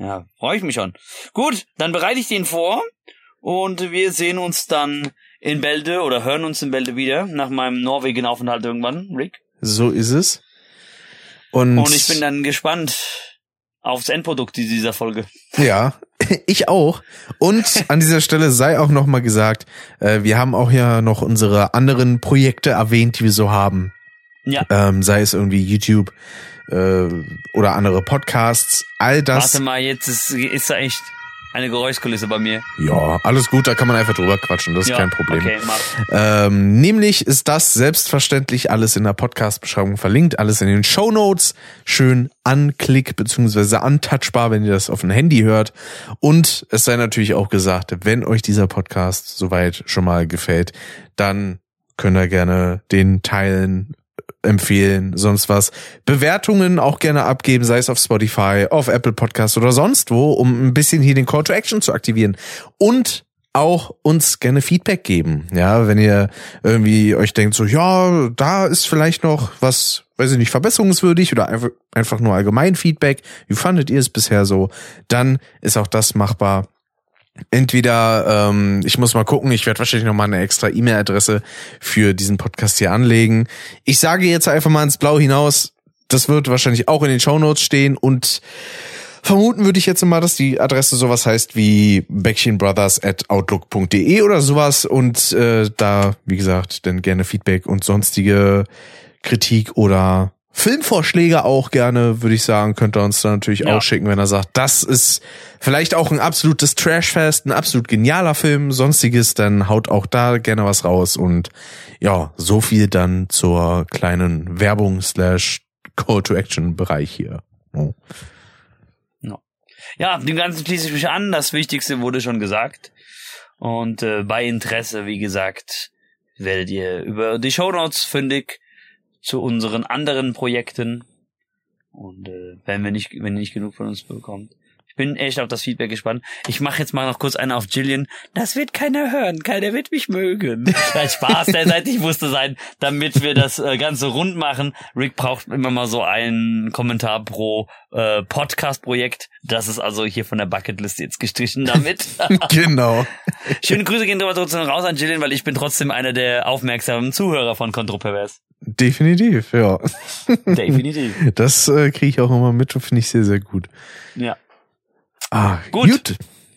Ja, freue ich mich schon. Gut, dann bereite ich den vor und wir sehen uns dann in Bälde oder hören uns in Bälde wieder nach meinem Norwegen-Aufenthalt irgendwann, Rick. So ist es. Und, Und ich bin dann gespannt aufs Endprodukt dieser Folge. Ja, ich auch. Und an dieser Stelle sei auch noch mal gesagt, äh, wir haben auch ja noch unsere anderen Projekte erwähnt, die wir so haben. Ja. Ähm, sei es irgendwie YouTube äh, oder andere Podcasts. All das. Warte mal, jetzt ist, ist da echt eine Geräuschkulisse bei mir. Ja, alles gut, da kann man einfach drüber quatschen, das ist ja, kein Problem. Okay. Ähm, nämlich ist das selbstverständlich alles in der Podcast-Beschreibung verlinkt, alles in den Show Notes, schön anklick bzw. untouchbar, wenn ihr das auf dem Handy hört. Und es sei natürlich auch gesagt, wenn euch dieser Podcast soweit schon mal gefällt, dann könnt ihr gerne den teilen, empfehlen, sonst was. Bewertungen auch gerne abgeben, sei es auf Spotify, auf Apple Podcast oder sonst wo, um ein bisschen hier den Call to Action zu aktivieren. Und auch uns gerne Feedback geben. Ja, wenn ihr irgendwie euch denkt, so, ja, da ist vielleicht noch was, weiß ich nicht, verbesserungswürdig oder einfach, nur allgemein Feedback. Wie fandet ihr es bisher so? Dann ist auch das machbar. Entweder, ähm, ich muss mal gucken, ich werde wahrscheinlich noch mal eine extra E-Mail-Adresse für diesen Podcast hier anlegen. Ich sage jetzt einfach mal ins Blau hinaus, das wird wahrscheinlich auch in den Shownotes stehen und vermuten würde ich jetzt mal, dass die Adresse sowas heißt wie outlook.de oder sowas und äh, da, wie gesagt, dann gerne Feedback und sonstige Kritik oder Filmvorschläge auch gerne, würde ich sagen, könnt ihr uns da natürlich Ja. auch schicken, wenn er sagt, das ist vielleicht auch ein absolutes Trashfest, ein absolut genialer Film, sonstiges, dann haut auch da gerne was raus und ja, so viel dann zur kleinen Werbung slash Call to Action Bereich hier. Oh. Ja, dem Ganzen schließe ich mich an. Das Wichtigste wurde schon gesagt. Und äh, bei Interesse, wie gesagt, werdet ihr über die Shownotes fündig zu unseren anderen Projekten. Und äh, wenn wir nicht, wenn ihr nicht genug von uns bekommt. Ich bin echt auf das Feedback gespannt. Ich mache jetzt mal noch kurz eine auf Jillian. Das wird keiner hören. Keiner wird mich mögen. Nein, Spaß, der seitlich musste sein, damit wir das äh, Ganze rund machen. Rick braucht immer mal so einen Kommentar pro äh, Podcast-Projekt. Das ist also hier von der Bucketlist jetzt gestrichen damit. genau. Schöne Grüße gehen aber trotzdem raus an Jillian, weil ich bin trotzdem einer der aufmerksamen Zuhörer von Kontropervers. Definitiv, ja. Definitiv. Das äh, kriege ich auch immer mit und finde ich sehr, sehr gut. Ja. Ah, Gut. gut.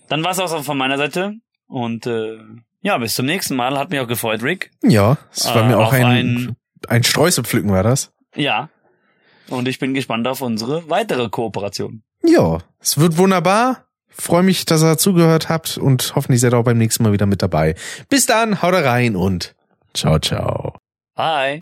Dann war's auch von meiner Seite. Und äh, ja, bis zum nächsten Mal. Hat mich auch gefreut, Rick. Ja, es war Äh, mir auch ein, ein- ein Streuselpflücken, war das? Ja. Und ich bin gespannt auf unsere weitere Kooperation. Ja, es wird wunderbar. Freue mich, dass ihr zugehört habt und hoffentlich seid ihr auch beim nächsten Mal wieder mit dabei. Bis dann, haut rein und ciao, ciao. Bye.